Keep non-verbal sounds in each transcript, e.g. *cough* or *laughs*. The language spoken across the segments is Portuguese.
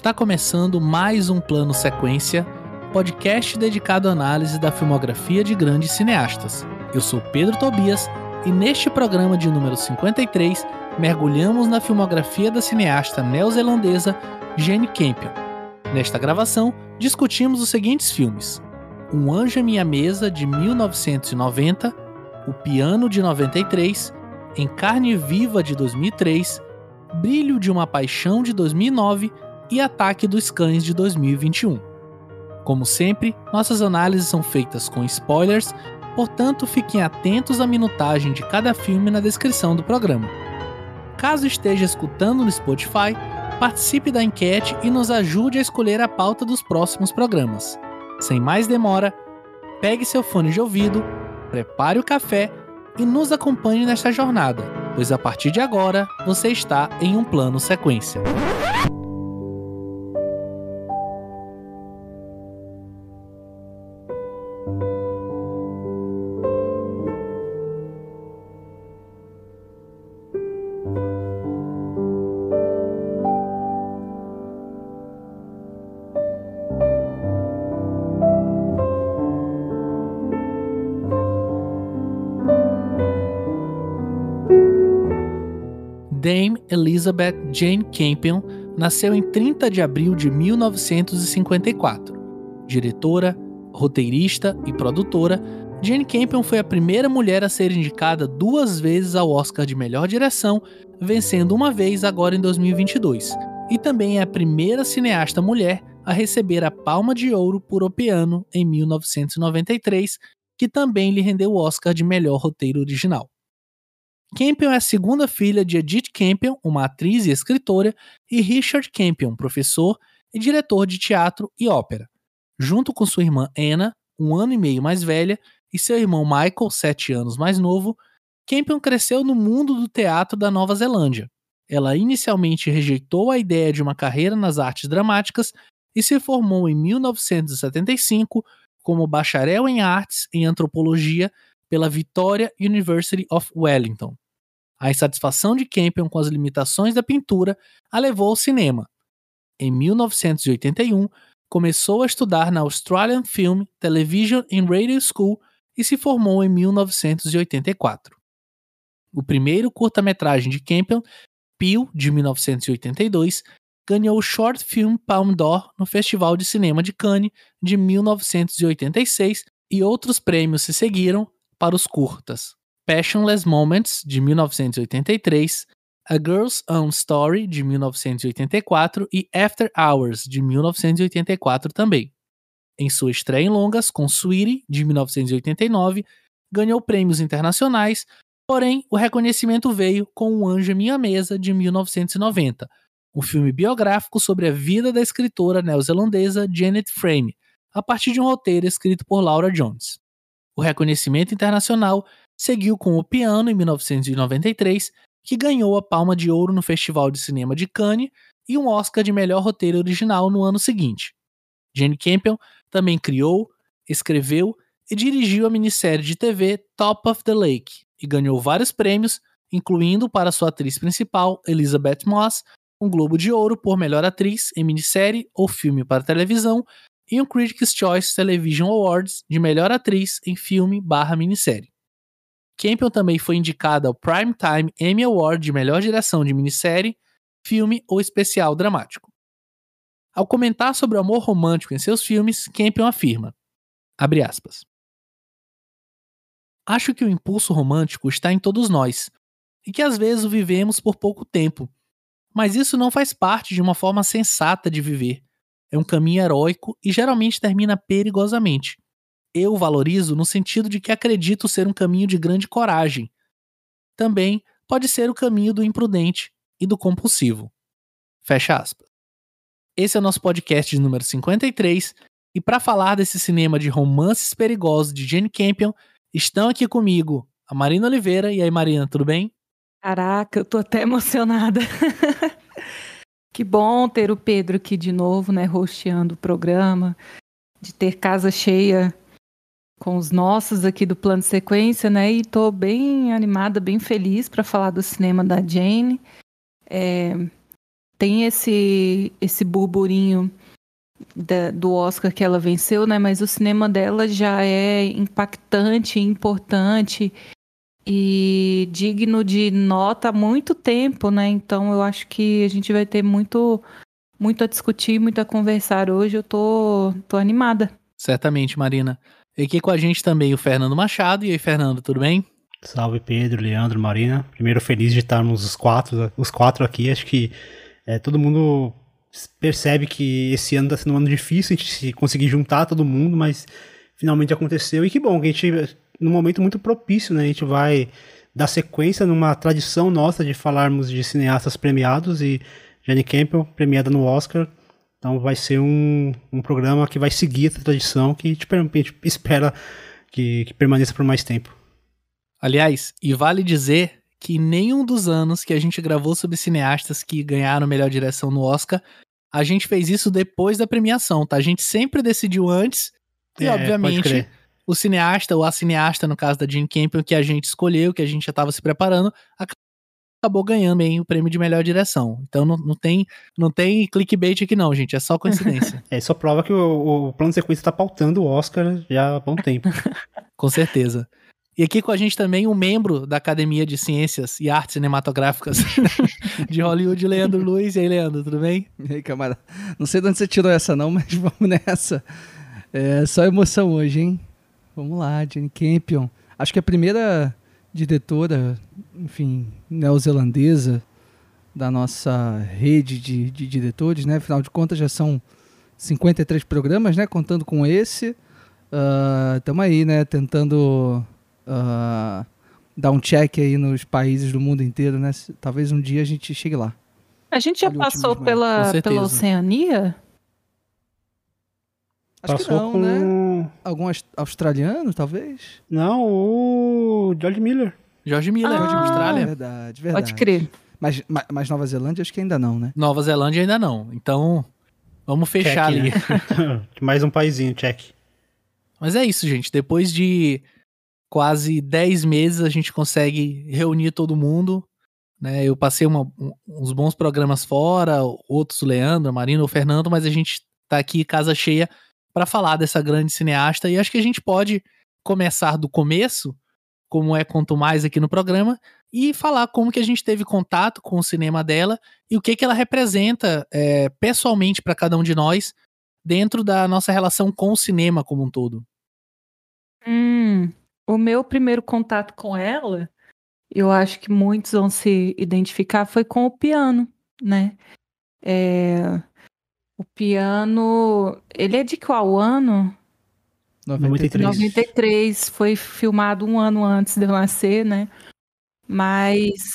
Está começando mais um Plano Sequência, podcast dedicado à análise da filmografia de grandes cineastas. Eu sou Pedro Tobias e neste programa de número 53 mergulhamos na filmografia da cineasta neozelandesa Jane Campion. Nesta gravação, discutimos os seguintes filmes: Um Anjo em Minha Mesa, de 1990, O Piano, de 93, Em Carne Viva, de 2003, Brilho de uma Paixão, de 2009 e Ataque dos Cães de 2021. Como sempre, nossas análises são feitas com spoilers, portanto fiquem atentos à minutagem de cada filme na descrição do programa. Caso esteja escutando no Spotify, participe da enquete e nos ajude a escolher a pauta dos próximos programas. Sem mais demora, pegue seu fone de ouvido, prepare o café e nos acompanhe nesta jornada, pois a partir de agora você está em um plano sequência. Elizabeth Jane Campion nasceu em 30 de abril de 1954. Diretora, roteirista e produtora, Jane Campion foi a primeira mulher a ser indicada duas vezes ao Oscar de Melhor Direção, vencendo uma vez agora em 2022, e também é a primeira cineasta mulher a receber a Palma de Ouro por O Piano em 1993, que também lhe rendeu o Oscar de Melhor Roteiro Original. Campion é a segunda filha de Edith Campion, uma atriz e escritora, e Richard Campion, professor e diretor de teatro e ópera. Junto com sua irmã Anna, um ano e meio mais velha, e seu irmão Michael, sete anos mais novo, Campion cresceu no mundo do teatro da Nova Zelândia. Ela inicialmente rejeitou a ideia de uma carreira nas artes dramáticas e se formou em 1975 como bacharel em artes em antropologia pela Victoria University of Wellington. A insatisfação de Campion com as limitações da pintura a levou ao cinema. Em 1981, começou a estudar na Australian Film, Television and Radio School e se formou em 1984. O primeiro curta-metragem de Campion, Peel, de 1982, ganhou o Short Film Palme d'Or no Festival de Cinema de Cannes de 1986 e outros prêmios se seguiram para os curtas. Passionless Moments, de 1983, A Girl's Own Story, de 1984 e After Hours, de 1984 também. Em sua estreia em longas, com Sweetie, de 1989, ganhou prêmios internacionais, porém o reconhecimento veio com O Anjo em Minha Mesa, de 1990, um filme biográfico sobre a vida da escritora neozelandesa Janet Frame, a partir de um roteiro escrito por Laura Jones. O reconhecimento internacional seguiu com O Piano, em 1993, que ganhou a Palma de Ouro no Festival de Cinema de Cannes e um Oscar de melhor roteiro original no ano seguinte. Jane Campion também criou, escreveu e dirigiu a minissérie de TV Top of the Lake e ganhou vários prêmios, incluindo para sua atriz principal, Elizabeth Moss, um Globo de Ouro por melhor atriz em minissérie ou filme para televisão e um Critics' Choice Television Awards de melhor atriz em filme barra minissérie. Campion também foi indicada ao Primetime Emmy Award de melhor direção de minissérie, filme ou especial dramático. Ao comentar sobre o amor romântico em seus filmes, Campion afirma, aspas, Acho que o impulso romântico está em todos nós, e que às vezes o vivemos por pouco tempo, mas isso não faz parte de uma forma sensata de viver. É um caminho heróico e geralmente termina perigosamente eu valorizo no sentido de que acredito ser um caminho de grande coragem. Também pode ser o caminho do imprudente e do compulsivo. Fecha aspas. Esse é o nosso podcast de número 53 e para falar desse cinema de romances perigosos de Jane Campion, estão aqui comigo a Marina Oliveira. E aí, Marina, tudo bem? Caraca, eu tô até emocionada. *laughs* que bom ter o Pedro aqui de novo, né, rosteando o programa, de ter casa cheia com os nossos aqui do plano sequência, né? E tô bem animada, bem feliz para falar do cinema da Jane. É, tem esse esse burburinho da, do Oscar que ela venceu, né? Mas o cinema dela já é impactante, importante e digno de nota há muito tempo, né? Então eu acho que a gente vai ter muito muito a discutir, muito a conversar hoje. Eu tô, tô animada. Certamente, Marina. E aqui com a gente também o Fernando Machado. E aí, Fernando, tudo bem? Salve Pedro, Leandro, Marina. Primeiro feliz de estarmos os quatro, os quatro aqui. Acho que é, todo mundo percebe que esse ano está sendo um ano difícil, a gente conseguir juntar todo mundo, mas finalmente aconteceu. E que bom que a gente, num momento muito propício, né? A gente vai dar sequência numa tradição nossa de falarmos de cineastas premiados e Jane Campbell, premiada no Oscar, então vai ser um, um programa que vai seguir essa tradição que a gente espera que, que permaneça por mais tempo. Aliás, e vale dizer que nenhum dos anos que a gente gravou sobre cineastas que ganharam melhor direção no Oscar, a gente fez isso depois da premiação, tá? A gente sempre decidiu antes e, é, obviamente, o cineasta ou a cineasta, no caso da Jean Campion, que a gente escolheu, que a gente já estava se preparando, acabou ganhando hein, o prêmio de melhor direção. Então não, não, tem, não tem clickbait aqui não, gente, é só coincidência. *laughs* é, só prova que o, o plano de sequência tá pautando o Oscar já há bom tempo. *laughs* Com certeza. E aqui com a gente também um membro da Academia de Ciências e Artes Cinematográficas *laughs* de Hollywood, Leandro Luiz. E aí, Leandro, tudo bem? E aí, camarada? Não sei de onde você tirou essa não, mas vamos nessa. É só emoção hoje, hein? Vamos lá, Jane Campion. Acho que a primeira diretora, enfim, neozelandesa da nossa rede de, de diretores, né? Afinal de contas, já são 53 programas, né? Contando com esse. Estamos uh, aí, né? Tentando uh, dar um check aí nos países do mundo inteiro, né? Talvez um dia a gente chegue lá. A gente já Olha passou pela, pela Oceania? Acho Passou que não, com... né? Algum australiano, talvez? Não, o George Miller. George Miller, ah, de Austrália. Verdade, verdade. Pode crer. Mas, mas, mas, Nova Zelândia acho que ainda não, né? Nova Zelândia ainda não. Então, vamos fechar check, ali. Né? *laughs* Mais um paizinho, check. Mas é isso, gente. Depois de quase 10 meses, a gente consegue reunir todo mundo. Né? Eu passei uma, uns bons programas fora, outros, o Leandro, a Marina, o Fernando, mas a gente tá aqui casa cheia para falar dessa grande cineasta e acho que a gente pode começar do começo, como é quanto mais aqui no programa, e falar como que a gente teve contato com o cinema dela e o que que ela representa é, pessoalmente para cada um de nós dentro da nossa relação com o cinema como um todo. Hum, o meu primeiro contato com ela, eu acho que muitos vão se identificar, foi com o piano, né? É, o piano, ele é de qual ano? 93. 93. Foi filmado um ano antes de eu nascer, né? Mas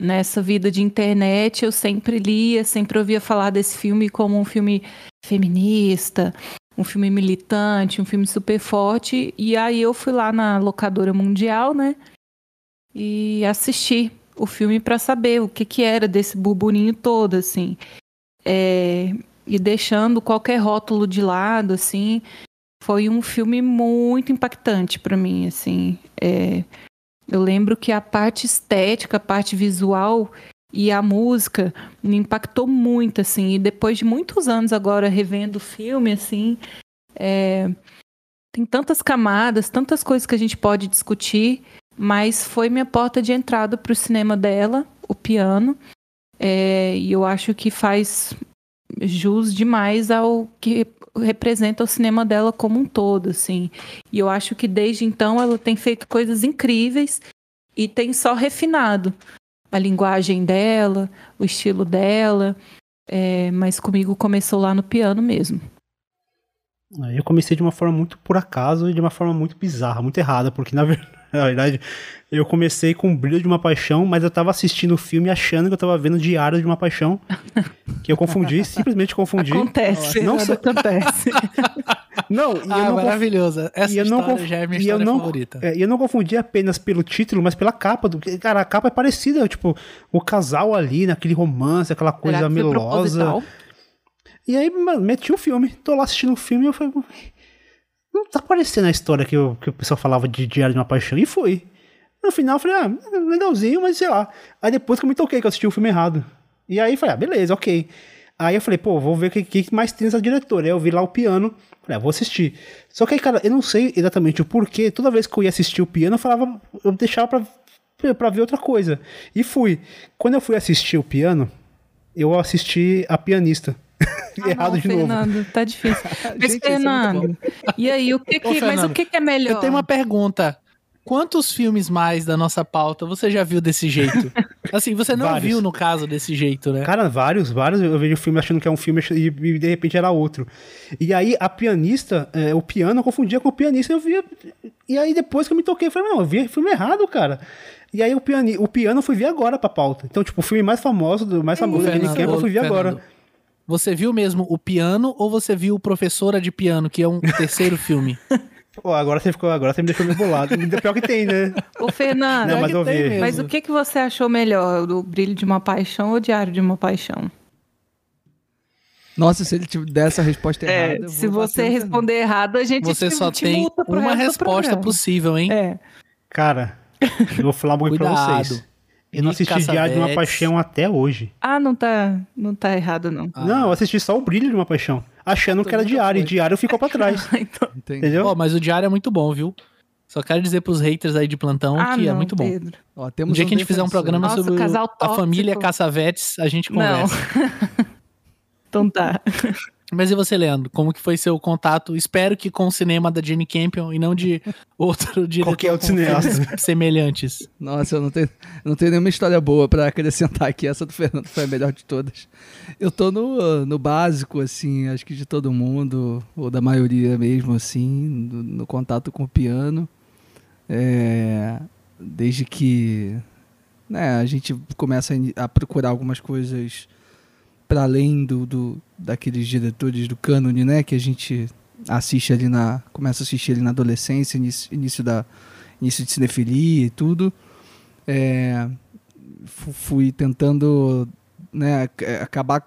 nessa vida de internet eu sempre lia, sempre ouvia falar desse filme como um filme feminista, um filme militante, um filme super forte. E aí eu fui lá na locadora mundial, né? E assisti o filme para saber o que que era desse burburinho todo, assim é, e deixando qualquer rótulo de lado, assim, foi um filme muito impactante para mim, assim. É, eu lembro que a parte estética, a parte visual e a música me impactou muito, assim. E depois de muitos anos agora revendo o filme, assim, é, tem tantas camadas, tantas coisas que a gente pode discutir, mas foi minha porta de entrada para o cinema dela, o piano. É, e eu acho que faz jus demais ao que representa o cinema dela como um todo, assim. E eu acho que desde então ela tem feito coisas incríveis e tem só refinado a linguagem dela, o estilo dela. É, mas comigo começou lá no piano mesmo. Eu comecei de uma forma muito por acaso e de uma forma muito bizarra, muito errada, porque na *laughs* verdade *laughs* Na verdade, eu comecei com o Brilho de uma Paixão, mas eu tava assistindo o filme achando que eu tava vendo Diário de uma Paixão. *laughs* Que eu confundi, simplesmente confundi. Acontece, não só... acontece. *laughs* Não, e ah, eu não maravilhosa. Essa e eu não conf... já é minha história não, favorita. É, e eu não confundi apenas pelo título, mas pela capa. Do... Cara, a capa é parecida, tipo, o casal ali, naquele romance, aquela coisa melosa. E aí, mano, meti o filme. Tô lá assistindo o filme e eu falei, não tá parecendo a história que, eu, que o pessoal falava de Diário de uma Paixão. E foi. No final eu falei, ah, legalzinho, mas sei lá. Aí depois que eu me toquei, que eu assisti o filme errado. E aí eu falei, ah, beleza, ok. Aí eu falei, pô, vou ver o que, que mais tem nessa diretora. Aí eu vi lá o piano, falei, ah, vou assistir. Só que aí, cara, eu não sei exatamente o porquê. Toda vez que eu ia assistir o piano, eu falava, eu deixava pra, pra ver outra coisa. E fui. Quando eu fui assistir o piano, eu assisti a pianista. *laughs* Ah, Errado não, de Fernando, novo. Tá difícil. *laughs* Mas, Gente, é Fernando, é e aí, o que, que Ô, mas o que, que é melhor? Eu tenho uma pergunta. Quantos filmes mais da nossa pauta você já viu desse jeito? *laughs* Assim, você não vários. viu no caso desse jeito, né? Cara, vários, vários. Eu vejo o filme achando que é um filme e, de repente era outro. E aí a pianista, é, o piano eu confundia com o pianista, eu via. E aí depois que eu me toquei, eu falei, não, eu vi filme errado, cara. E aí o piano, o piano eu fui ver agora pra pauta. Então, tipo, o filme mais famoso, mais famoso do Camp eu fui ver Fernando, agora. Você viu mesmo o piano ou você viu o Professora de Piano, que é um *laughs* terceiro filme? Pô, agora você ficou, agora você me deixou meio bolado. Pior que tem, né? Ô, Fernando, Não, mas, mas o que, que você achou melhor? O Brilho de uma Paixão ou o Diário de uma Paixão? Nossa, se ele te der essa resposta é, errada. Se você responder errado, a gente Você te, só te tem uma resposta possível, hein? É. Cara, eu vou falar coisa pra vocês. Eu não assisti Diário de uma Paixão até hoje. Ah, não tá, não tá errado, não. Ah. Não, eu assisti só o Brilho de uma Paixão. Achando que era diário, e diário ficou pra trás. *laughs* então... Entendeu? Oh, mas o diário é muito bom, viu? Só quero dizer pros haters aí de plantão ah, que é não, é muito bom. Pedro. Ó, um dia que a gente fizer um programa Nossa, sobre a família Caçavetes, a gente conversa. *laughs* então tá. *laughs* Mas e você, Leandro? Como que foi seu contato? Espero que com o cinema da Jenny Campion e não de *laughs* outro diretor Qualquer outro cineasta. *laughs* semelhantes. Nossa, eu não tenho, não tenho nenhuma história boa para acrescentar aqui. Essa do Fernando foi a melhor de todas. Eu tô no, no básico, assim, acho que de todo mundo, ou da maioria mesmo, assim, no, no contato com o piano. É, desde que né, a gente começa a, a procurar algumas coisas para além do, do, daqueles diretores do cânone, né, que a gente assiste ali na começa a assistir ali na adolescência, início, início da início de cinefilia e tudo. É, fui tentando né, acabar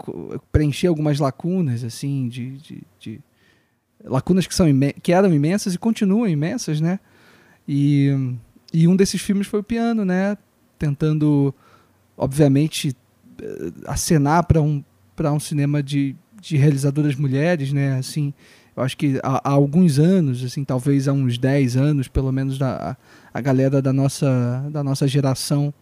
preencher algumas lacunas assim de, de, de lacunas que são que eram imensas e continuam imensas, né? E, e um desses filmes foi o piano, né? Tentando, obviamente, eh, acenar para um para um cinema de, de realizadoras mulheres, né? Assim, eu acho que há, há, alguns anos, assim, talvez há uns 10 anos, pelo menos da, a galera da nossa, da nossa geração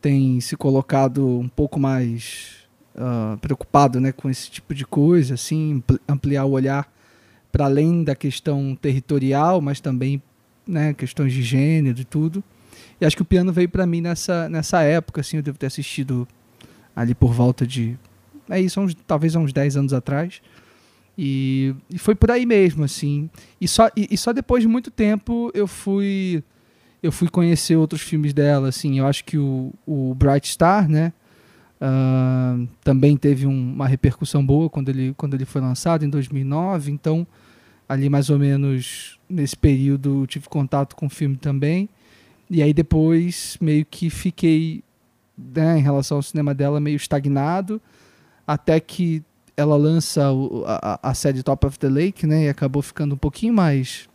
tem se colocado um pouco mais uh, preocupado né, com esse tipo de coisa, assim, ampliar o olhar para além da questão territorial, mas também né, questões de gênero e tudo. E acho que o piano veio para mim nessa, nessa época, assim, eu devo ter assistido ali por volta de é isso, uns, talvez há uns 10 anos atrás. E, e, foi por aí mesmo, assim. E só, e, e, só depois de muito tempo eu fui eu fui conhecer outros filmes dela, assim. Eu acho que o, o Bright Star, né? Uh, também teve um, uma repercussão boa quando ele, quando ele foi lançado, em 2009. Então, ali mais ou menos nesse período, tive contato com o filme também. E aí depois meio que fiquei, né, em relação ao cinema dela, meio estagnado até que ela lança o, a, a, série Top of the Lake, né? E acabou ficando um pouquinho mais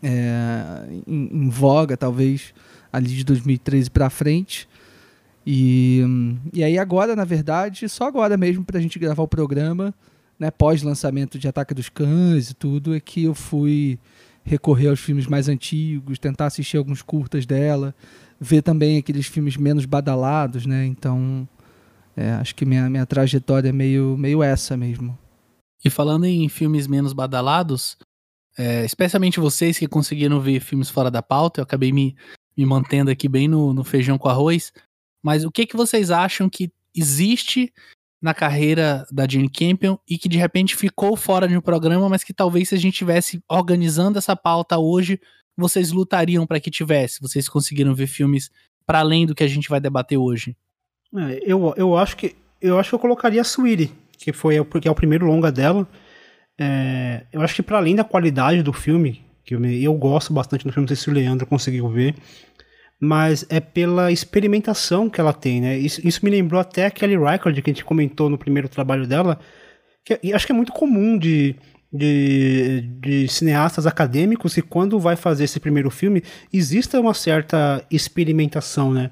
é, em, em, voga, talvez, ali de 2013 para frente. E, e aí agora, na verdade, só agora mesmo para a gente gravar o programa, né, pós-lançamento de Ataque dos Cães e tudo, é que eu fui recorrer aos filmes mais antigos, tentar assistir alguns curtas dela, ver também aqueles filmes menos badalados, né? Então, é, acho que minha, minha trajetória é meio, meio essa mesmo. E falando em filmes menos badalados, é, especialmente vocês que conseguiram ver filmes fora da pauta, eu acabei me, me mantendo aqui bem no, no feijão com arroz. Mas o que, que vocês acham que existe na carreira da Jane Campion e que de repente ficou fora de um programa, mas que talvez se a gente tivesse organizando essa pauta hoje, vocês lutariam para que tivesse? Vocês conseguiram ver filmes para além do que a gente vai debater hoje? É, eu, eu acho que eu acho que eu colocaria a Sweetie, que foi porque é o primeiro longa dela. É, eu acho que para além da qualidade do filme, que eu, eu gosto bastante do filme, não sei se o Leandro conseguiu ver, mas é pela experimentação que ela tem, né? Isso, isso me lembrou até a Kelly Reichardt, que a gente comentou no primeiro trabalho dela, que acho que é muito comum de de, de cineastas acadêmicos que quando vai fazer esse primeiro filme, existe uma certa experimentação, né?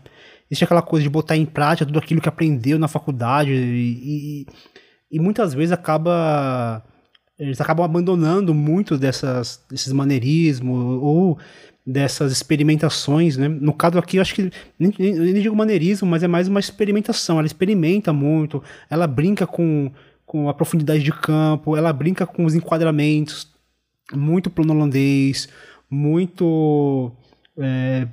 Existe aquela coisa de botar em prática tudo aquilo que aprendeu na faculdade e, e, e muitas vezes acaba eles acabam abandonando muito dessas, desses maneirismos ou dessas experimentações, né? No caso aqui, eu acho que nem, nem, nem, digo maneirismo, mas é mais uma experimentação. Ela experimenta muito, ela brinca com, com a profundidade de campo, ela brinca com os enquadramentos, muito plano holandês, muito é,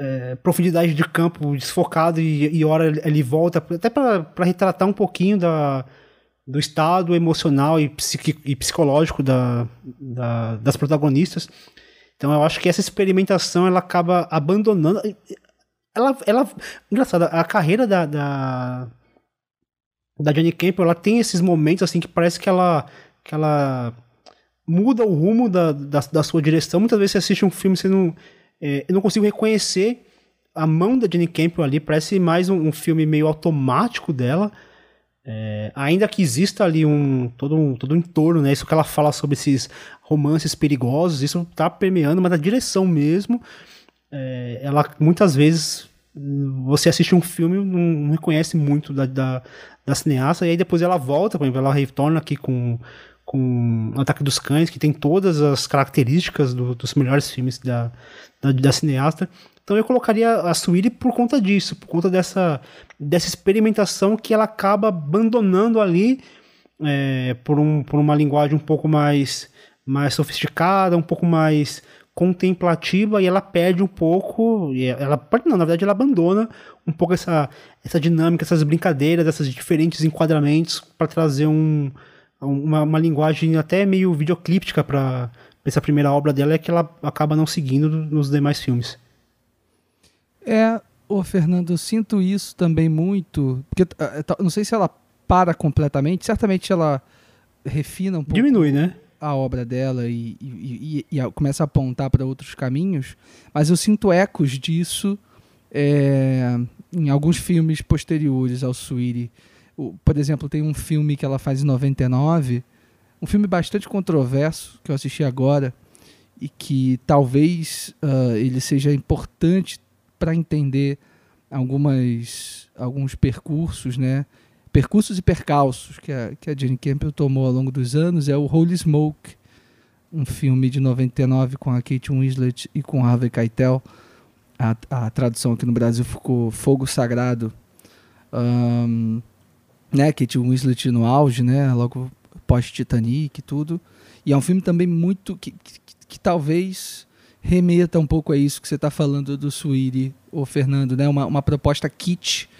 é, profundidade de campo desfocado e, e hora ele volta até para retratar um pouquinho da, do estado emocional e, psiqui, e psicológico da, da, das protagonistas. Então eu acho que essa experimentação ela acaba abandonando. Ela, ela, engraçado, a carreira da, da, da Jenny Campbell, ela tem esses momentos assim que parece que ela, que ela muda o rumo da, da, da sua direção. Muitas vezes você assiste um filme, você não, é, eu não consigo reconhecer a mão da Jenny Campbell ali, parece mais um, um filme meio automático dela. É, ainda que exista ali um todo, um todo um entorno, né? Isso que ela fala sobre esses romances perigosos, isso tá permeando, mas a direção mesmo, é, ela muitas vezes você assiste um filme não, não reconhece muito da, da, da, cineasta, e aí depois ela volta, por exemplo, ela retorna aqui com, com Ataque dos Cães, que tem todas as características do, dos melhores filmes da, da, da cineasta, então eu colocaria a Suíri por conta disso, por conta dessa, dessa experimentação que ela acaba abandonando ali é, por, um, por uma linguagem um pouco mais, mais sofisticada, um pouco mais contemplativa e ela perde um pouco, ela não, na verdade ela abandona um pouco essa, essa dinâmica, essas brincadeiras, esses diferentes enquadramentos para trazer um, uma, uma linguagem até meio videoclíptica para essa primeira obra dela é que ela acaba não seguindo nos demais filmes. É, ô Fernando, eu sinto isso também muito, porque eh, não sei se ela para completamente, certamente ela refina um pouco. Diminui, né? A obra dela e, e, e, e começa a apontar para outros caminhos, mas eu sinto ecos disso é, em alguns filmes posteriores ao Suiri. Por exemplo, tem um filme que ela faz em 99, um filme bastante controverso que eu assisti agora e que talvez uh, ele seja importante para entender algumas, alguns percursos, né? Percursos e percalços que a, que a Jane Campbell tomou ao longo dos anos é o Holy Smoke, um filme de 99 com a Kate Winslet e com Harvey Keitel. A, a tradução aqui no Brasil ficou Fogo Sagrado. Um, né, Kate Winslet no auge, né, logo pós-Titanic e tudo. E é um filme também muito que, que, que talvez remeta um pouco a isso que você está falando do Suíri, o Fernando, né? Uma, uma proposta kit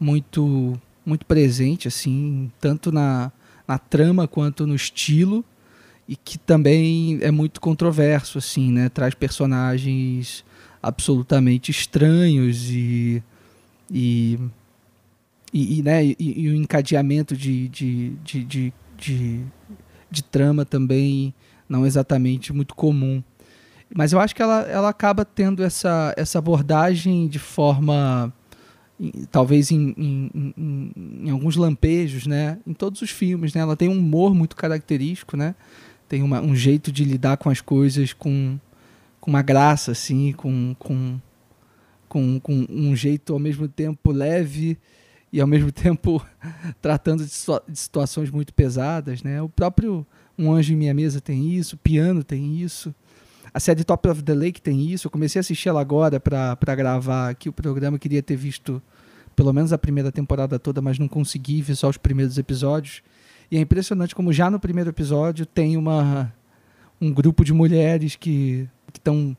muito muito presente, assim, tanto na, na trama quanto no estilo, e que também é muito controverso, assim, né? Traz personagens absolutamente estranhos e e, e, e né? e, e o encadeamento de, de, de, de, de, de trama também não exatamente muito comum. Mas eu acho que ela, ela acaba tendo essa, essa abordagem de forma. Talvez em, em, em, em, alguns lampejos, né? Em todos os filmes, né? Ela tem um humor muito característico, né? Tem uma, um jeito de lidar com as coisas com, com uma graça, assim, com, com, com, com um jeito ao mesmo tempo leve e ao mesmo *laughs* tempo *laughs* tratando de, de situações muito pesadas, né? O próprio Um Anjo em Minha Mesa tem isso, Piano tem isso. A série Top of the Lake tem isso. Eu comecei a assistir ela agora para gravar aqui o programa. Eu queria ter visto pelo menos a primeira temporada toda, mas não consegui ver só os primeiros episódios. E é impressionante como já no primeiro episódio tem uma um grupo de mulheres que estão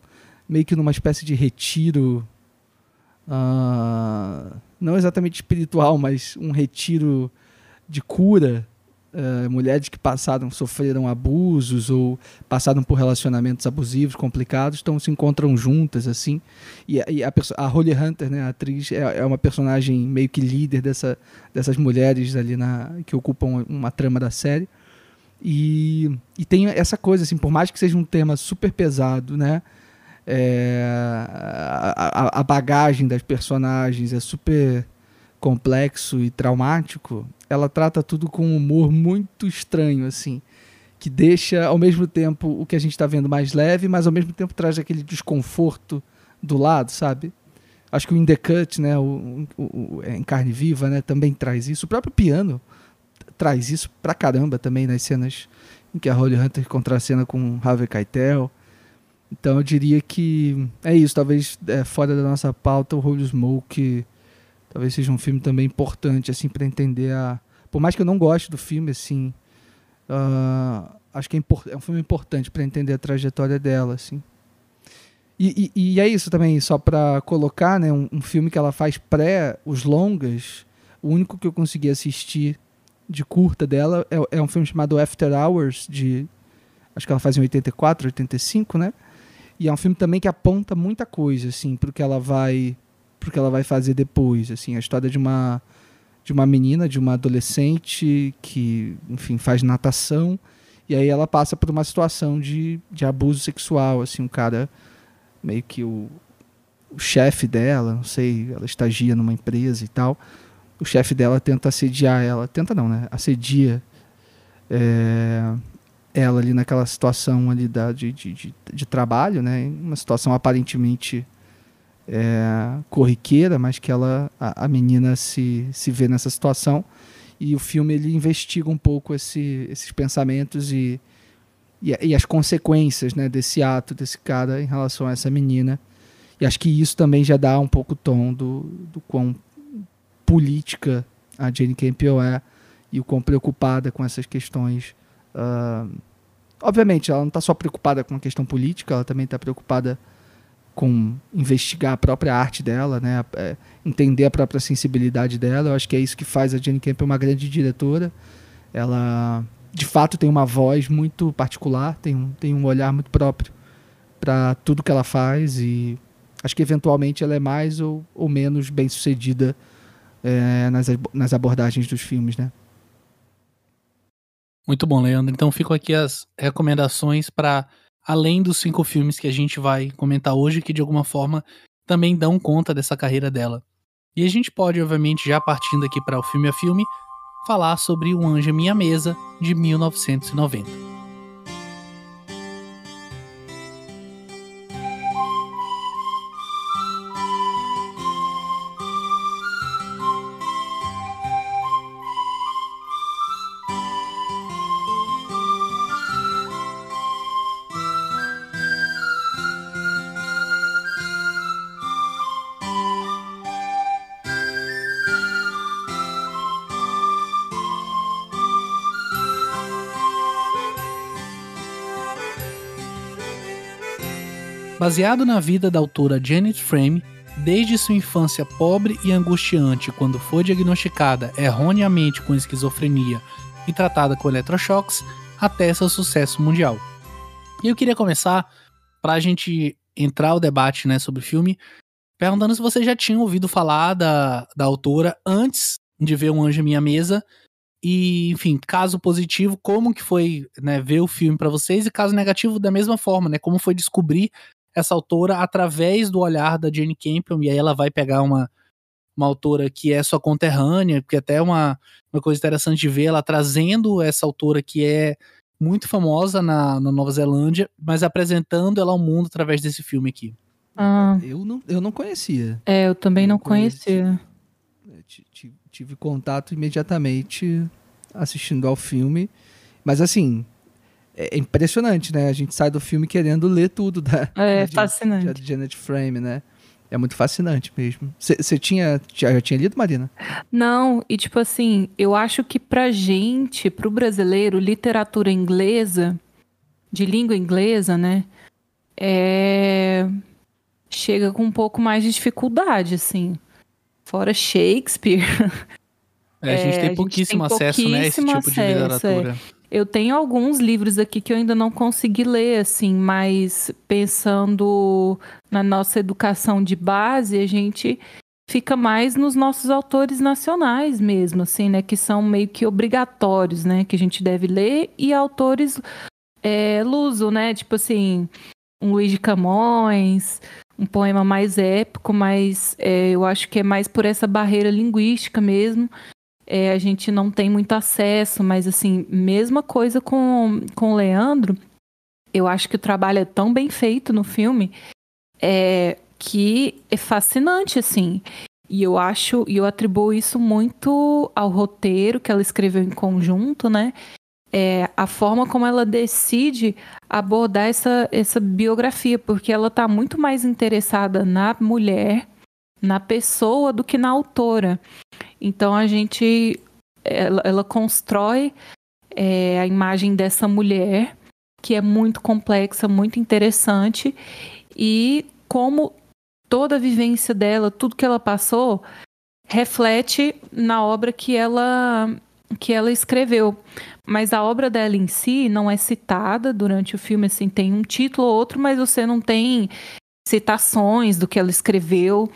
meio que numa espécie de retiro, uh, não exatamente espiritual, mas um retiro de cura uh, mulheres que passaram, sofreram abusos ou passaram por relacionamentos abusivos, complicados, então se encontram juntas, assim. E, e a, a Holly Hunter, né, a atriz, é, é, uma personagem meio que líder dessa, dessas mulheres ali na, que ocupam uma trama da série. E, e tem essa coisa, assim, por mais que seja um tema super pesado, né? É, a, a, bagagem das personagens é super complexo e traumático, ela trata tudo com um humor muito estranho, assim. que deixa ao mesmo tempo o que a gente está vendo mais leve, mas ao mesmo tempo traz aquele desconforto do lado, sabe? Acho que o In The Cut, né, o, o, o, é, em carne viva, né, também traz isso. O próprio piano traz isso pra caramba também nas cenas em que a Holly Hunter contracena com Harvey Keitel. Então eu diria que é isso, talvez é, fora da nossa pauta o Holy Smoke talvez seja um filme também importante assim para entender a por mais que eu não goste do filme assim uh, acho que é, é, um filme importante para entender a trajetória dela assim. E, e, e é isso também só para colocar né um, um, filme que ela faz pré os longas o único que eu consegui assistir de curta dela é, é um filme chamado After Hours de acho que ela faz em 84 85 né e é um filme também que aponta muita coisa, assim, pro que ela vai, pro que ela vai fazer depois, assim, a história de uma de uma menina, de uma adolescente que, enfim, faz natação e aí ela passa por uma situação de, de abuso sexual, assim, um cara meio que o, o chefe dela, não sei, ela estagia numa empresa e tal. O chefe dela tenta assediar ela, tenta não, né? Assedia é, ela ali naquela situação ali da, de, de, de, de trabalho, né? Uma situação aparentemente é, corriqueira, mas que ela, a, a, menina se, se vê nessa situação. E o filme ele investiga um pouco esse, esses pensamentos e, e, e, as consequências né, desse ato desse cara em relação a essa menina. E acho que isso também já dá um pouco o tom do, do quão política a Jane Campion é e o quão preocupada com essas questões Uh, obviamente, ela não está só preocupada com a questão política, ela também está preocupada com investigar a própria arte dela, né? É, entender a própria sensibilidade dela. Eu acho que é isso que faz a Jane Campion uma grande diretora. Ela, de fato, tem uma voz muito particular, tem um, tem um olhar muito próprio para tudo que ela faz e acho que eventualmente ela é mais ou, ou menos bem sucedida é, nas, nas abordagens dos filmes, né? Muito bom, Leandro. Então ficam aqui as recomendações para além dos cinco filmes que a gente vai comentar hoje, que de alguma forma também dão conta dessa carreira dela. E a gente pode, obviamente, já partindo aqui para o filme a filme, falar sobre O Anjo Minha Mesa, de 1990. Baseado na vida da autora Janet Frame, desde sua infância pobre e angustiante quando foi diagnosticada erroneamente com esquizofrenia e tratada com eletrochoques, até seu sucesso mundial. E eu queria começar, para a gente entrar o debate né, sobre o filme, perguntando se você já tinha ouvido falar da, da autora antes de ver Um Anjo em Minha Mesa. E, enfim, caso positivo, como que foi né, ver o filme para vocês? E caso negativo, da mesma forma, né? Como foi descobrir essa autora através do olhar da Jane Campion, e aí ela vai pegar uma, uma autora que é sua conterrânea, porque até uma, uma coisa interessante de ver ela trazendo essa autora que é muito famosa na, na Nova Zelândia, mas apresentando ela ao mundo através desse filme aqui. Ah. Eu, não, eu não conhecia. É, eu também eu não conhecia. Tive, tive contato imediatamente assistindo ao filme, mas assim, é impressionante, né? A gente sai do filme querendo ler tudo da, é, da fascinante. De, de Janet Frame, né? É muito fascinante mesmo. Você tinha já, já tinha lido, Marina? Não, e tipo assim, eu acho que pra gente, pro brasileiro, literatura inglesa, de língua inglesa, né? É... Chega com um pouco mais de dificuldade, assim. Fora Shakespeare. É, a gente tem pouquíssimo gente tem acesso, né? Esse tipo acesso, de é. literatura. É. Eu tenho alguns livros aqui que eu ainda não consegui ler, assim, mas pensando na nossa educação de base, a gente fica mais nos nossos autores nacionais mesmo, assim, né? Que são meio que obrigatórios, né? Que a gente deve ler, e autores é, luso, né? Tipo assim, um Luiz de Camões, um poema mais épico, mas é, eu acho que é mais por essa barreira linguística mesmo. É, a gente não tem muito acesso, mas assim, mesma coisa com, com o Leandro, eu acho que o trabalho é tão bem feito no filme é, que é fascinante, assim. E eu acho, e eu atribuo isso muito ao roteiro que ela escreveu em conjunto, né? É, a forma como ela decide abordar essa, essa biografia, porque ela está muito mais interessada na mulher, na pessoa, do que na autora. Então a gente, ela, ela constrói é, a imagem dessa mulher que é muito complexa, muito interessante e como toda a vivência dela, tudo que ela passou, reflete na obra que ela que ela escreveu. Mas a obra dela em si não é citada durante o filme, assim, tem um título ou outro, mas você não tem citações do que ela escreveu.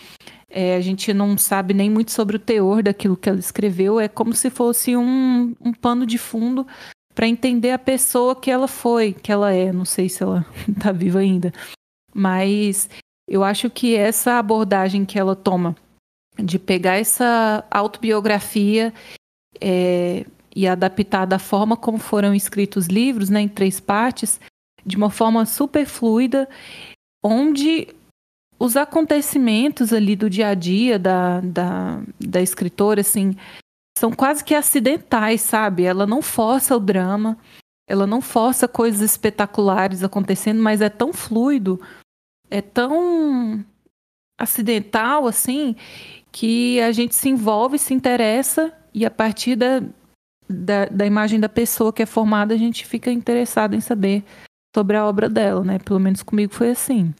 É, a gente não sabe nem muito sobre o teor daquilo que ela escreveu. É como se fosse um, um pano de fundo para entender a pessoa que ela foi, que ela é. Não sei se ela está *laughs* viva ainda. Mas eu acho que essa abordagem que ela toma de pegar essa autobiografia é, e adaptar da forma como foram escritos os livros, né, em três partes, de uma forma super fluida, onde os acontecimentos ali do dia a dia da, da, da escritora, assim, são quase que acidentais, sabe? Ela não força o drama, ela não força coisas espetaculares acontecendo, mas é tão fluido, é tão acidental assim, que a gente se envolve, se interessa e a partir da, da, da imagem da pessoa que é formada, a gente fica interessado em saber sobre a obra dela, né? Pelo menos comigo foi assim.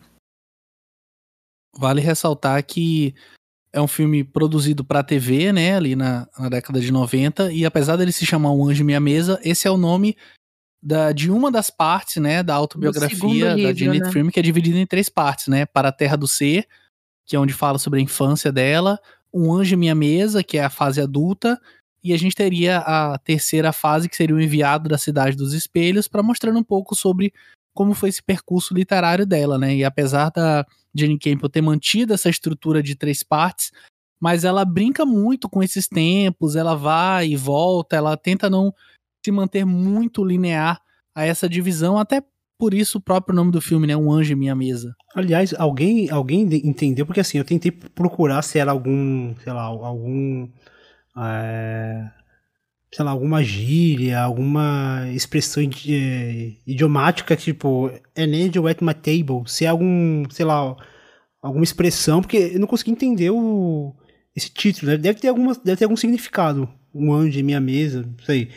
Vale ressaltar que é um filme produzido para TV, né, ali na, na, década de 90, e apesar dele se chamar Um Anjo Minha Mesa, esse é o nome da, de uma das partes, né, da autobiografia livro, da Janet né? Que é dividida em três partes, né, Para a Terra do Ser, que é onde fala sobre a infância dela, Um Anjo Minha Mesa, que é a fase adulta, e a gente teria a terceira fase, que seria o enviado da Cidade dos Espelhos, para mostrar um pouco sobre como foi esse percurso literário dela, né, e apesar da Jane Campbell ter mantido essa estrutura de três partes, mas ela brinca muito com esses tempos, ela vai e volta, ela tenta não se manter muito linear a essa divisão, até por isso o próprio nome do filme, né? Um Anjo em Minha Mesa. Aliás, alguém, alguém entendeu, porque assim, eu tentei procurar se era algum, sei lá, algum. É, sei lá, alguma gíria, alguma expressão idiomática, tipo, an angel at my table, se é algum, sei lá, alguma expressão, porque eu não consegui entender o, esse título, né? deve ter, alguma, deve ter algum significado, um anjo em minha mesa, não sei,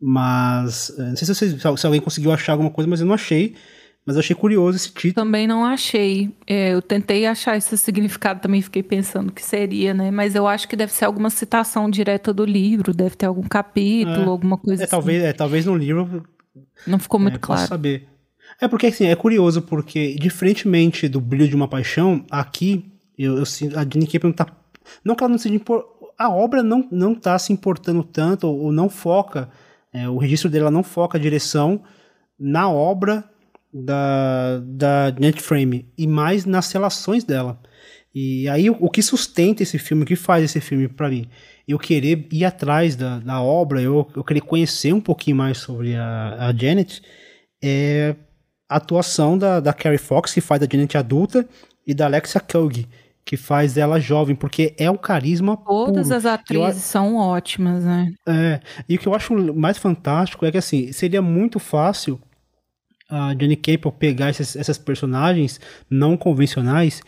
mas, é, não sei se, se alguém conseguiu achar alguma coisa, mas eu não achei, mas eu achei curioso esse título. Também não achei. É, eu tentei achar esse significado, também fiquei pensando que seria, né? Mas eu acho que deve ser alguma citação direta do livro, deve ter algum capítulo, é, alguma coisa é, assim. Talvez, é, talvez no livro. Não ficou muito é, claro. Posso saber. É porque assim, é curioso, porque diferentemente do Brilho de uma Paixão, aqui eu, eu a Jenny Campion tá. Não que ela não seja impor, A obra não, não tá se importando tanto, ou, ou não foca. É, o registro dela não foca a direção na obra da, da Netframe e mais nas relações dela. E aí o, o que sustenta esse filme, o que faz esse filme para mim? Eu querer ir atrás da, da obra, eu, eu querer conhecer um pouquinho mais sobre a, a Janet, é a atuação da, da Carrie Fox, que faz a Janet adulta, e da Alexia Kogi, que faz ela jovem, porque é o carisma Todas puro. as atrizes eu, são ótimas, né? É, e o que eu acho mais fantástico é que, assim, seria muito fácil a Johnny Caple pegar esses, essas personagens não convencionais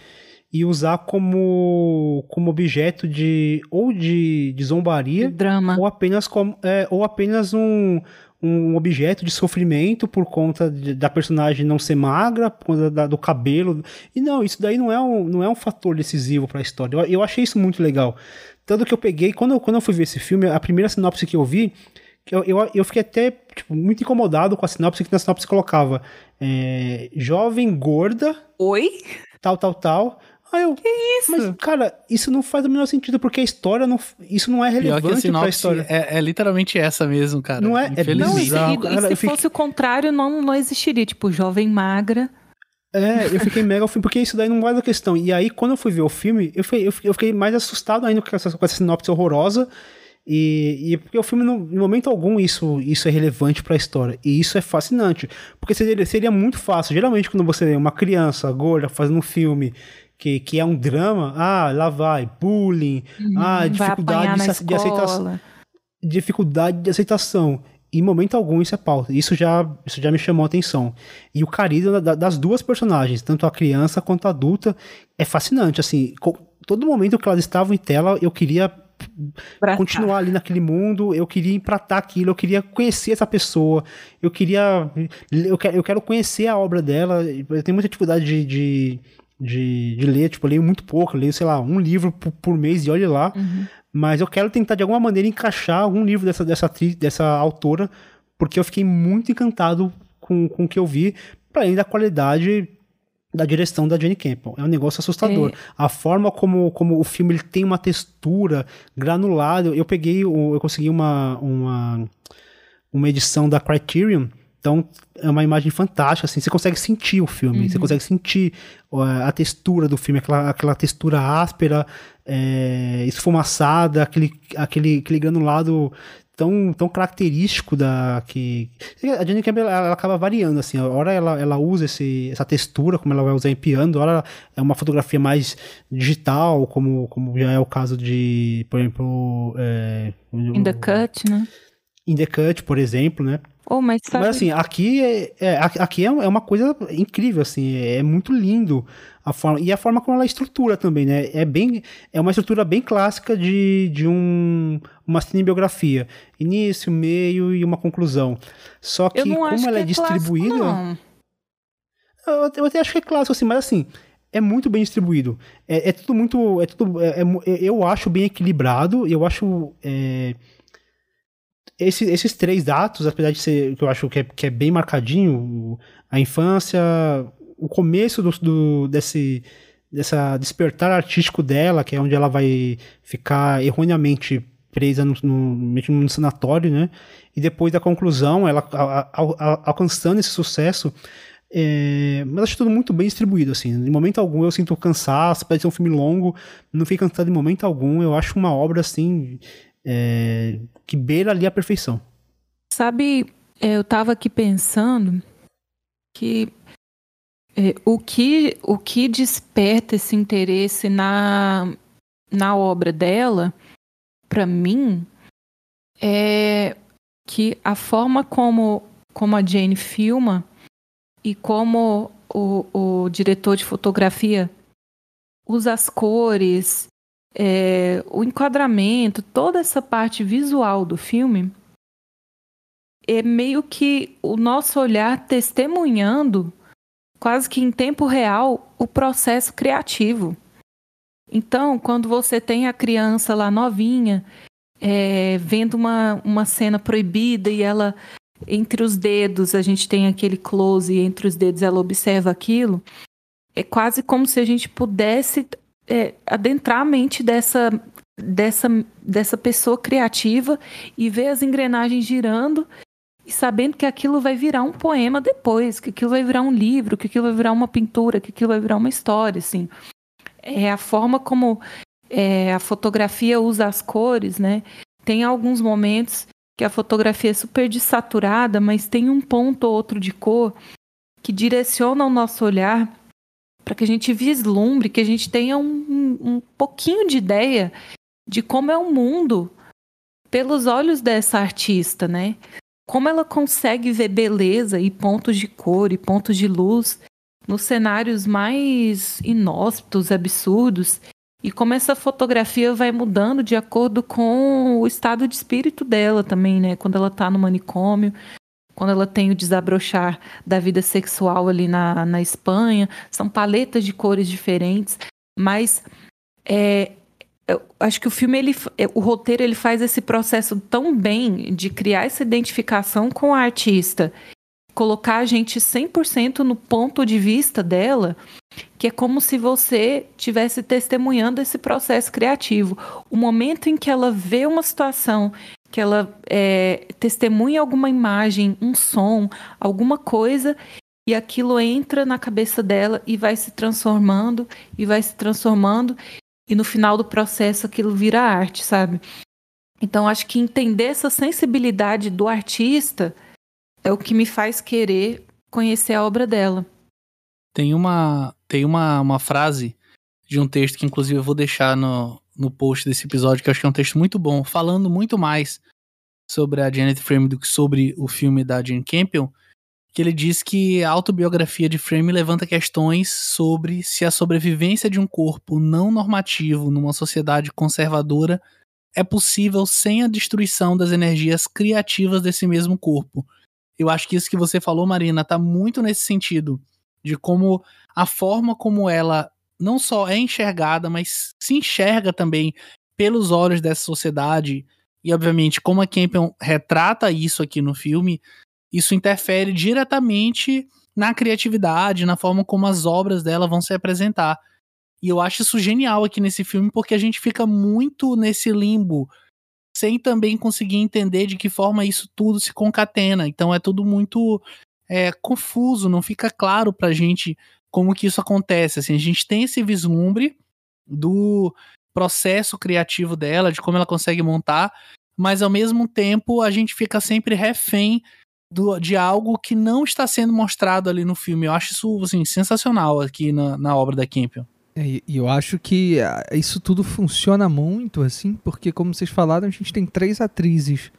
e usar como, como objeto de ou de, de zombaria de drama ou apenas como é, ou apenas um, um objeto de sofrimento por conta de, da personagem não ser magra, por conta da, do cabelo. E não, isso daí não é um, não é um fator decisivo para a história. Eu, eu achei isso muito legal. Tanto que eu peguei, quando eu, quando eu fui ver esse filme, a primeira sinopse que eu vi eu, eu, eu fiquei até tipo, muito incomodado com a sinopse que na sinopse colocava é, jovem gorda. Oi? Tal, tal, tal. Aí eu, que isso? Mas, cara, isso não faz o menor sentido, porque a história não. Isso não é relevante a pra história. É, é, literalmente essa mesmo, cara. Não é? É não, bizarro, e, cara, e se fosse o contrário, não, não existiria. Tipo, jovem magra. É, eu fiquei mega filme, porque isso daí não vai da questão. E aí, quando eu fui ver o filme, eu fiquei, eu fiquei mais assustado ainda com essa, com essa sinopse horrorosa. E, e porque o filme, não, em momento algum, isso, isso é relevante para a história. E isso é fascinante. Porque seria, seria muito fácil. Geralmente, quando você vê uma criança gorda fazendo um filme que, que é um drama, ah, lá vai, bullying, uhum, ah, dificuldade de, de aceitação. Dificuldade de aceitação. Em momento algum isso é pauta. Isso já, isso já me chamou a atenção. E o carisma das duas personagens, tanto a criança quanto a adulta, é fascinante. Assim, todo momento que elas estavam em tela, eu queria Continuar ali naquele mundo, eu queria empratar aquilo, eu queria conhecer essa pessoa, eu queria. Eu quero, eu quero conhecer a obra dela. Eu tenho muita dificuldade de, de, de, de ler, tipo, eu leio muito pouco, eu leio, sei lá, um livro por, por mês e olhe lá. Uhum. Mas eu quero tentar de alguma maneira encaixar algum livro dessa, dessa atriz, dessa autora, porque eu fiquei muito encantado com, com o que eu vi, para além da qualidade da direção da Jenny Campbell. É um negócio assustador. É. A forma como, como o filme ele tem uma textura granulada. Eu peguei, eu consegui uma, uma, uma edição da Criterion. Então é uma imagem fantástica, assim, você consegue sentir o filme, uhum. você consegue sentir a textura do filme, aquela, aquela textura áspera, é, esfumaçada, aquele, aquele, aquele granulado tão, tão característico da que a Jenny Campbell ela, ela, acaba variando assim a hora ela, ela usa esse, essa textura como ela vai usar em piano a hora é uma fotografia mais digital como, como já é o caso de por exemplo é, In the Cut né? In the Cut por exemplo né? Oh, mas, sabe... mas assim, aqui é, é, aqui é, é uma coisa incrível, assim, é muito lindo a forma e a forma como ela estrutura também, né? É bem, é uma estrutura bem clássica de, de um, uma cinebiografia, início, meio e uma conclusão. Só que como ela é, é distribuída, clássico, eu, eu, até acho que é clássico assim, mas assim é muito bem distribuído. É, é tudo muito, é tudo, é, é eu acho bem equilibrado. Eu acho é, esse, esses três atos, apesar de ser que eu acho que é, que é bem marcadinho, a infância, o começo do, do, desse dessa despertar artístico dela, que é onde ela vai ficar erroneamente presa no, no, no sanatório, né? E depois da conclusão, ela a, a, a, alcançando esse sucesso, é, mas acho tudo muito bem distribuído, assim. Em momento algum eu sinto cansaço, parece ser um filme longo, não fiquei cansado em momento algum. Eu acho uma obra, assim, é, que beira ali a perfeição. Sabe, é, eu estava aqui pensando que o que o que desperta esse interesse na, na obra dela, para mim, é que a forma como, como a Jane filma e como o, o diretor de fotografia usa as cores, é, o enquadramento, toda essa parte visual do filme é meio que o nosso olhar testemunhando, quase que em tempo real, o processo criativo. Então, quando você tem a criança lá novinha, é, vendo uma, uma cena proibida e ela, entre os dedos, a gente tem aquele close e entre os dedos ela observa aquilo, é quase como se a gente pudesse é, adentrar a mente dessa, dessa, dessa pessoa criativa e ver as engrenagens girando e sabendo que aquilo vai virar um poema depois, que aquilo vai virar um livro, que aquilo vai virar uma pintura, que aquilo vai virar uma história, assim. É a forma como é, a fotografia usa as cores, né? Tem alguns momentos que a fotografia é super desaturada, mas tem um ponto ou outro de cor que direciona o nosso olhar para que a gente vislumbre, que a gente tenha um, um pouquinho de ideia de como é o mundo pelos olhos dessa artista, né? Como ela consegue ver beleza e pontos de cor e pontos de luz nos cenários mais inóspitos, absurdos, e como essa fotografia vai mudando de acordo com o estado de espírito dela também, né? Quando ela está no manicômio, quando ela tem o desabrochar da vida sexual ali na, na Espanha, são paletas de cores diferentes, mas é, eu acho que o filme, ele, é, o roteiro, ele faz esse processo tão bem de criar essa identificação com a artista, colocar a gente 100% no ponto de vista dela, que é como se você tivesse testemunhando esse processo criativo. O momento em que ela vê uma situação que ela é, testemunha alguma imagem, um som, alguma coisa, e aquilo entra na cabeça dela e vai se transformando, e vai se transformando, e no final do processo aquilo vira arte, sabe? Então, acho que entender essa sensibilidade do artista é o que me faz querer conhecer a obra dela. Tem uma, tem uma, uma frase de um texto que, inclusive, eu vou deixar no, no post desse episódio, que eu acho que é um texto muito bom, falando muito mais sobre a Janet Frame do que sobre o filme da Jane Campion, que ele diz que a autobiografia de Frame levanta questões sobre se a sobrevivência de um corpo não normativo numa sociedade conservadora é possível sem a destruição das energias criativas desse mesmo corpo. Eu acho que isso que você falou, Marina, tá muito nesse sentido de como a forma como ela não só é enxergada, mas se enxerga também pelos olhos dessa sociedade e obviamente como a Campion retrata isso aqui no filme, isso interfere diretamente na criatividade, na forma como as obras dela vão se apresentar. E eu acho isso genial aqui nesse filme, porque a gente fica muito nesse limbo, sem também conseguir entender de que forma isso tudo se concatena. Então é tudo muito é, confuso, não fica claro pra gente como que isso acontece. Assim, a gente tem esse vislumbre do processo criativo dela, de como ela consegue montar, mas ao mesmo tempo a gente fica sempre refém do, de algo que não está sendo mostrado ali no filme. Eu acho isso assim, sensacional aqui na, na obra da Campion. É, e eu acho que ah, isso tudo funciona muito, assim, porque, como vocês falaram, a gente tem três atrizes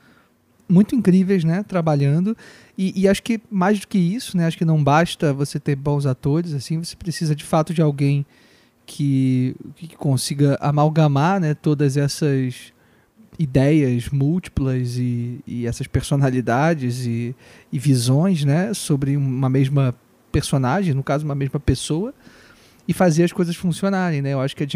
muito incríveis, né, trabalhando, e, e, acho que mais do que isso, né, acho que não basta você ter bons atores, assim, você precisa de fato de alguém que, que consiga amalgamar, né, todas essas ideias múltiplas e, e essas personalidades e, e, visões né, sobre uma mesma personagem, no caso, uma mesma pessoa, e fazer as coisas funcionarem. Né? Eu acho que a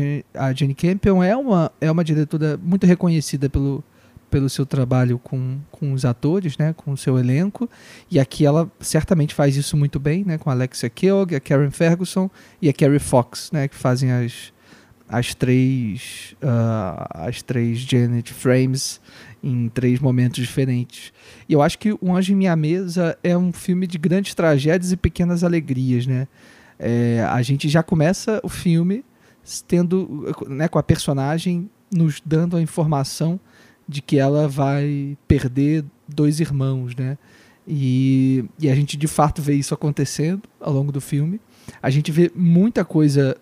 Jenny, a Campion é uma, é uma diretora muito reconhecida pelo, pelo seu trabalho com, com os atores, né, com o seu elenco, e aqui ela certamente faz isso muito bem, né, com a Alexia Keogh, a Karen Ferguson e a Carrie Fox, né, que fazem as, as três uh, as três Janet Frames em três momentos diferentes. E eu acho que O Anjo em Minha Mesa é um filme de grandes tragédias e pequenas alegrias, né? É, a gente já começa o filme tendo, né, com a personagem nos dando a informação de que ela vai perder dois irmãos, né? E, e a gente de fato vê isso acontecendo ao longo do filme. A gente vê muita coisa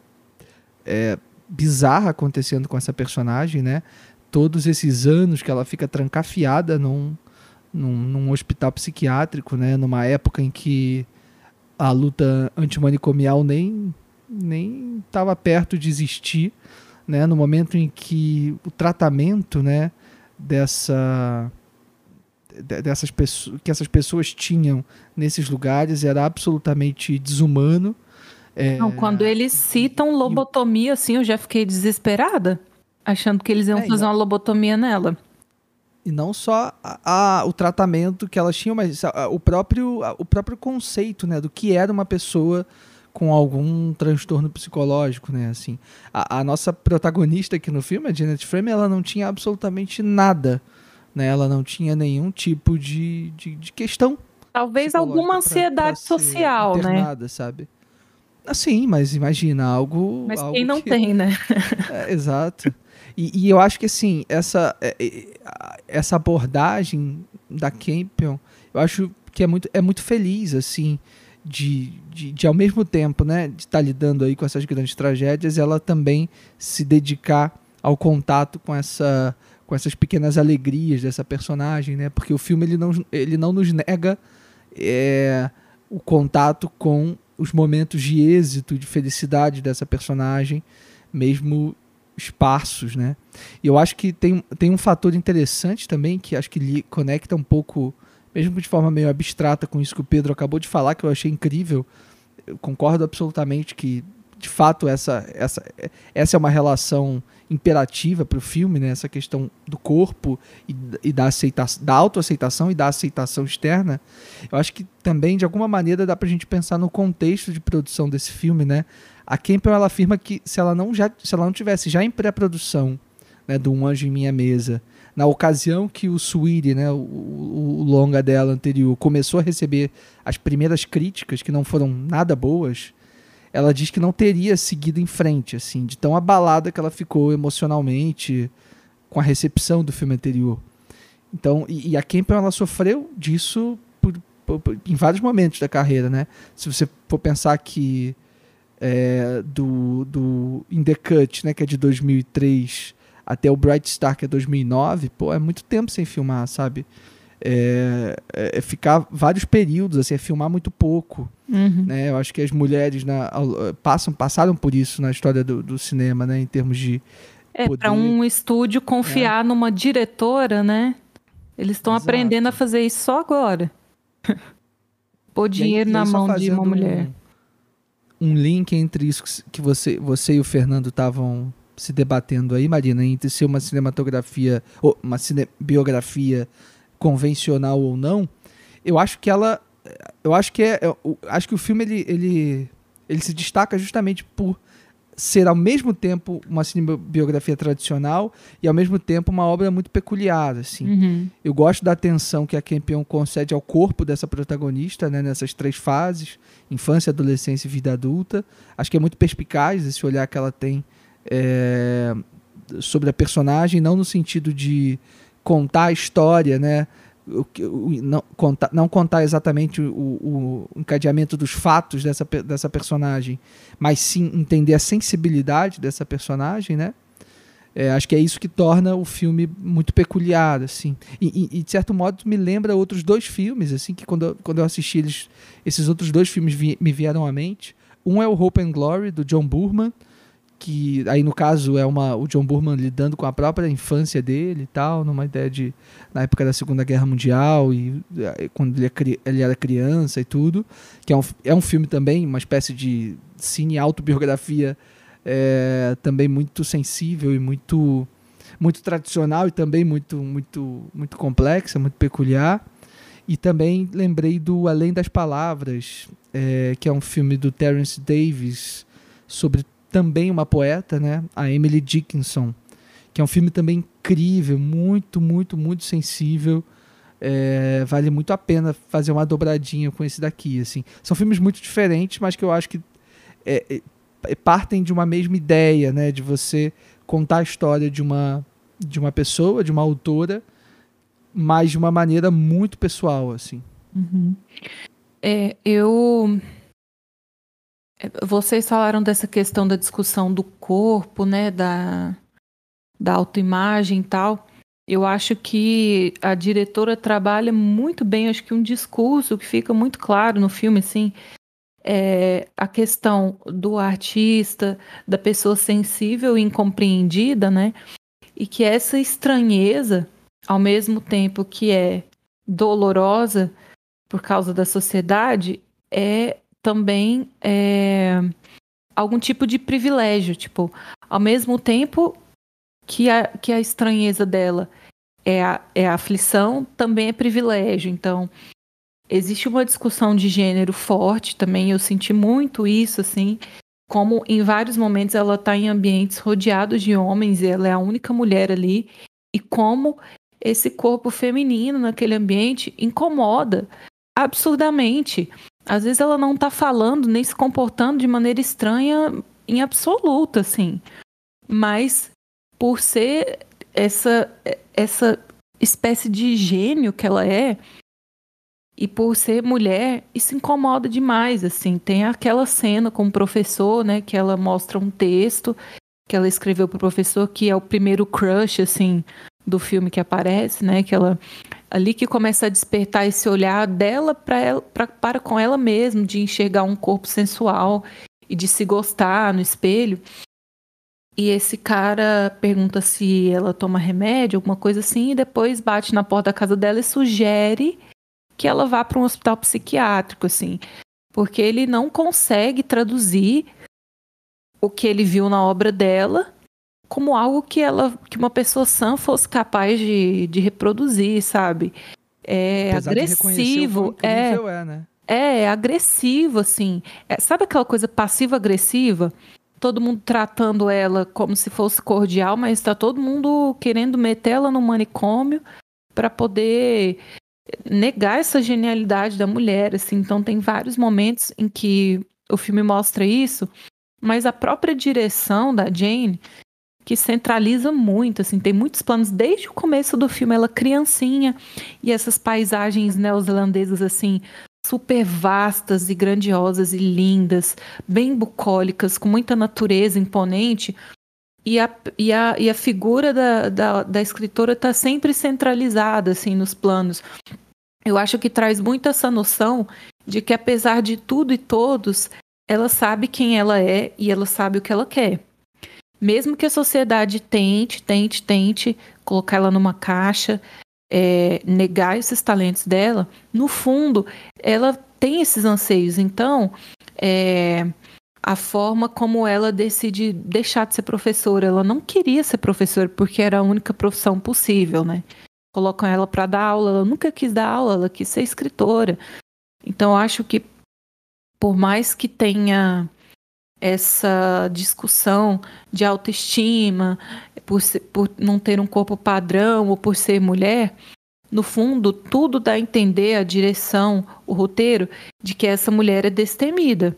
é, bizarra acontecendo com essa personagem, né? Todos esses anos que ela fica trancafiada num, num, num hospital psiquiátrico, né? Numa época em que a luta antimanicomial nem nem estava perto de existir, né? No momento em que o tratamento, né? Dessa dessas pessoas que essas pessoas tinham nesses lugares era absolutamente desumano é... Não, quando eles citam lobotomia, assim, eu já fiquei desesperada, achando que eles iam é, fazer não... uma lobotomia nela. E não só a, a, o tratamento que elas tinham, mas a, o, próprio, o próprio conceito, né, do que era uma pessoa com algum transtorno psicológico, né, assim. A, a nossa protagonista aqui no filme, a Janet Frame, ela não tinha absolutamente nada, né, ela não tinha nenhum tipo de, de, de questão Talvez alguma ansiedade pra, pra social, né? sabe? Sim, mas imagina algo. Mas algo quem não que... tem, né? é, exato. E, e, eu acho que assim, essa, é, é, essa abordagem da Campion, eu acho que é muito, é muito feliz, assim, de, de, de ao mesmo tempo, né, de estar tá lidando aí com essas grandes tragédias, ela também se dedicar ao contato com essa com essas pequenas alegrias dessa personagem, né? Porque o filme ele não, ele não nos nega é, o contato com os momentos de êxito, de felicidade dessa personagem, mesmo esparsos, né? E eu acho que tem, tem um fator interessante também, que acho que conecta um pouco, mesmo de forma meio abstrata com isso que o Pedro acabou de falar, que eu achei incrível. Eu concordo absolutamente que de fato essa, essa, essa é uma relação imperativa para o filme, né? essa questão do corpo e, e da, aceitação, da autoaceitação e da aceitação externa. Eu acho que também, de alguma maneira, dá para a gente pensar no contexto de produção desse filme. Né? A Campbell ela afirma que se ela não, já, se ela não tivesse já em pré-produção né, do Um Anjo em Minha Mesa, na ocasião que o Sweetie, né, o, o, o longa dela anterior, começou a receber as primeiras críticas, que não foram nada boas, ela diz que não teria seguido em frente, assim, de tão abalada que ela ficou emocionalmente com a recepção do filme anterior. Então, e, e a Campbell ela sofreu disso por, por, por, em vários momentos da carreira, né? Se você for pensar que é, do, do In The Cut, né, que é de 2003, até o Bright Star, que é 2009, pô, é muito tempo sem filmar, sabe? É, é, ficar vários períodos, assim, é filmar muito pouco. Uhum. Né? Eu acho que as mulheres na, passam, passaram por isso na história do, do cinema, né? Em termos de. É, para um estúdio confiar é. numa diretora, né? Eles estão aprendendo a fazer isso só agora. *laughs* Pôr dinheiro na mão de uma mulher. Um, um, link entre isso que você, você e o Fernando estavam se debatendo aí, Marina, entre ser uma cinematografia, ou uma cine biografia convencional ou não, eu acho que ela. Eu acho que é. Eu acho que o filme ele, ele, ele se destaca justamente por ser ao mesmo tempo uma cinebiografia tradicional e ao mesmo tempo uma obra muito peculiar assim. Uhum. Eu gosto da atenção que a Campion concede ao corpo dessa protagonista, né, nessas três fases, infância, adolescência e vida adulta. Acho que é muito perspicaz esse olhar que ela tem é, sobre a personagem, não no sentido de contar a história, né, o, o, não, contar, não contar exatamente o, o, encadeamento dos fatos dessa, dessa personagem, mas sim entender a sensibilidade dessa personagem, né? É, acho que é isso que torna o filme muito peculiar, assim. E, e, e, de certo modo me lembra outros dois filmes, assim, que quando, quando eu assisti eles, esses outros dois filmes vi, me vieram à mente. Um é o Hope and Glory, do John Burman, que aí no caso é uma o John Burman lidando com a própria infância dele e tal, numa ideia de na época da Segunda Guerra Mundial e eh, quando ele, é, ele era criança e tudo, que é um, é um filme também, uma espécie de cine autobiografia é, também muito sensível e muito muito tradicional e também muito muito muito complexa, muito peculiar. E também lembrei do Além das Palavras, é, que é um filme do Terence Davis sobre também uma poeta, né? A Emily Dickinson, que é um filme também incrível, muito, muito, muito sensível. É, vale muito a pena fazer uma dobradinha com esse daqui, assim. São filmes muito diferentes, mas que eu acho que é, é, partem de uma mesma ideia, né? De você contar a história de uma de uma pessoa, de uma autora, mas de uma maneira muito pessoal, assim. Uhum. É, eu vocês falaram dessa questão da discussão do corpo, né, da, da autoimagem e tal. Eu acho que a diretora trabalha muito bem, acho que um discurso que fica muito claro no filme, assim, é a questão do artista, da pessoa sensível e incompreendida, né? E que essa estranheza, ao mesmo tempo que é dolorosa por causa da sociedade, é também é, algum tipo de privilégio. Tipo, ao mesmo tempo que a, que a estranheza dela é a, é a aflição, também é privilégio. Então, existe uma discussão de gênero forte também. Eu senti muito isso, assim, como em vários momentos ela está em ambientes rodeados de homens e ela é a única mulher ali. E como esse corpo feminino naquele ambiente incomoda absurdamente. Às vezes ela não tá falando nem se comportando de maneira estranha em absoluta, assim. Mas por ser essa essa espécie de gênio que ela é e por ser mulher, isso incomoda demais, assim. Tem aquela cena com o professor, né, que ela mostra um texto que ela escreveu pro professor que é o primeiro crush assim do filme que aparece, né, que ela ali que começa a despertar esse olhar dela para para com ela mesma, de enxergar um corpo sensual e de se gostar no espelho. E esse cara pergunta se ela toma remédio, alguma coisa assim, e depois bate na porta da casa dela e sugere que ela vá para um hospital psiquiátrico, assim, porque ele não consegue traduzir o que ele viu na obra dela como algo que ela que uma pessoa sã fosse capaz de, de reproduzir, sabe? É Apesar agressivo, é, é, né? é, é agressivo assim. É, sabe aquela coisa passiva agressiva? Todo mundo tratando ela como se fosse cordial, mas está todo mundo querendo meter ela no manicômio para poder negar essa genialidade da mulher, assim. Então tem vários momentos em que o filme mostra isso, mas a própria direção da Jane que centraliza muito, assim, tem muitos planos desde o começo do filme, ela criancinha e essas paisagens neozelandesas assim super vastas e grandiosas e lindas, bem bucólicas, com muita natureza imponente. E a, e a, e a figura da, da, da escritora está sempre centralizada assim nos planos. Eu acho que traz muito essa noção de que, apesar de tudo e todos, ela sabe quem ela é e ela sabe o que ela quer mesmo que a sociedade tente, tente, tente colocar ela numa caixa, é, negar esses talentos dela, no fundo, ela tem esses anseios. Então, é, a forma como ela decide deixar de ser professora, ela não queria ser professora porque era a única profissão possível, né? Colocam ela para dar aula, ela nunca quis dar aula, ela quis ser escritora. Então, acho que por mais que tenha essa discussão de autoestima, por, ser, por não ter um corpo padrão ou por ser mulher, no fundo, tudo dá a entender a direção, o roteiro, de que essa mulher é destemida.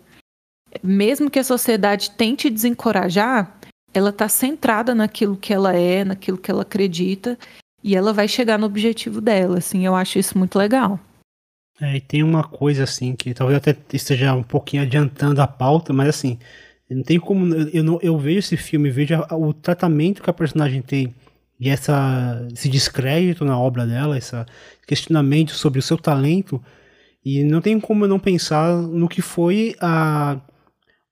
Mesmo que a sociedade tente desencorajar, ela está centrada naquilo que ela é, naquilo que ela acredita, e ela vai chegar no objetivo dela. Assim, eu acho isso muito legal. É, e tem uma coisa assim que talvez até esteja um pouquinho adiantando a pauta, mas assim, não tem como. Eu, não, eu vejo esse filme, vejo o tratamento que a personagem tem e essa, esse descrédito na obra dela, esse questionamento sobre o seu talento, e não tem como eu não pensar no que foi a,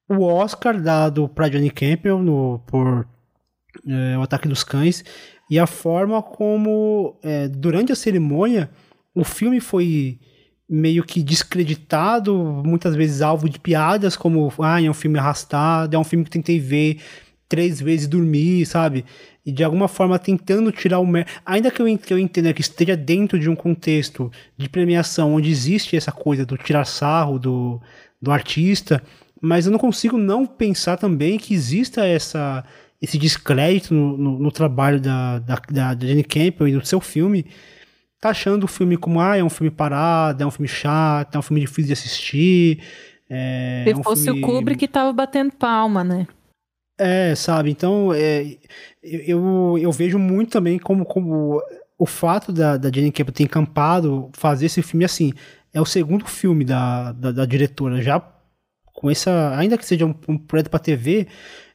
o Oscar dado para Johnny Campbell no, por é, O Ataque dos Cães e a forma como, é, durante a cerimônia, o filme foi meio que descreditado, muitas vezes alvo de piadas, como, ah, é um filme arrastado, é um filme que tentei ver três vezes dormir, sabe? E de alguma forma tentando tirar o mérito. Ainda que eu, entenda que esteja dentro de um contexto de premiação onde existe essa coisa do tirar sarro do, do artista, mas eu não consigo não pensar também que exista essa, esse descrédito no, no, no trabalho da, da, da Jenny Campbell e do seu filme tá achando o filme como, ah, é um filme parado, é um filme chato, é um filme difícil de assistir. É, Se é um fosse filme... o Kubrick, tava batendo palma, né? É, sabe? Então, é, eu, eu vejo muito também como, como o fato da, da Jenny Campbell ter encampado fazer esse filme assim. É o segundo filme da, da, da diretora, já com essa. Ainda que seja um, um projeto para TV,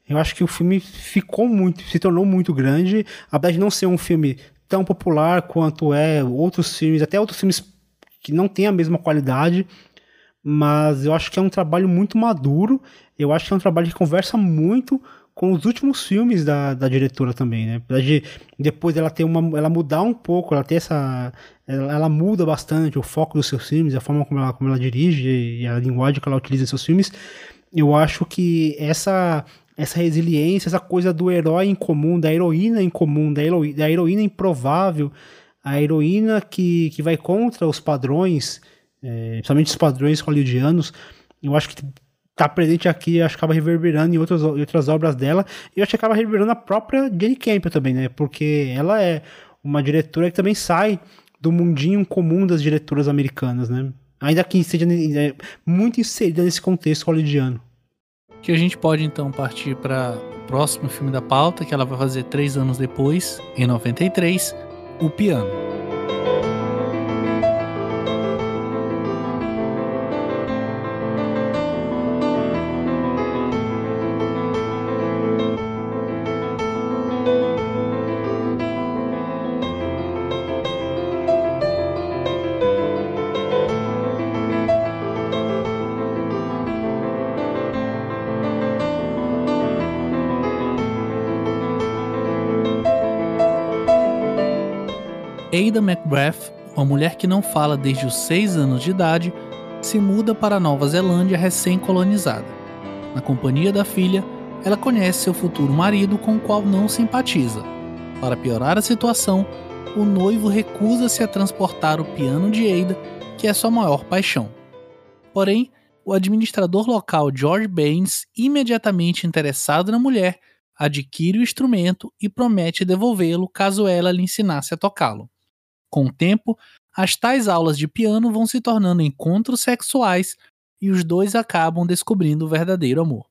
eu acho que o filme ficou muito, se tornou muito grande, apesar de não ser um filme tão popular quanto é outros filmes, até outros filmes que não têm a mesma qualidade, mas eu acho que é um trabalho muito maduro, eu acho que é um trabalho que conversa muito com os últimos filmes da, da diretora também, né? De, depois ela ter uma, ela mudar um pouco, ela ter essa, ela, ela, muda bastante o foco dos seus filmes, a forma como ela, como ela dirige e a linguagem que ela utiliza em seus filmes. Eu acho que essa essa resiliência, essa coisa do herói em comum, da heroína em comum, da, hero, da heroína improvável, a heroína que, que vai contra os padrões, é, principalmente os padrões hollywoodianos, eu acho que tá presente aqui, acho que acaba reverberando em outras, em outras obras dela, e eu acho que acaba reverberando a própria Jenny Campbell também, né, porque ela é uma diretora que também sai do mundinho comum das diretoras americanas, né, ainda que seja é, muito inserida nesse contexto hollywoodiano que a gente pode então partir para o próximo filme da pauta, que ela vai fazer três anos depois, em 93, O Piano. Ada McGrath, uma mulher que não fala desde os 6 anos de idade, se muda para a Nova Zelândia recém-colonizada. Na companhia da filha, ela conhece seu futuro marido com o qual não simpatiza. Para piorar a situação, o noivo recusa-se a transportar o piano de Ada, que é sua maior paixão. Porém, o administrador local George Baines, imediatamente interessado na mulher, adquire o instrumento e promete devolvê-lo caso ela lhe ensinasse a tocá-lo. Com o tempo, as tais aulas de piano vão se tornando encontros sexuais e os dois acabam descobrindo o verdadeiro amor.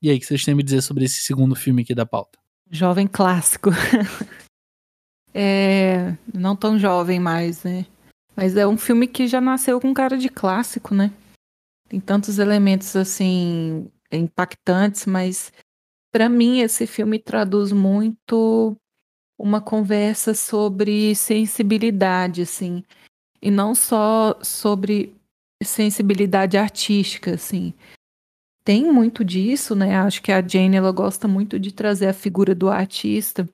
E aí, o que vocês têm a me dizer sobre esse segundo filme aqui da pauta? jovem clássico. *laughs* é, não tão jovem mais, né? Mas é um filme que já nasceu com cara de clássico, né? Tem tantos elementos assim impactantes, mas para mim esse filme traduz muito uma conversa sobre sensibilidade, assim, e não só sobre sensibilidade artística, assim. Tem muito disso, né? Acho que a Jane ela gosta muito de trazer a figura do artista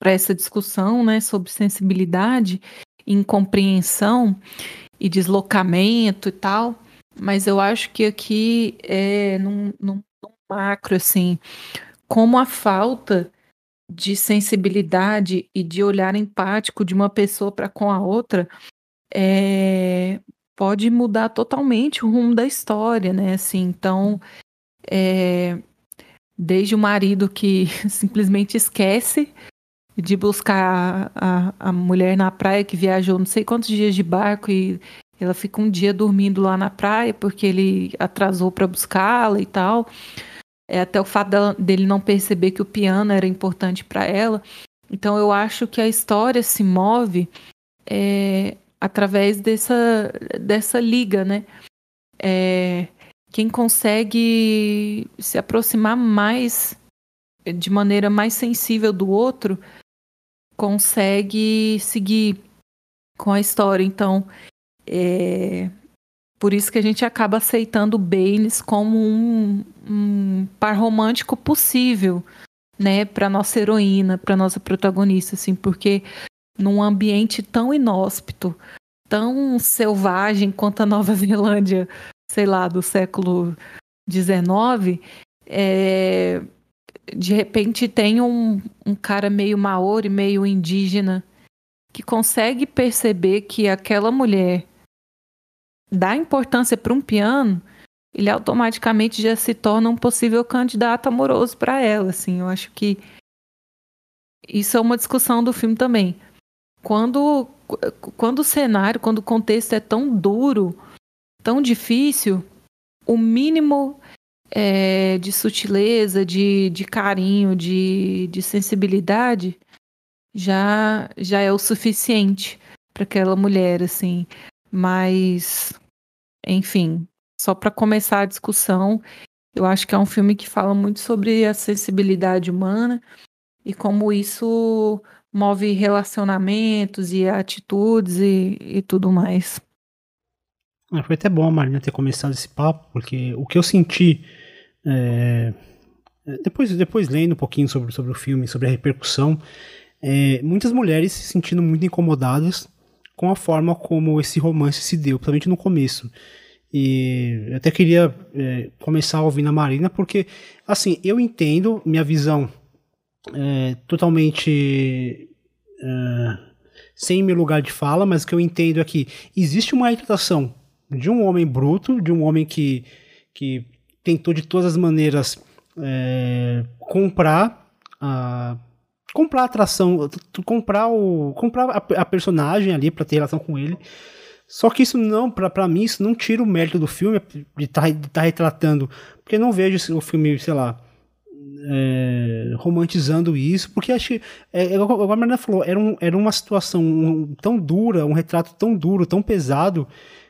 para essa discussão, né, sobre sensibilidade, incompreensão e deslocamento e tal. Mas eu acho que aqui é num, num, macro assim, como a falta de sensibilidade e de olhar empático de uma pessoa para com a outra é, pode mudar totalmente o rumo da história, né? Assim, então, é, desde o marido que *laughs* simplesmente esquece de buscar a, a, mulher na praia que viajou não sei quantos dias de barco e ela fica um dia dormindo lá na praia porque ele atrasou para buscá-la e tal. É até o fato dele não perceber que o piano era importante para ela. Então eu acho que a história se move é, através dessa, dessa liga, né? É, quem consegue se aproximar mais, de maneira mais sensível do outro, consegue seguir com a história. Então, é, por isso que a gente acaba aceitando Baines como um, um par romântico possível, né, para nossa heroína, para nossa protagonista, assim, porque num ambiente tão inóspito, tão selvagem quanto a Nova *laughs* Zelândia, sei lá, do século XIX, é, de repente tem um, um cara meio maori, meio indígena, que consegue perceber que aquela mulher dá importância para um piano, ele automaticamente já se torna um possível candidato amoroso para ela, assim. Eu acho que isso é uma discussão do filme também. Quando quando o cenário, quando o contexto é tão duro, tão difícil, o mínimo é, de sutileza, de, de carinho, de, de sensibilidade já já é o suficiente para aquela mulher, assim. Mas, enfim, só para começar a discussão, eu acho que é um filme que fala muito sobre a sensibilidade humana e como isso move relacionamentos e atitudes e, e tudo mais. É, foi até bom a Marina ter começado esse papo, porque o que eu senti é, depois, depois lendo um pouquinho sobre, sobre o filme, sobre a repercussão, é, muitas mulheres se sentindo muito incomodadas com a forma como esse romance se deu, principalmente no começo. E eu até queria é, começar ouvindo a Marina, porque, assim, eu entendo minha visão é, totalmente é, sem meu lugar de fala, mas o que eu entendo é que existe uma retratação de um homem bruto, de um homem que, que tentou de todas as maneiras é, comprar a comprar a atração, comprar o comprar a, a personagem ali para ter relação com ele. Só que isso não, para mim, isso não tira o mérito do filme de estar tá, tá retratando, porque não vejo o filme, sei lá, é, romantizando isso, porque acho que, é, igual a Marina falou, era, um, era uma situação um, tão dura, um retrato tão duro, tão pesado,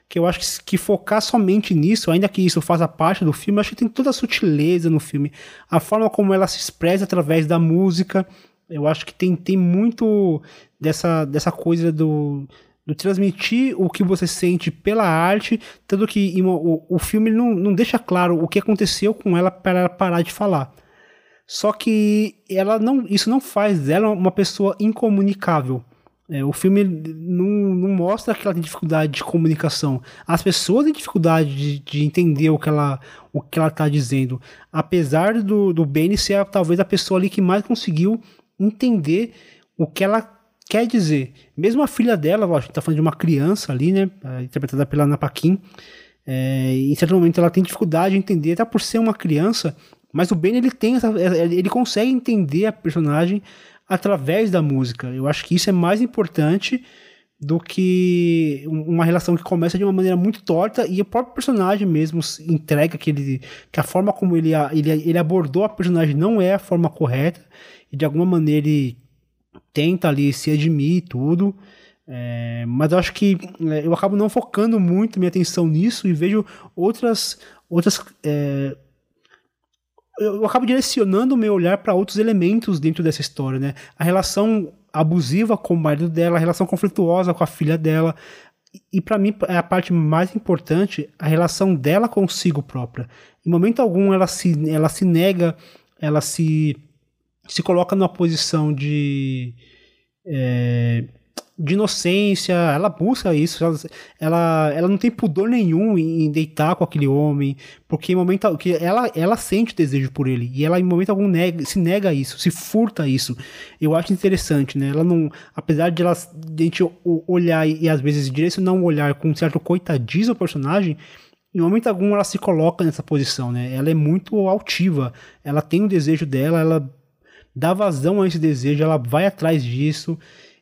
que eu acho que, que, focar somente nisso, ainda que isso faça parte do filme, acho que tem toda a sutileza no filme. A forma como ela se expressa através da música, eu acho que tem, tem muito dessa, dessa coisa do, do transmitir o que você sente pela arte, tanto que o, o filme não, não deixa claro o que aconteceu com ela para ela parar de falar. Só que ela não, isso não faz dela uma pessoa incomunicável. É, o filme não, não, mostra que ela tem dificuldade de comunicação. As pessoas têm dificuldade de, de entender o que ela o que ela está dizendo. Apesar do, do Benny ser talvez a pessoa ali que mais conseguiu entender o que ela quer dizer. Mesmo a filha dela, a gente tá falando de uma criança ali, né? É, interpretada pela Ana Paquin. É, em certo momento ela tem dificuldade de entender, até por ser uma criança, mas o Ben ele tem essa, ele consegue entender a personagem através da música. Eu acho que isso é mais importante do que uma relação que começa de uma maneira muito torta e o próprio personagem mesmo entrega que, ele, que a forma como ele, ele, ele abordou a personagem não é a forma correta e de alguma maneira ele tenta ali se admir e tudo. É, mas eu acho que é, eu acabo não focando muito minha atenção nisso e vejo outras outras é, eu acabo direcionando o meu olhar para outros elementos dentro dessa história, né? A relação abusiva com o marido dela, a relação conflituosa com a filha dela. E para mim é a parte mais importante, a relação dela consigo própria. Em momento algum ela se, ela se nega, ela se, se coloca numa posição de. É, de inocência, ela busca isso, ela, ela, ela, não tem pudor nenhum em deitar com aquele homem, porque em momento que ela, ela sente desejo por ele e ela em momento algum nega, se nega isso, se furta isso. Eu acho interessante, né? Ela não, apesar de ela de a gente olhar e, e às vezes direcionar um olhar com um certo coitadismo ao personagem, em momento algum ela se coloca nessa posição, né? Ela é muito altiva, ela tem o desejo dela, ela dá vazão a esse desejo, ela vai atrás disso.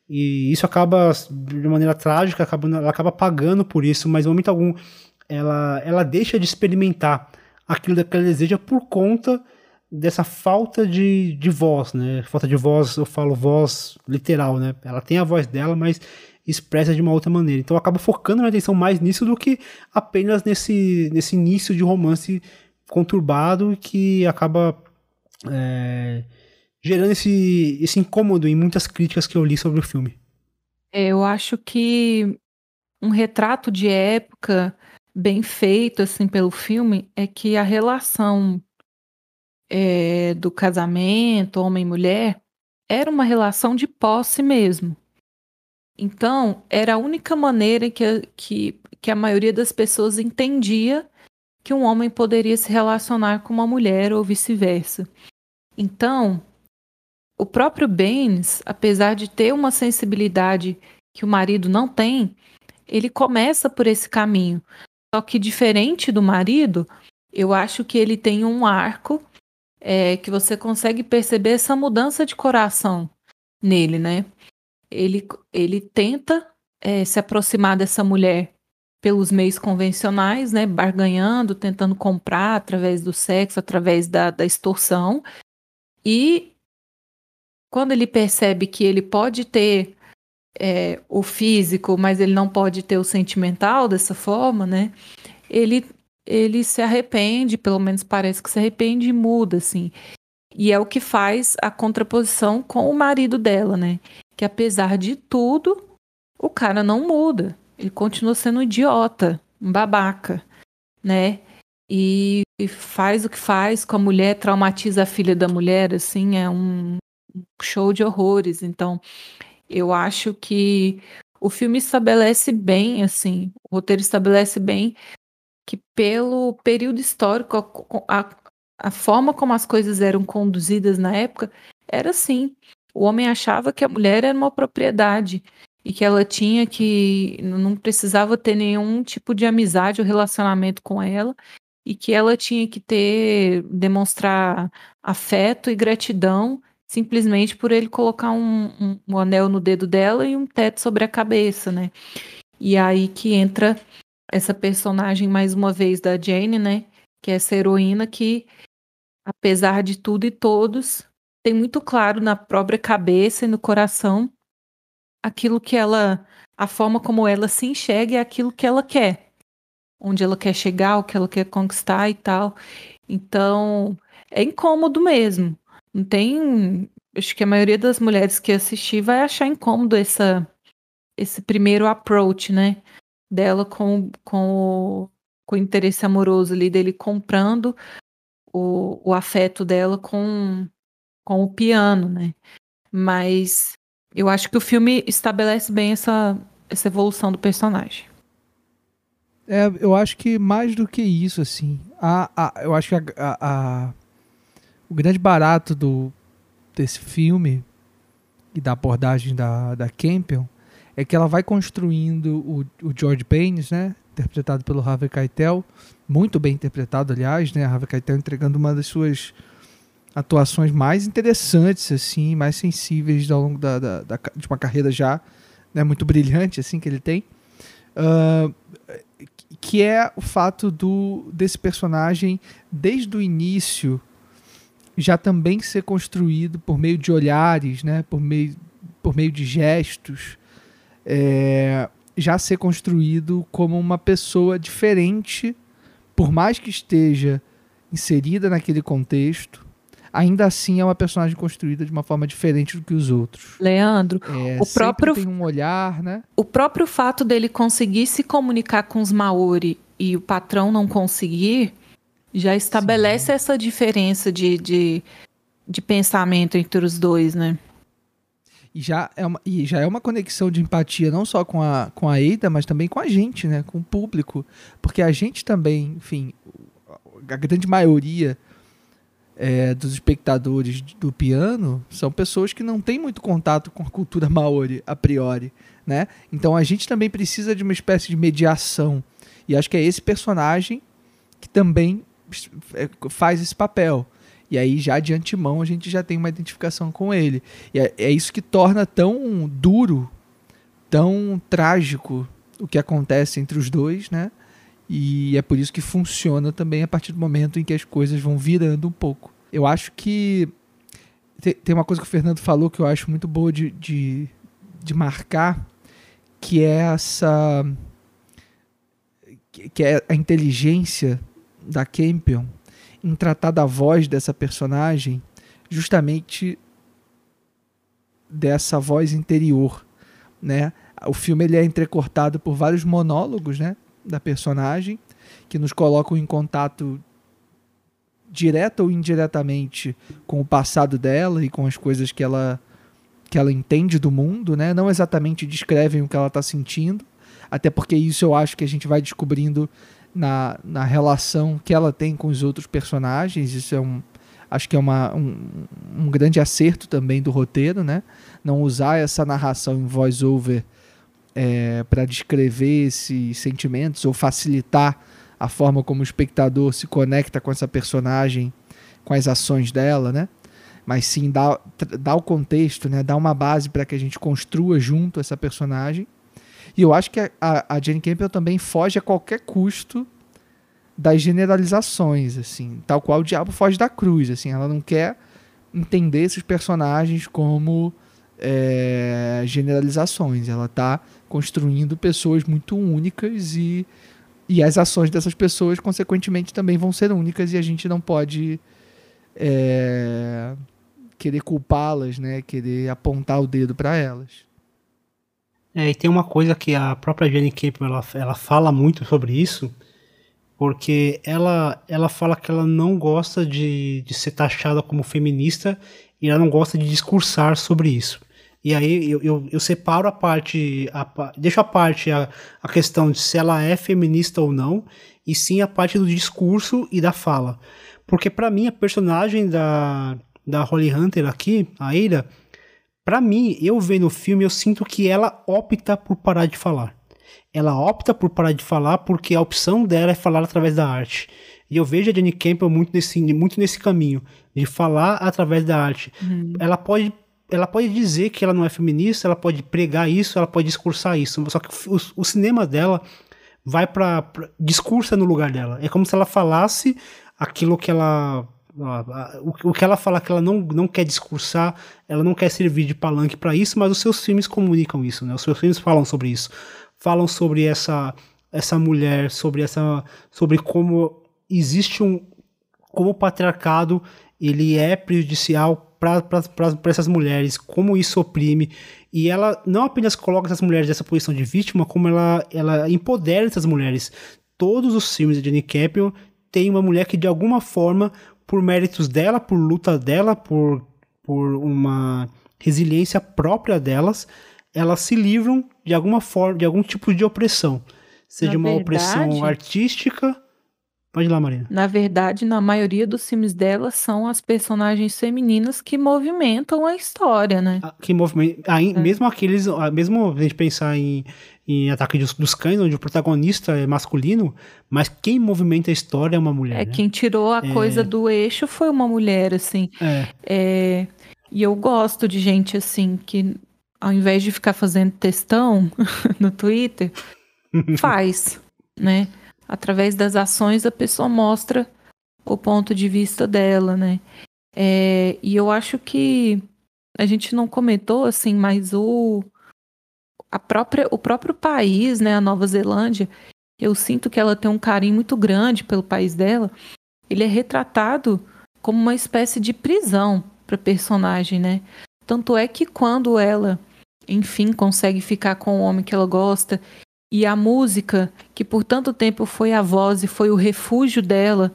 E isso acaba, de maneira trágica, acaba, ela acaba pagando por isso, mas em momento algum ela, ela deixa de experimentar aquilo que ela deseja por conta dessa falta de, de voz, né? Falta de voz, eu falo voz literal, né? Ela tem a voz dela, mas expressa de uma outra maneira. Então eu acabo focando minha atenção mais nisso do que apenas nesse, nesse início de romance conturbado que acaba é, gerando esse, esse incômodo em muitas críticas que eu li sobre o filme. É, eu acho que um retrato de época bem feito assim pelo filme é que a relação é, do casamento homem mulher era uma relação de posse mesmo. Então era a única maneira que, que, que a maioria das pessoas entendia que um homem poderia se relacionar com uma mulher ou vice-versa. Então o próprio Baines, apesar de ter uma sensibilidade que o marido não tem, ele começa por esse caminho. Só que diferente do marido, eu acho que ele tem um arco é, que você consegue perceber essa mudança de coração nele, né? Ele, ele tenta é, se aproximar dessa mulher pelos meios convencionais, né? Barganhando, tentando comprar através do sexo, através da, da extorsão. E quando ele percebe que ele pode ter é, o físico, mas ele não pode ter o sentimental dessa forma, né? Ele, ele se arrepende, pelo menos parece que se arrepende e muda, assim. E é o que faz a contraposição com o marido dela, né? Que apesar de tudo, o cara não muda. Ele continua sendo um idiota, um babaca, né? E, e faz o que faz com a mulher, traumatiza a filha da mulher, assim, é um, show de horrores. Então, eu acho que o filme estabelece bem, assim, o roteiro estabelece bem que pelo período histórico, a, a, a forma como as coisas eram conduzidas na época era assim. O homem achava que a mulher era uma propriedade e que ela tinha que não precisava ter nenhum tipo de amizade ou relacionamento com ela e que ela tinha que ter demonstrar afeto e gratidão simplesmente por ele colocar um, um, um, anel no dedo dela e um teto sobre a cabeça, né? E aí que entra essa personagem mais uma vez da Jane, né? Que é essa heroína que, apesar de tudo e todos, tem muito claro na própria cabeça e no coração aquilo que ela, a forma como ela se enxerga é aquilo que ela quer, onde ela quer chegar, o que ela quer conquistar e tal. Então, é incômodo mesmo. Não tem. Acho que a maioria das mulheres que assistir vai achar incômodo essa, esse primeiro approach, né? Dela com, com, o, com o interesse amoroso ali, dele comprando o, o afeto dela com, com o piano, né? Mas eu acho que o filme estabelece bem essa, essa evolução do personagem. É, eu acho que mais do que isso, assim, a, a, eu acho que a, a, a o grande barato do, desse filme e da abordagem da, da Campion é que ela vai construindo o, o George Paynes, né? Interpretado pelo Harvey Keitel, muito bem interpretado, aliás, né? Harvey Keitel entregando uma das suas atuações mais interessantes, assim, mais sensíveis ao longo da, da, da de uma carreira já né, muito brilhante assim que ele tem, uh, que é o fato do desse personagem desde o início já também ser construído por meio de olhares, né, por meio por meio de gestos, é, já ser construído como uma pessoa diferente, por mais que esteja inserida naquele contexto, ainda assim é uma personagem construída de uma forma diferente do que os outros. Leandro, É, o próprio tem um olhar, né? o próprio fato dele conseguir se comunicar com os Maori e o patrão não conseguir já estabelece essa diferença de, de, de pensamento entre os dois, né? E já, é uma, e já é uma conexão de empatia não só com a, com a Eida, mas também com a gente, né? Com o público. Porque a gente também, enfim, a grande maioria é, dos espectadores do piano são pessoas que não têm muito contato com a cultura maori, a priori, né? Então a gente também precisa de uma espécie de mediação. E acho que é esse personagem que também faz esse papel. E aí, já de antemão, a gente já tem uma identificação com ele. E é, é isso que torna tão duro, tão trágico o que acontece entre os dois, né? E é por isso que funciona também a partir do momento em que as coisas vão virando um pouco. Eu acho que te- tem uma coisa que o Fernando falou que eu acho muito boa de, de, de marcar, que é essa. que é a inteligência da Campion em tratar da voz dessa personagem justamente dessa voz interior, né? O filme ele é entrecortado por vários monólogos, né, da personagem que nos colocam em contato direto ou indiretamente com o passado dela e com as coisas que ela que ela entende do mundo, né? Não exatamente descrevem o que ela está sentindo, até porque isso eu acho que a gente vai descobrindo na, na relação que ela tem com os outros personagens. Isso é um. Acho que é uma, um, um grande acerto também do roteiro, né? Não usar essa narração em voice-over é, para descrever esses sentimentos ou facilitar a forma como o espectador se conecta com essa personagem, com as ações dela, né? Mas sim dar, dar o contexto, né? Dar uma base para que a gente construa junto essa personagem. E eu acho que a, a, Jane Campion também foge a qualquer custo das generalizações, assim, tal qual o diabo foge da cruz, assim, ela não quer entender esses personagens como é, generalizações, ela está construindo pessoas muito únicas e, e as ações dessas pessoas, consequentemente, também vão ser únicas e a gente não pode é, querer culpá-las, né, querer apontar o dedo para elas. É, e tem uma coisa que a própria Jenny Campion ela, ela fala muito sobre isso, porque ela, ela fala que ela não gosta de, de ser taxada como feminista e ela não gosta de discursar sobre isso. E aí eu, eu, eu separo a parte, a, deixo a parte a, a questão de se ela é feminista ou não, e sim a parte do discurso e da fala. Porque pra mim a personagem da, da Holly Hunter aqui, a Eira, Pra mim, eu vendo o filme, eu sinto que ela opta por parar de falar. Ela opta por parar de falar porque a opção dela é falar através da arte. E eu vejo a Jenny Campbell muito nesse, muito nesse caminho, de falar através da arte. Ela pode ela pode dizer que ela não é feminista, ela pode pregar isso, ela pode discursar isso. Só que o, o cinema dela vai pra, pra. discursa no lugar dela. É como se ela falasse aquilo que ela o, que ela fala que ela não, não quer discursar, ela não quer servir de palanque para isso, mas os seus filmes comunicam isso, né? Os seus filmes falam sobre isso. Falam sobre essa essa mulher, sobre essa sobre como existe um como o patriarcado ele é prejudicial para essas mulheres, como isso oprime. E ela não apenas coloca essas mulheres nessa posição de vítima, como ela, ela empodera essas mulheres. Todos os filmes de Jenny Campion tem uma mulher que, de alguma forma, por méritos dela, por luta dela, por, por uma resiliência própria delas, elas se livram de alguma forma, de algum tipo de opressão. Seja Na uma verdade- opressão artística. Pode ir lá, Marina. Na verdade, na maioria dos filmes dela são as personagens femininas que movimentam a história, né? Ah, Que movimento, aí, É. mesmo aqueles, ah, mesmo a gente pensar em, em Ataque dos, dos Cães, onde o protagonista é masculino, mas quem movimenta a história é uma mulher. É, né? quem tirou a É. coisa do eixo foi uma mulher, assim. É, É, e eu gosto de gente assim que ao invés de ficar fazendo textão *laughs* no Twitter, *laughs* faz, né? Através das ações a pessoa mostra o ponto de vista dela, né? É, e eu acho que a gente não comentou assim, mas o a própria, o próprio país, né, a Nova Zelândia, eu sinto que ela tem um carinho muito grande pelo país dela. Ele é retratado como uma espécie de prisão para personagem, né? Tanto é que quando ela, enfim, consegue ficar com o homem que ela gosta e a música, que por tanto tempo foi a voz e foi o refúgio dela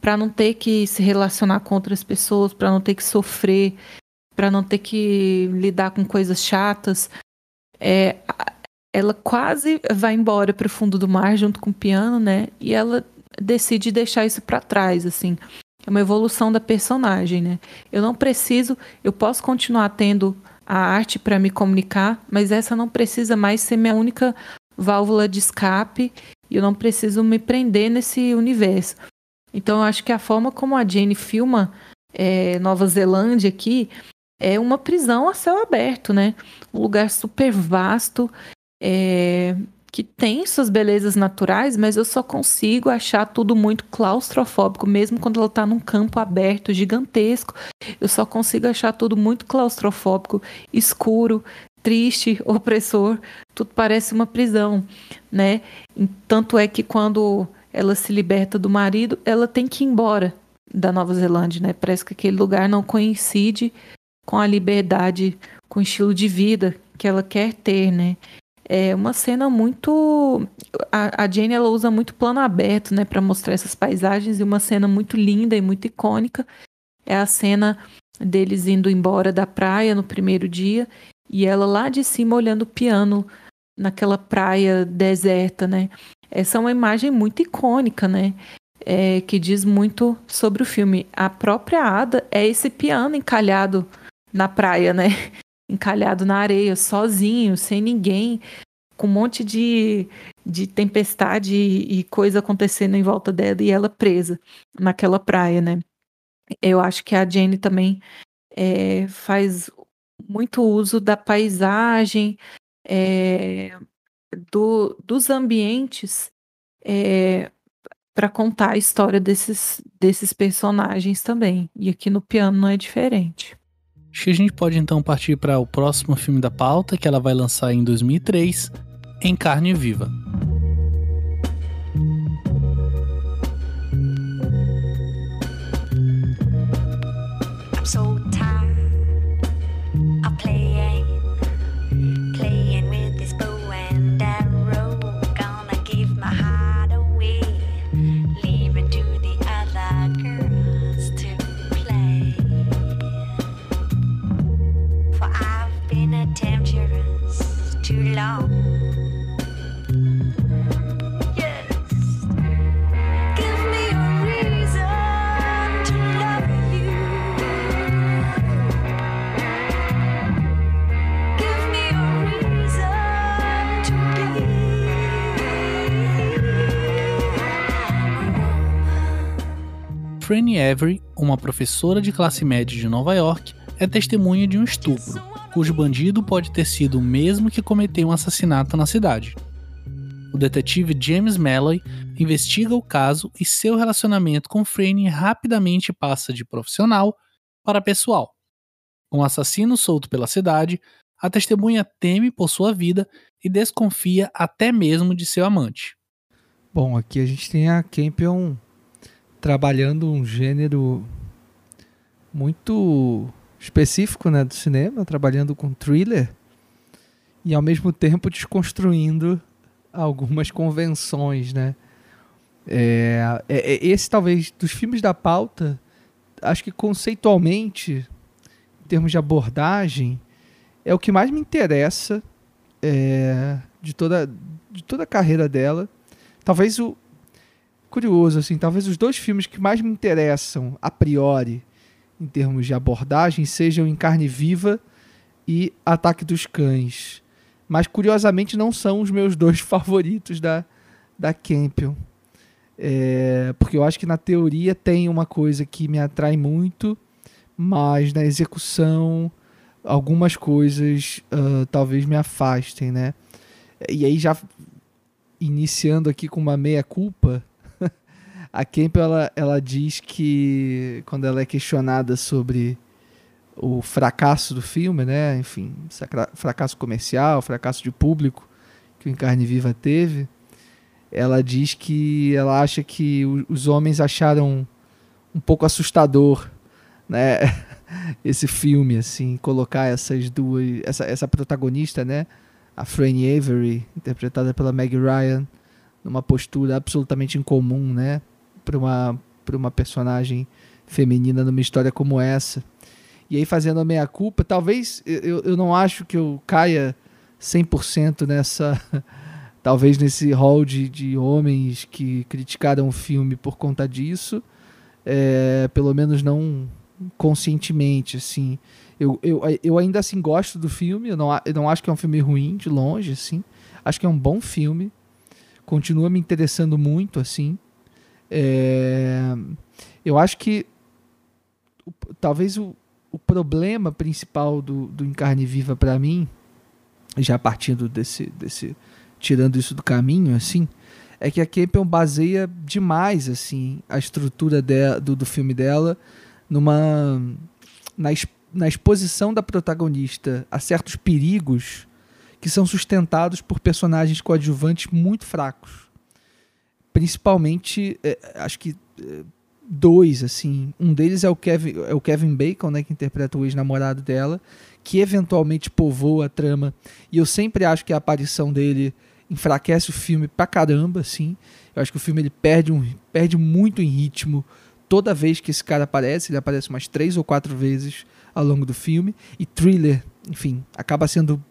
para não ter que se relacionar com outras pessoas, para não ter que sofrer, para não ter que lidar com coisas chatas, é, ela quase vai embora para o fundo do mar junto com o piano, né? E ela decide deixar isso para trás, assim. É uma evolução da personagem, né? Eu não preciso, eu posso continuar tendo a arte para me comunicar, mas essa não precisa mais ser minha única válvula de escape e eu não preciso me prender nesse universo. Então eu acho que a forma como a Jane filma é, Nova Zelândia aqui é uma prisão a céu aberto, né? Um lugar super vasto, é, que tem suas belezas naturais, mas eu só consigo achar tudo muito claustrofóbico, mesmo quando ela está num campo aberto, gigantesco. Eu só consigo achar tudo muito claustrofóbico, escuro, triste, *laughs* opressor. Tudo parece uma prisão, né? Tanto é que quando ela se liberta do marido, ela tem que ir embora da Nova Zelândia, né? Parece que aquele lugar não coincide com a liberdade, com o estilo de vida que ela quer ter, né? É uma cena muito. A, a Jane ela usa muito plano aberto, né, para mostrar essas paisagens e uma cena muito linda e muito icônica é a cena deles indo embora da praia no primeiro dia e ela lá de cima olhando o piano naquela praia deserta, né? Essa é uma imagem muito icônica, né? É, que diz muito sobre o filme. A própria Ada é esse piano encalhado na praia, né? *laughs* encalhado na areia, sozinho, sem ninguém, com um monte de, de tempestade e, e coisa acontecendo em volta dela e ela presa naquela praia, né? Eu acho que a Jane também é, faz muito uso da paisagem, é, do, dos ambientes é, para contar a história desses, desses personagens também. E aqui no piano não é diferente. Acho que a gente pode então partir para o próximo filme da pauta, que ela vai lançar em 2003, Em Carne Viva. Franny Avery, uma professora de classe média de Nova York, é testemunha de um estupro, cujo bandido pode ter sido o mesmo que cometeu um assassinato na cidade. O detetive James Malloy investiga o caso e seu relacionamento com Franny rapidamente passa de profissional para pessoal. Com um assassino solto pela cidade, a testemunha teme por sua vida e desconfia até mesmo de seu amante. Bom, aqui a gente tem a Campion trabalhando um gênero muito específico né, do cinema, trabalhando com thriller e ao mesmo tempo desconstruindo algumas convenções, né? É, é, é, esse talvez dos filmes da pauta, acho que conceitualmente, em termos de abordagem, é o que mais me interessa é, de toda de toda a carreira dela. Talvez o, curioso, assim, talvez os dois filmes que mais me interessam a priori em termos de abordagem sejam Em Carne Viva e Ataque dos Cães. Mas curiosamente não são os meus dois *laughs* favoritos da, da Campion. É, porque eu acho que na teoria tem uma coisa que me atrai muito, mas na execução algumas coisas uh, talvez me afastem, né? E aí já iniciando aqui com uma meia culpa, a Campbell ela, ela diz que quando ela é questionada sobre o fracasso do filme, né? Enfim, fracasso comercial, fracasso de público que o Encarne Viva teve, ela diz que ela acha que os homens acharam um pouco assustador, né? *laughs* Esse filme, assim, colocar essas duas, essa, essa protagonista, né? A Franny Avery, interpretada pela Meg Ryan, numa postura absolutamente incomum, né? Para uma, uma personagem feminina numa história como essa. E aí, fazendo a meia-culpa, talvez eu, eu não acho que eu caia 100% nessa. *laughs* talvez nesse hall de, de homens que criticaram o filme por conta disso. É, pelo menos não conscientemente, assim. Eu, eu, eu ainda assim gosto do filme, eu não, eu não acho que é um filme ruim, de longe, assim. Acho que é um bom filme. Continua me interessando muito, assim. É, eu acho que talvez o, o problema principal do, do Encarne Viva para mim, já partindo desse, desse. tirando isso do caminho, assim, é que a Campion baseia demais, assim, a estrutura de, do, do filme dela numa. Na, na exposição da protagonista a certos perigos que são sustentados por personagens coadjuvantes muito fracos. Principalmente, é, acho que é, dois, assim. Um deles é o Kevin, é o Kevin Bacon, né, que interpreta o ex-namorado dela, que eventualmente povoa a trama. E eu sempre acho que a aparição dele enfraquece o filme pra caramba, assim. Eu acho que o filme ele perde, um, perde muito em ritmo toda vez que esse cara aparece. Ele aparece umas três ou quatro vezes ao longo do filme. E Thriller, enfim, acaba sendo.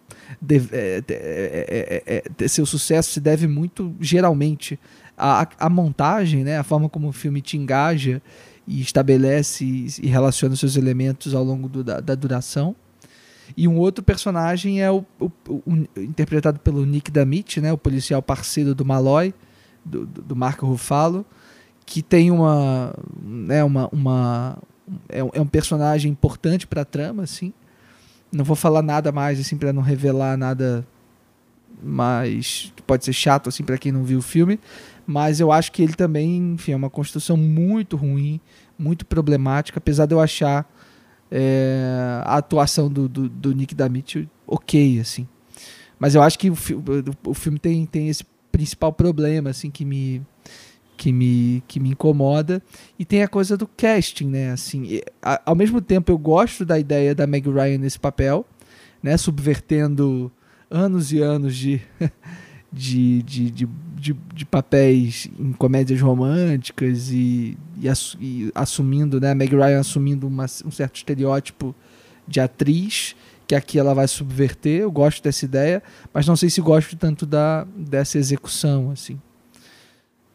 De, é, de, é, é, é seu sucesso se deve muito, geralmente, a, a montagem, né, a forma como o filme te engaja e estabelece e relaciona seus elementos ao longo do, da, da, duração. E um outro personagem é o, o, o, interpretado pelo Nick Damit, né, o policial parceiro do Malloy, do, do Marco Ruffalo, que tem uma, né, uma, uma é, é um personagem importante para a trama, assim. Não vou falar nada mais assim para não revelar nada mais que pode ser chato assim para quem não viu o filme, mas eu acho que ele também, enfim, é uma construção muito ruim, muito problemática, apesar de eu achar é, a atuação do, do, do Nick Damit ok, assim. Mas eu acho que o, o filme tem, tem esse principal problema, assim, que me, que me, que me incomoda. E tem a coisa do casting, né? Assim, a, ao mesmo tempo eu gosto da ideia da Meg Ryan nesse papel, né? Subvertendo anos e anos de *laughs* de, de, de, de, de papéis em comédias românticas e, e, ass, e assumindo, né, a Meg Ryan assumindo uma, um certo estereótipo de atriz que aqui ela vai subverter. Eu gosto dessa ideia, mas não sei se gosto tanto da, dessa execução, assim.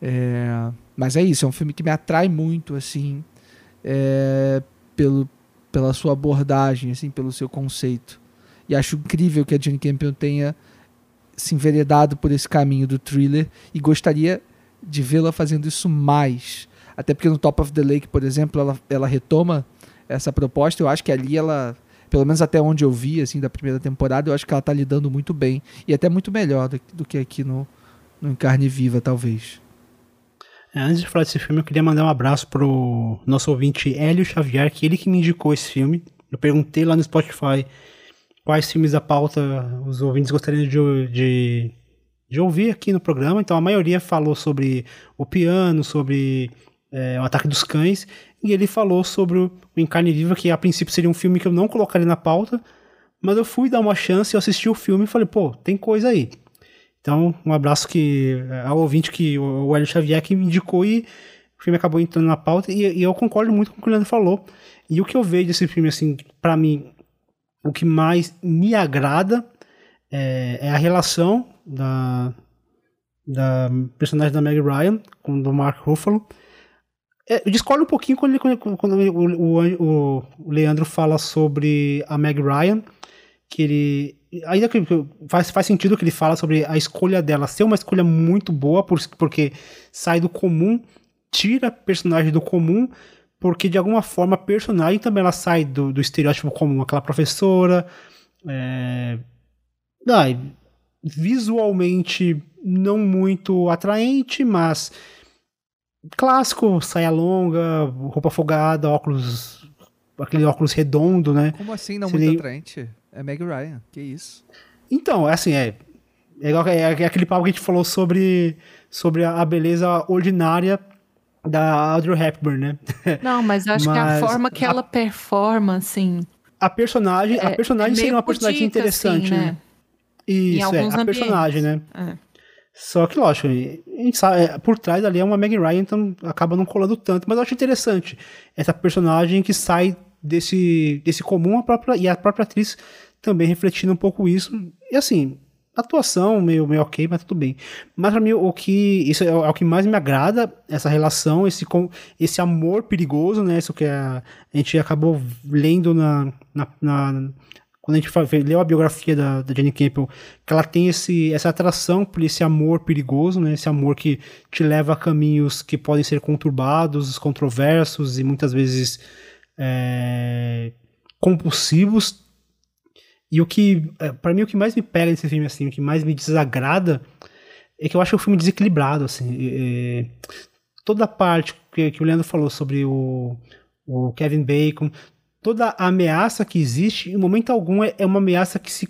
É, mas é isso, é um filme que me atrai muito, assim, é, pelo, pela sua abordagem, assim, pelo seu conceito. E acho incrível que a Jane Campion tenha se enveredado por esse caminho do thriller e gostaria de vê-la fazendo isso mais. Até porque no Top of the Lake, por exemplo, ela, ela retoma essa proposta. Eu acho que ali ela, pelo menos até onde eu vi, assim, da primeira temporada, eu acho que ela está lidando muito bem. E até muito melhor do, do que aqui no, no Carne Viva, talvez. É, antes de falar desse filme, eu queria mandar um abraço pro nosso ouvinte Hélio Xavier, que ele que me indicou esse filme. Eu perguntei lá no Spotify quais filmes da pauta os ouvintes gostariam de, de, de ouvir aqui no programa. Então a maioria falou sobre o piano, sobre é, o Ataque dos Cães, e ele falou sobre o Em Carne Viva, que a princípio seria um filme que eu não colocaria na pauta, mas eu fui dar uma chance, eu assisti o filme e falei, pô, tem coisa aí. Então, um abraço que ao ouvinte que o Hélio Xavier que me indicou e o filme acabou entrando na pauta e, e eu concordo muito com o que o Leandro falou. E o que eu vejo desse filme, assim, para mim, o que mais me agrada é, é a relação da, da personagem da Meg Ryan com do Mark Ruffalo. É, eu discordo um pouquinho quando, ele, quando, o, o, o, Leandro fala sobre a Meg Ryan, que ele. Ainda que faz, faz sentido que ele fala sobre a escolha dela ser uma escolha muito boa, porque sai do comum, tira personagem do comum, porque de alguma forma a personagem também ela sai do, do estereótipo comum, aquela professora. É, visualmente não muito atraente, mas clássico, saia longa, roupa folgada, óculos. aquele óculos redondo, né? Como assim não Seria... muito atraente? É Meg Ryan, que isso? Então, é assim, é. É, igual, é, é aquele papo que a gente falou sobre, sobre a beleza ordinária da Audrey Hepburn, né? *laughs* Não, mas acho mas que a forma que a, ela performa, assim. A personagem, é, a personagem é seria uma personagem pudica, interessante, assim, né? né? Isso, é, a ambientes. personagem, né? É. Só que, lógico, a gente sabe, é, por trás ali é uma Meg Ryan, então acaba não colando tanto. Mas eu acho interessante essa personagem que sai desse, desse comum a própria, e a própria atriz também refletindo um pouco isso. E assim, atuação meio, meio ok, mas tudo bem. Mas pra mim, o que. Isso é, o que mais me agrada, essa relação, esse, esse amor perigoso, né? Isso que a, a gente acabou lendo na, na, na quando a gente leu a biografia da, da Campbell, que ela tem esse, essa atração por esse amor perigoso, né? Esse amor que te leva a caminhos que podem ser conturbados, controversos e muitas vezes é, compulsivos e o que, é, para mim, o que mais me pega nesse filme, assim, o que mais me desagrada é que eu acho o filme desequilibrado, assim. É, toda a parte que, que, o Leandro falou sobre o, o Kevin Bacon, toda a ameaça que existe, em momento algum é, é uma ameaça que se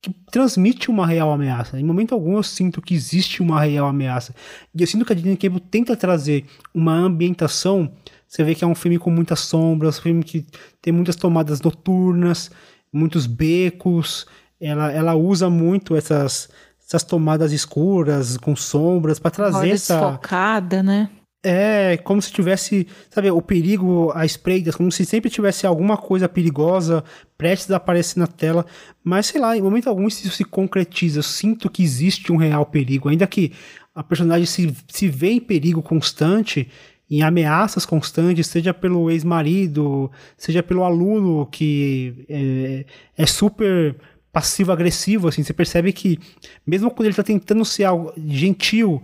que transmite uma real ameaça. Em momento algum eu sinto que existe uma real ameaça. E eu sinto que a Disney Cable tenta trazer uma ambientação. Você vê que é um filme com muitas sombras, um filme que tem muitas tomadas noturnas muitos becos. Ela, ela usa muito essas, essas tomadas escuras com sombras para trazer Olha essa focada, né? É, como se tivesse, sabe, o perigo à espreita, como se sempre tivesse alguma coisa perigosa prestes a aparecer na tela, mas sei lá, em momento algum isso se concretiza. Eu sinto que existe um real perigo, ainda que a personagem se, se vê em perigo constante, em ameaças constantes, seja pelo ex-marido, seja pelo aluno que é, é super passivo-agressivo, assim, você percebe que mesmo quando ele está tentando ser algo gentil,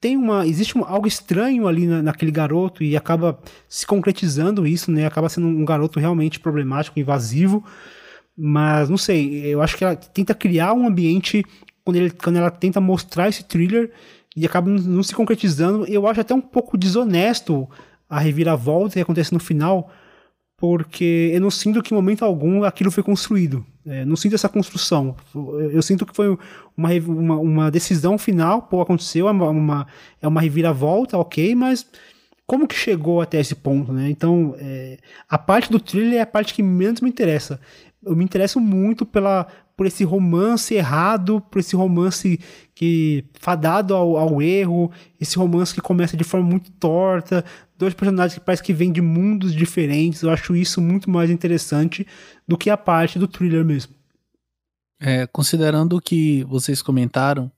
tem uma existe um, algo estranho ali na, naquele garoto e acaba se concretizando isso, né? Acaba sendo um garoto realmente problemático, invasivo, mas não sei, eu acho que ela tenta criar um ambiente quando, ele, quando ela tenta mostrar esse thriller e acaba não se concretizando. Eu acho até um pouco desonesto a reviravolta que acontece no final, porque eu não sinto que em momento algum aquilo foi construído. É, não sinto essa construção. Eu sinto que foi uma, uma, uma decisão final, pô, aconteceu, é uma, uma, é uma reviravolta, ok, mas como que chegou até esse ponto, né? Então, é, a parte do thriller é a parte que menos me interessa. Eu me interesso muito pela, por esse romance errado, por esse romance que fadado ao, ao, erro, esse romance que começa de forma muito torta, dois personagens que parece que vêm de mundos diferentes. Eu acho isso muito mais interessante do que a parte do thriller mesmo. É, considerando o que vocês comentaram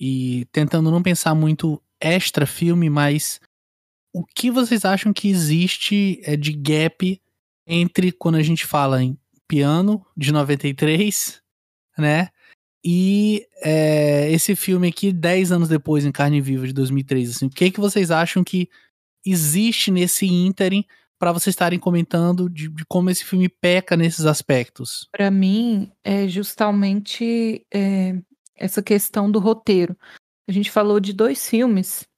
e tentando não pensar muito extra filme, mas o que vocês acham que existe é, de gap entre quando a gente fala em piano de 93 né? E é, esse filme aqui, 10 anos depois, em Carne Viva, de 2003, assim, o que, que vocês acham que existe nesse ínterim para vocês estarem comentando de, de, como esse filme peca nesses aspectos? Para mim, é justamente é, essa questão do roteiro. A gente falou de dois filmes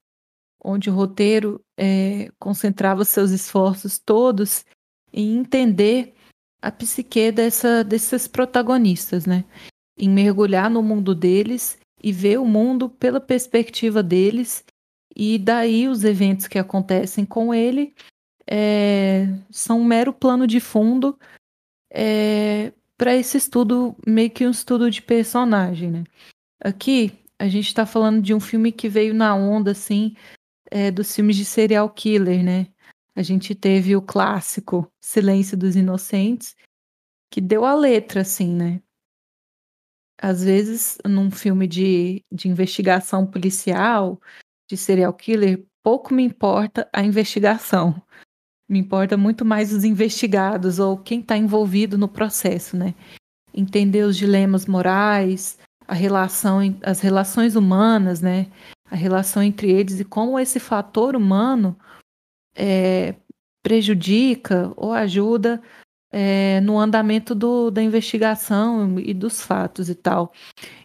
onde o roteiro é, concentrava seus esforços todos em entender a psique dessa, desses protagonistas, né? Em mergulhar no mundo deles e ver o mundo pela perspectiva deles, e daí os eventos que acontecem com ele é, são um mero plano de fundo é, para esse estudo, meio que um estudo de personagem, né? Aqui a gente está falando de um filme que veio na onda, assim, é, dos filmes de serial killer, né? A gente teve o clássico Silêncio dos Inocentes, que deu a letra, assim, né? Às vezes, num filme de, de investigação policial, de serial killer, pouco me importa a investigação. Me importa muito mais os investigados ou quem está envolvido no processo, né? Entender os dilemas morais, a relação, as relações humanas, né? A relação entre eles e como esse fator humano é, prejudica ou ajuda é, no andamento do, da investigação e dos fatos e tal.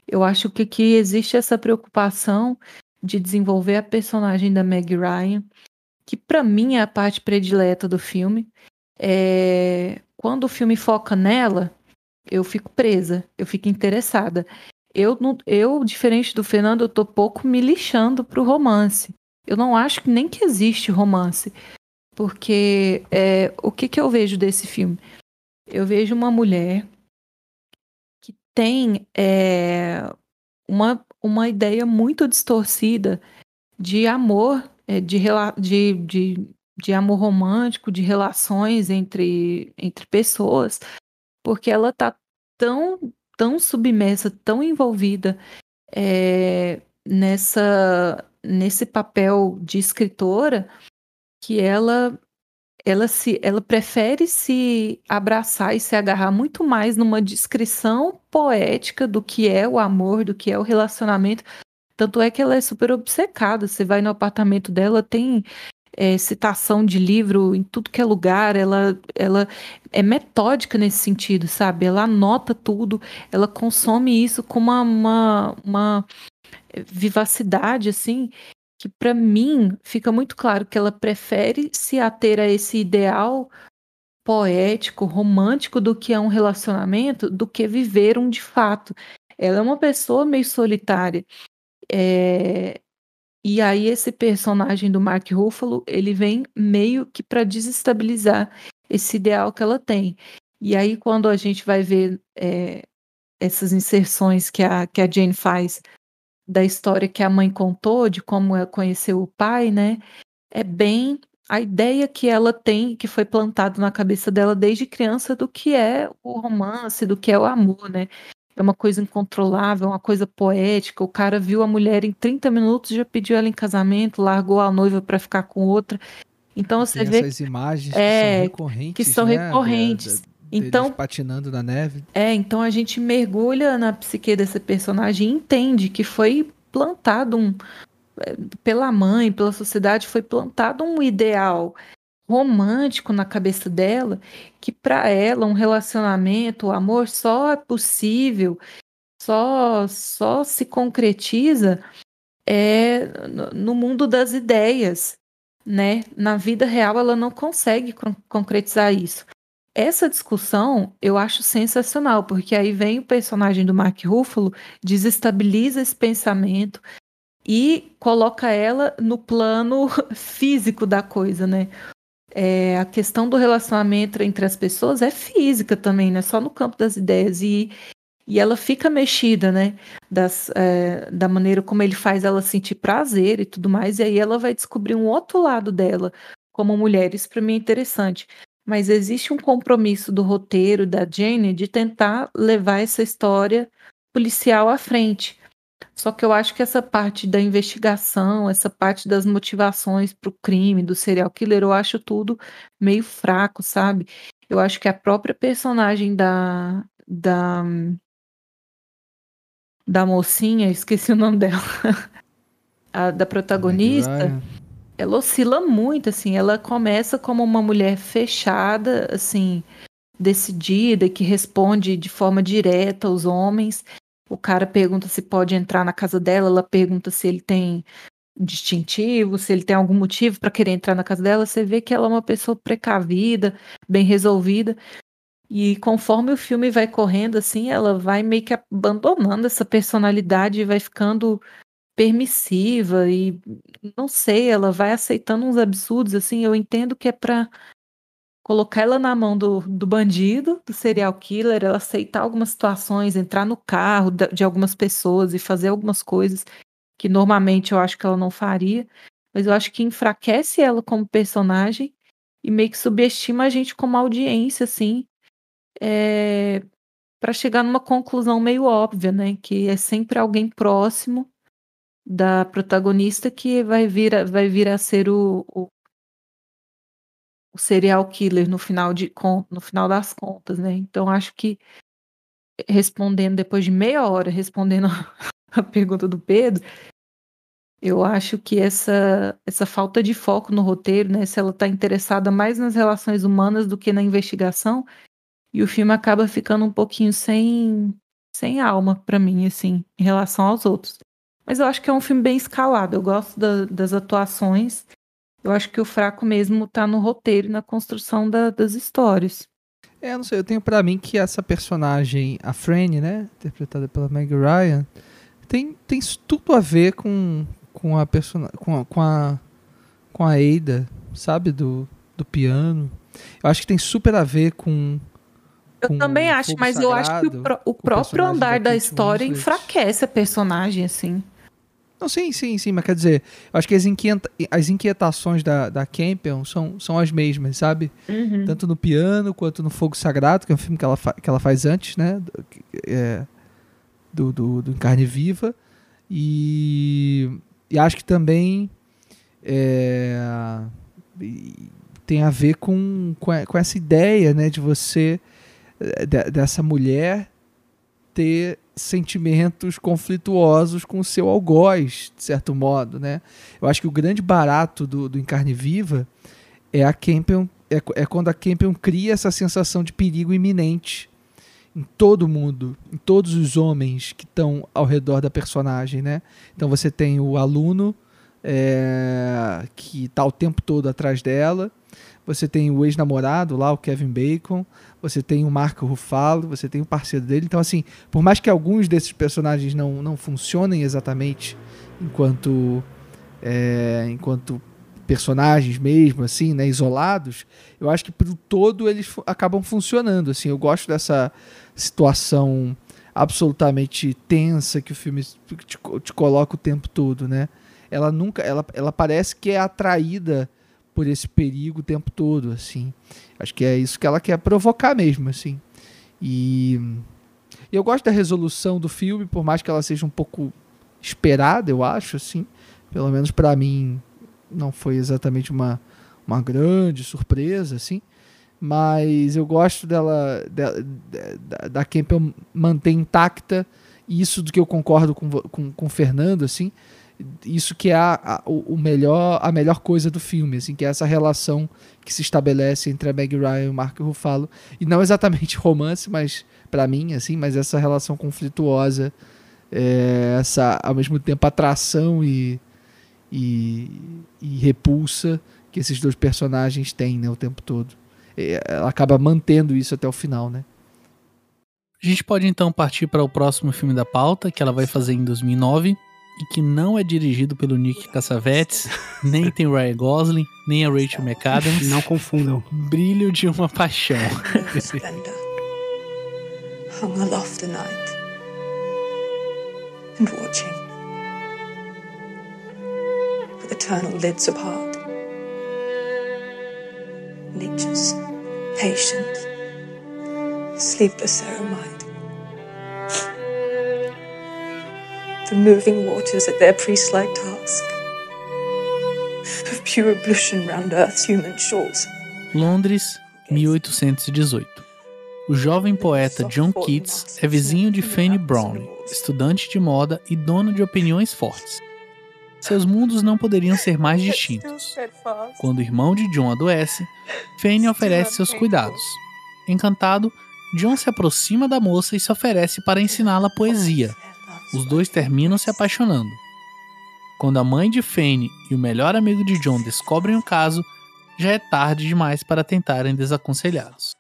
Eu acho que existe essa preocupação de desenvolver a personagem da Meg Ryan, que para mim é a parte predileta do filme. É, quando o filme foca nela, eu fico presa, eu fico interessada. Eu, eu diferente do Fernando, eu tô pouco me lixando pro romance. Eu não acho nem que existe romance. Porque é, o que, que eu vejo desse filme? Eu vejo uma mulher que tem é, uma, uma ideia muito distorcida de amor, é, de, de, de, de amor romântico, de relações entre, entre pessoas, porque ela tá tão, tão submersa, tão envolvida é, nessa, nesse papel de escritora que ela ela se ela prefere se abraçar e se agarrar muito mais numa descrição poética do que é o amor, do que é o relacionamento. Tanto é que ela é super obcecada. Você vai no apartamento dela, tem é, citação de livro em tudo que é lugar, ela, ela é metódica nesse sentido, sabe? Ela anota tudo, ela consome isso com uma, uma, uma vivacidade, assim, que para mim fica muito claro que ela prefere se ater a esse ideal poético, romântico do que é um relacionamento, do que viver um de fato. Ela é uma pessoa meio solitária. É... E aí esse personagem do Mark Ruffalo, ele vem meio que para desestabilizar esse ideal que ela tem. E aí quando a gente vai ver é, essas inserções que a, que a Jane faz da história que a mãe contou, de como ela conheceu o pai, né? É bem a ideia que ela tem, que foi plantada na cabeça dela desde criança, do que é o romance, do que é o amor, né? É uma coisa incontrolável, uma coisa poética. O cara viu a mulher em 30 minutos, já pediu ela em casamento, largou a noiva para ficar com outra. Então você Tem vê essas imagens é, que são recorrentes, que são né? recorrentes. Então, patinando na neve. É, então a gente mergulha na psique dessa personagem e entende que foi plantado um é, pela mãe, pela sociedade, foi plantado um ideal romântico na cabeça dela, que para ela um relacionamento, o amor só é possível, só só se concretiza é no mundo das ideias, né? Na vida real ela não consegue concretizar isso essa discussão eu acho sensacional, porque aí vem o personagem do Mark Ruffalo, desestabiliza esse pensamento e coloca ela no plano *laughs* físico da coisa, né? É, a questão do relacionamento entre as pessoas é física também, não é só no campo das ideias. E, e ela fica mexida, né? Das, é, da maneira como ele faz ela sentir prazer e tudo mais. E aí ela vai descobrir um outro lado dela como mulher. Isso para mim é interessante mas existe um compromisso do roteiro da Jane de tentar levar essa história policial à frente. Só que eu acho que essa parte da investigação, essa parte das motivações para o crime, do serial killer, eu acho tudo meio fraco, sabe? Eu acho que a própria personagem da. da da mocinha, *laughs* esqueci o nome dela, *laughs* a, da protagonista, ela oscila muito, assim, ela começa como uma mulher fechada, assim, decidida, que responde de forma direta aos homens. O cara pergunta se pode entrar na casa dela, ela pergunta se ele tem distintivo, se ele tem algum motivo para querer entrar na casa dela. Você vê que ela é uma pessoa precavida, bem resolvida. E conforme o filme vai correndo, assim, ela vai meio que abandonando essa personalidade e vai ficando permissiva e não sei, ela vai aceitando uns absurdos assim. Eu entendo que é para colocar ela na mão do, do bandido, do serial killer, ela aceitar algumas situações, entrar no carro de algumas pessoas e fazer algumas coisas que normalmente eu acho que ela não faria, mas eu acho que enfraquece ela como personagem e meio que subestima a gente como audiência, assim, é, para chegar numa conclusão meio óbvia, né? Que é sempre alguém próximo da protagonista que vai vir a, vai vir a ser o, o, o serial killer no final, de, no final das contas, né? Então acho que respondendo depois de meia hora, respondendo *laughs* a pergunta do Pedro, Eu acho que essa, essa falta de foco no roteiro, né? Se ela tá interessada mais nas relações humanas do que na investigação, e o filme acaba ficando um pouquinho sem, sem alma para mim, assim, em relação aos outros. Mas eu acho que é um filme bem escalado. Eu gosto da, das atuações. Eu acho que o fraco mesmo tá no roteiro e na construção da, das histórias. É, não sei, eu tenho para mim que essa personagem, a Franny, né, interpretada pela Meg Ryan, tem, tem tudo a ver com, com a personagem, com a, com a com a Ada, sabe, do, do piano. Eu acho que tem super a ver com eu também acho, mas sagrado, eu acho que o, pro, o próprio andar da, da história enfraquece a personagem, assim. Não, sim, sim, sim, mas quer dizer, acho que as, inquieta as inquietações da, da Campion são, são as mesmas, sabe? Uhum. Tanto no piano quanto no Fogo Sagrado, que é um filme que ela, que ela faz antes, né? É, do, do, do Carne Viva. E, e acho que também é, tem a ver com, com, com essa ideia, né? De você, de, dessa mulher ter sentimentos conflituosos com o seu algoz, de certo modo, né? Eu acho que o grande barato do, do Em Carne Viva é a Campion, é, é quando a Campion cria essa sensação de perigo iminente em todo mundo, em todos os homens que estão ao redor da personagem, né? Então você tem o aluno é, que está o tempo todo atrás dela, você tem o ex-namorado lá, o Kevin Bacon, você tem o Marco Ruffalo, você tem o parceiro dele. Então, assim, por mais que alguns desses personagens não, não funcionem exatamente enquanto, é, enquanto personagens mesmo, assim, né, isolados, eu acho que pro todo eles acabam funcionando, assim. Eu gosto dessa situação absolutamente tensa que o filme te, te coloca o tempo todo, né? Ela nunca, ela, ela parece que é atraída por esse perigo o tempo todo, assim. Acho que é isso que ela quer provocar mesmo, assim. E eu gosto da resolução do filme, por mais que ela seja um pouco esperada, eu acho, assim. Pelo menos para mim não foi exatamente uma, uma grande surpresa, assim. Mas eu gosto dela, da, da, da Campbell manter intacta isso do que eu concordo com, com, com o Fernando, assim, isso que é a, a, o melhor, a melhor coisa do filme, assim, que é essa relação que se estabelece entre a Meg Ryan e o Mark Ruffalo. E não exatamente *laughs* romance, mas para mim, assim, mas essa relação conflituosa, é, essa ao mesmo tempo atração e, e, e, repulsa que esses dois personagens têm né, o tempo todo. Ela acaba mantendo isso até o final, né? A gente pode então partir para o próximo filme da pauta, que ela vai fazer em 2009, e que não é dirigido pelo Nick Cassavetes, nem *laughs* tem Ryan Gosling, nem a Rachel McAdams. Não confundam. Brilho de uma paixão. hung aloft the night and watching with eternal lids apart. Nature's patient, sleepless ceremony. The moving waters at their priest-like task of pure ablution round Earth's human shores. Londres, 1818. O jovem poeta John Keats é vizinho de Fanny Browne, estudante de moda e dono de opiniões fortes. Seus mundos não poderiam ser mais distintos. Quando o irmão de John adoece, Fanny oferece seus cuidados. Encantado, John se aproxima da moça e se oferece para ensiná-la poesia, os dois terminam se apaixonando. Quando a mãe de Fanny e o melhor amigo de John descobrem o caso, já é tarde demais para tentarem desaconselhados.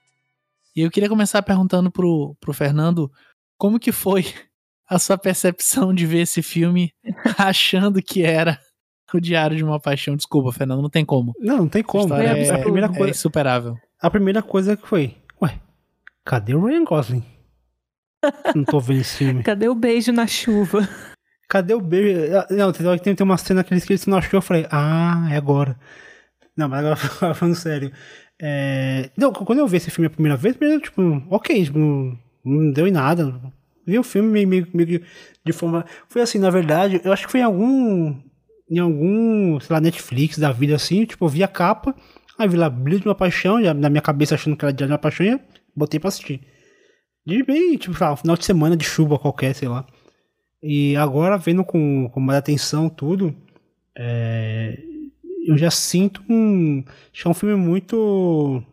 E eu queria começar perguntando pro, pro Fernando como que foi *laughs* a sua percepção de ver esse filme *laughs* achando que era o Diário de uma Paixão. Desculpa, Fernando, não tem como. Não, não tem como. É, é, a primeira coisa, é insuperável. A primeira coisa que foi, ué, cadê o Ryan Gosling? Não tô vendo esse filme. Cadê o beijo na chuva? Cadê o beijo? Ah, não, tem, tem uma cena que eles que na chuva, eu falei, ah, é agora. Não, mas agora *laughs* falando sério. É... Não, quando eu vi esse filme a primeira vez, primeiro, tipo, ok, tipo, não deu em nada. Vi o filme meio, meio, meio de forma. Foi assim, na verdade, eu acho que foi em algum. Em algum, sei lá, Netflix da vida assim, tipo, eu vi a capa, aí vi lá Brilho de uma Paixão, já na minha cabeça achando que era de uma Paixão, e botei pra assistir. De bem, tipo, ah, final de semana de chuva qualquer, sei lá. E agora, vendo com, com mais atenção tudo, é, eu já sinto um. Acho que é um filme muito.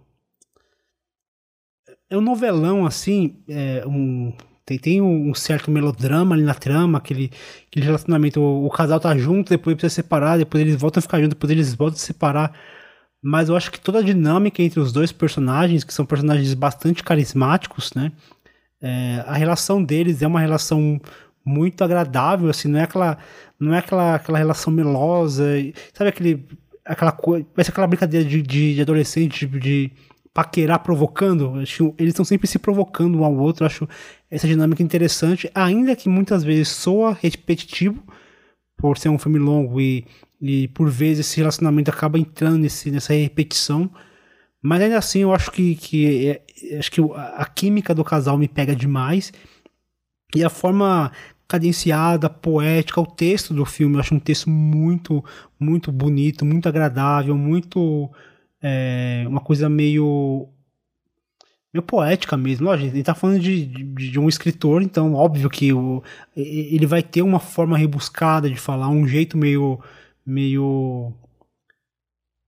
É um novelão, assim. É um, tem, tem um certo melodrama ali na trama, aquele, aquele relacionamento. O, o casal tá junto, depois precisa separar, depois eles voltam a ficar juntos, depois eles voltam a separar. Mas eu acho que toda a dinâmica entre os dois personagens, que são personagens bastante carismáticos, né? É, a relação deles é uma relação muito agradável, assim, não é aquela, não é aquela, aquela relação melosa, sabe aquele, aquela coisa, parece aquela brincadeira de, de, de adolescente, tipo, de paquerar provocando, acho, eles estão sempre se provocando um ao outro, acho essa dinâmica interessante, ainda que muitas vezes soa repetitivo, por ser um filme longo e, e por vezes esse relacionamento acaba entrando nesse, nessa repetição, mas ainda assim eu acho que, que é, acho que a química do casal me pega demais e a forma cadenciada, poética, o texto do filme, eu acho um texto muito, muito bonito, muito agradável, muito é, uma coisa meio meio poética mesmo. Lógico, ele está falando de, de, de, um escritor, então óbvio que o, ele vai ter uma forma rebuscada de falar, um jeito meio meio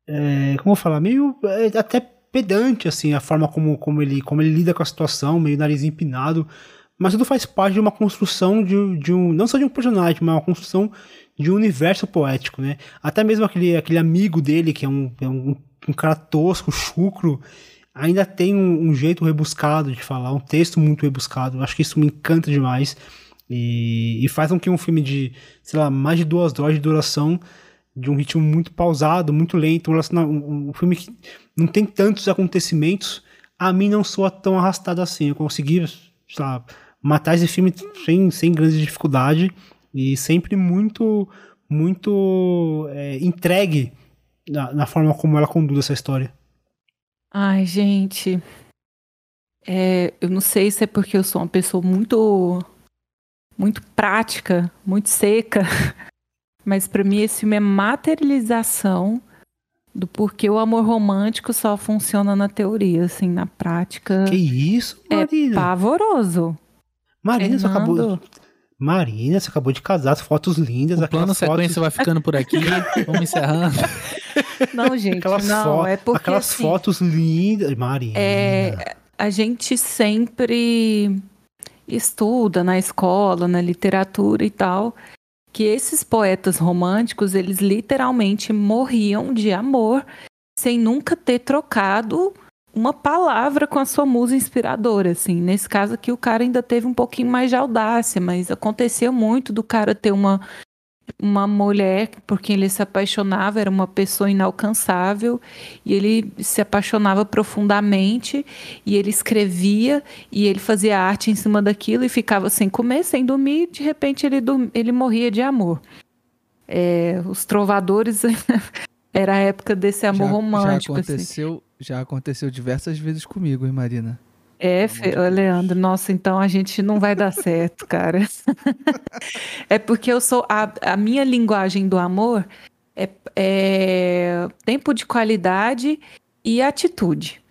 é, como eu falar, meio é, até pedante assim, a forma como, como ele como ele lida com a situação, meio nariz empinado, mas tudo faz parte de uma construção de, de um não só de um personagem, mas uma construção de um universo poético, né? Até mesmo aquele, aquele amigo dele que é um, é um, um cara tosco, chucro, ainda tem um, um, jeito rebuscado de falar, um texto muito rebuscado. Acho que isso me encanta demais e, e faz com que um filme de, sei lá, mais de duas horas de duração de um ritmo muito pausado, muito lento, um, um filme que não tem tantos acontecimentos, a mim não soa tão arrastado assim. Eu consegui, lá, matar esse filme sem, sem grande dificuldade e sempre muito, muito é, entregue na, na, forma como ela conduz essa história. Ai, gente. É, eu não sei se é porque eu sou uma pessoa muito muito prática, muito seca, mas para mim esse filme é materialização do porquê o amor romântico só funciona na teoria, assim, na prática. Que isso, Marina? É pavoroso. Marina, você acabou. Marina, você acabou de casar, as fotos lindas. O plano sequência fotos... vai ficando por aqui. *laughs* Vamos encerrando. Não, gente, aquelas não, fo... é porque aquelas assim, fotos lindas, Marina. É, a gente sempre estuda na escola, na literatura e tal, que esses poetas românticos, eles literalmente morriam de amor sem nunca ter trocado uma palavra com a sua musa inspiradora, assim. Nesse caso aqui, o cara ainda teve um pouquinho mais de audácia, mas aconteceu muito do cara ter uma uma mulher por quem ele se apaixonava, era uma pessoa inalcançável, e ele se apaixonava profundamente, e ele escrevia, e ele fazia arte em cima daquilo, e ficava sem comer, sem dormir, e de repente ele, ele morria de amor. É, os trovadores *laughs* era a época desse amor já, romântico. Já assim. aconteceu, assim. já aconteceu diversas vezes comigo, hein, Marina? É, Fe... Leandro, nossa, então a gente não vai dar certo, cara. *laughs* é porque eu sou. A, a minha linguagem do amor é, é tempo de qualidade e atitude.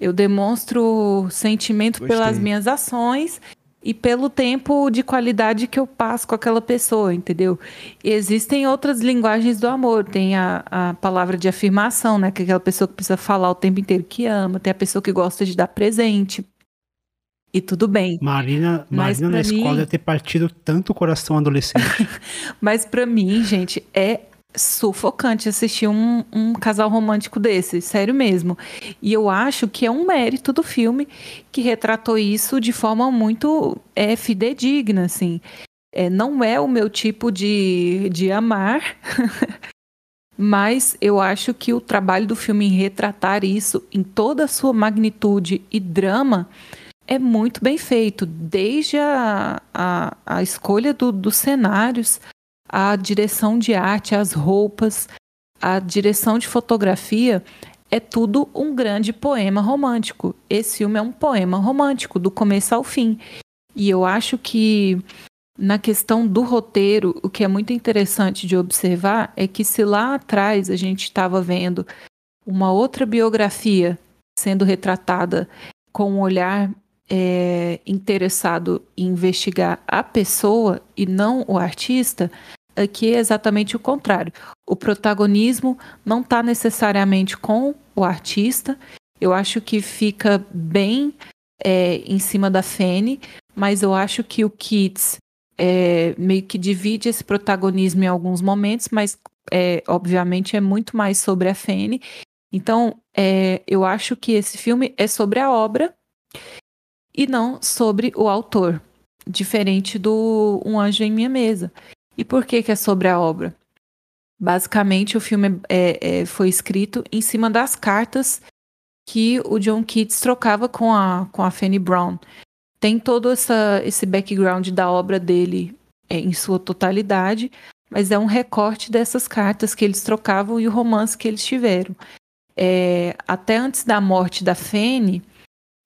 Eu demonstro sentimento Gostei. pelas minhas ações e pelo tempo de qualidade que eu passo com aquela pessoa, entendeu? E existem outras linguagens do amor. Tem a, a palavra de afirmação, né? Que é aquela pessoa que precisa falar o tempo inteiro que ama. Tem a pessoa que gosta de dar presente. E tudo bem. Marina, Marina na mim... escola deve ter partido tanto o coração adolescente. *laughs* Mas para mim, gente, é sufocante assistir um, um, casal romântico desse, sério mesmo. E eu acho que é um mérito do filme que retratou isso de forma muito é, fidedigna, assim. É, não é o meu tipo de, de amar, *laughs* mas eu acho que o trabalho do filme em retratar isso em toda a sua magnitude e drama é muito bem feito, desde a, a, a escolha do, dos cenários, a direção de arte, as roupas, a direção de fotografia, é tudo um grande poema romântico. Esse filme é um poema romântico, do começo ao fim. E eu acho que na questão do roteiro, o que é muito interessante de observar é que se lá atrás a gente estava vendo uma outra biografia sendo retratada com um olhar é, interessado em investigar a pessoa e não o artista, aqui é exatamente o contrário. O protagonismo não está necessariamente com o artista. Eu acho que fica bem é, em cima da Fanny, mas eu acho que o Keats é, meio que divide esse protagonismo em alguns momentos, mas é, obviamente é muito mais sobre a Fanny. Então, é, eu acho que esse filme é sobre a obra e não sobre o autor, diferente do Um Anjo em Minha Mesa. E por que, que é sobre a obra? Basicamente, o filme é, é, foi escrito em cima das cartas que o John Keats trocava com a, com a Fanny Brown. Tem todo essa, esse background da obra dele é, em sua totalidade, mas é um recorte dessas cartas que eles trocavam e o romance que eles tiveram. É, até antes da morte da Fanny,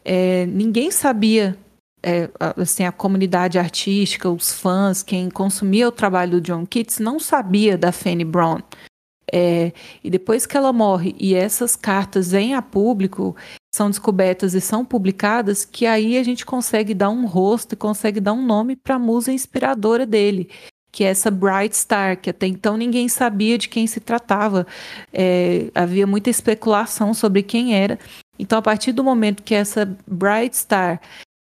é, ninguém sabia, é, assim, a comunidade artística, os fãs, quem consumia o trabalho do John Keats, não sabia da Fanny Brown. É, e depois que ela morre e essas cartas vêm a público, são descobertas e são publicadas, que aí a gente consegue dar um rosto e consegue dar um nome para a musa inspiradora dele, que é essa Bright Star, que até então ninguém sabia de quem se tratava. É, havia muita especulação sobre quem era. Então, a partir do momento que essa Bright Star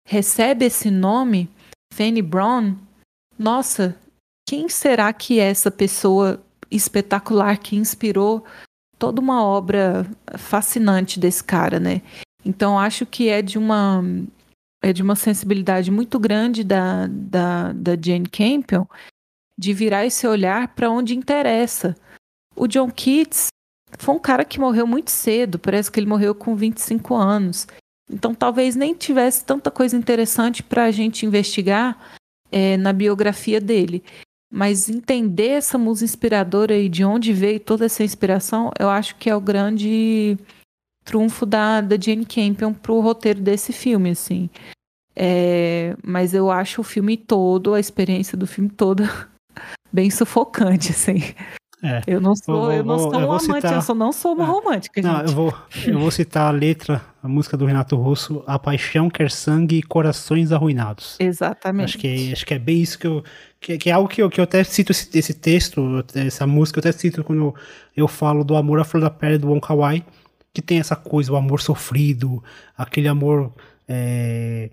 recebe esse nome, Fanny Brown, nossa, quem será que é essa pessoa espetacular que inspirou toda uma obra fascinante desse cara, né? Então acho que é de uma é de uma sensibilidade muito grande da, da, da Jane Campion de virar esse olhar para onde interessa. O John Keats foi um cara que morreu muito cedo, parece que ele morreu com 25 anos. Então talvez nem tivesse tanta coisa interessante para a gente investigar é, na biografia dele. Mas entender essa música inspiradora e de onde veio toda essa inspiração, eu acho que é o grande trunfo da, da Jane Campion pro roteiro desse filme, assim. É, mas eu acho o filme todo, a experiência do filme toda, *laughs* bem sufocante, assim. É. Eu não sou, vou, eu não sou eu romântica, citar... eu só não sou uma romântica, não, gente. Eu vou, eu vou citar a letra, a música do Renato Russo, A Paixão Quer Sangue e Corações Arruinados. Exatamente. Acho que, é, acho que é bem isso que eu... Que, que é algo que eu, que eu até cito esse, esse, texto, essa música, eu até cito quando eu, eu falo do amor à flor da pele do Wong que tem essa coisa, o amor sofrido, aquele amor... É,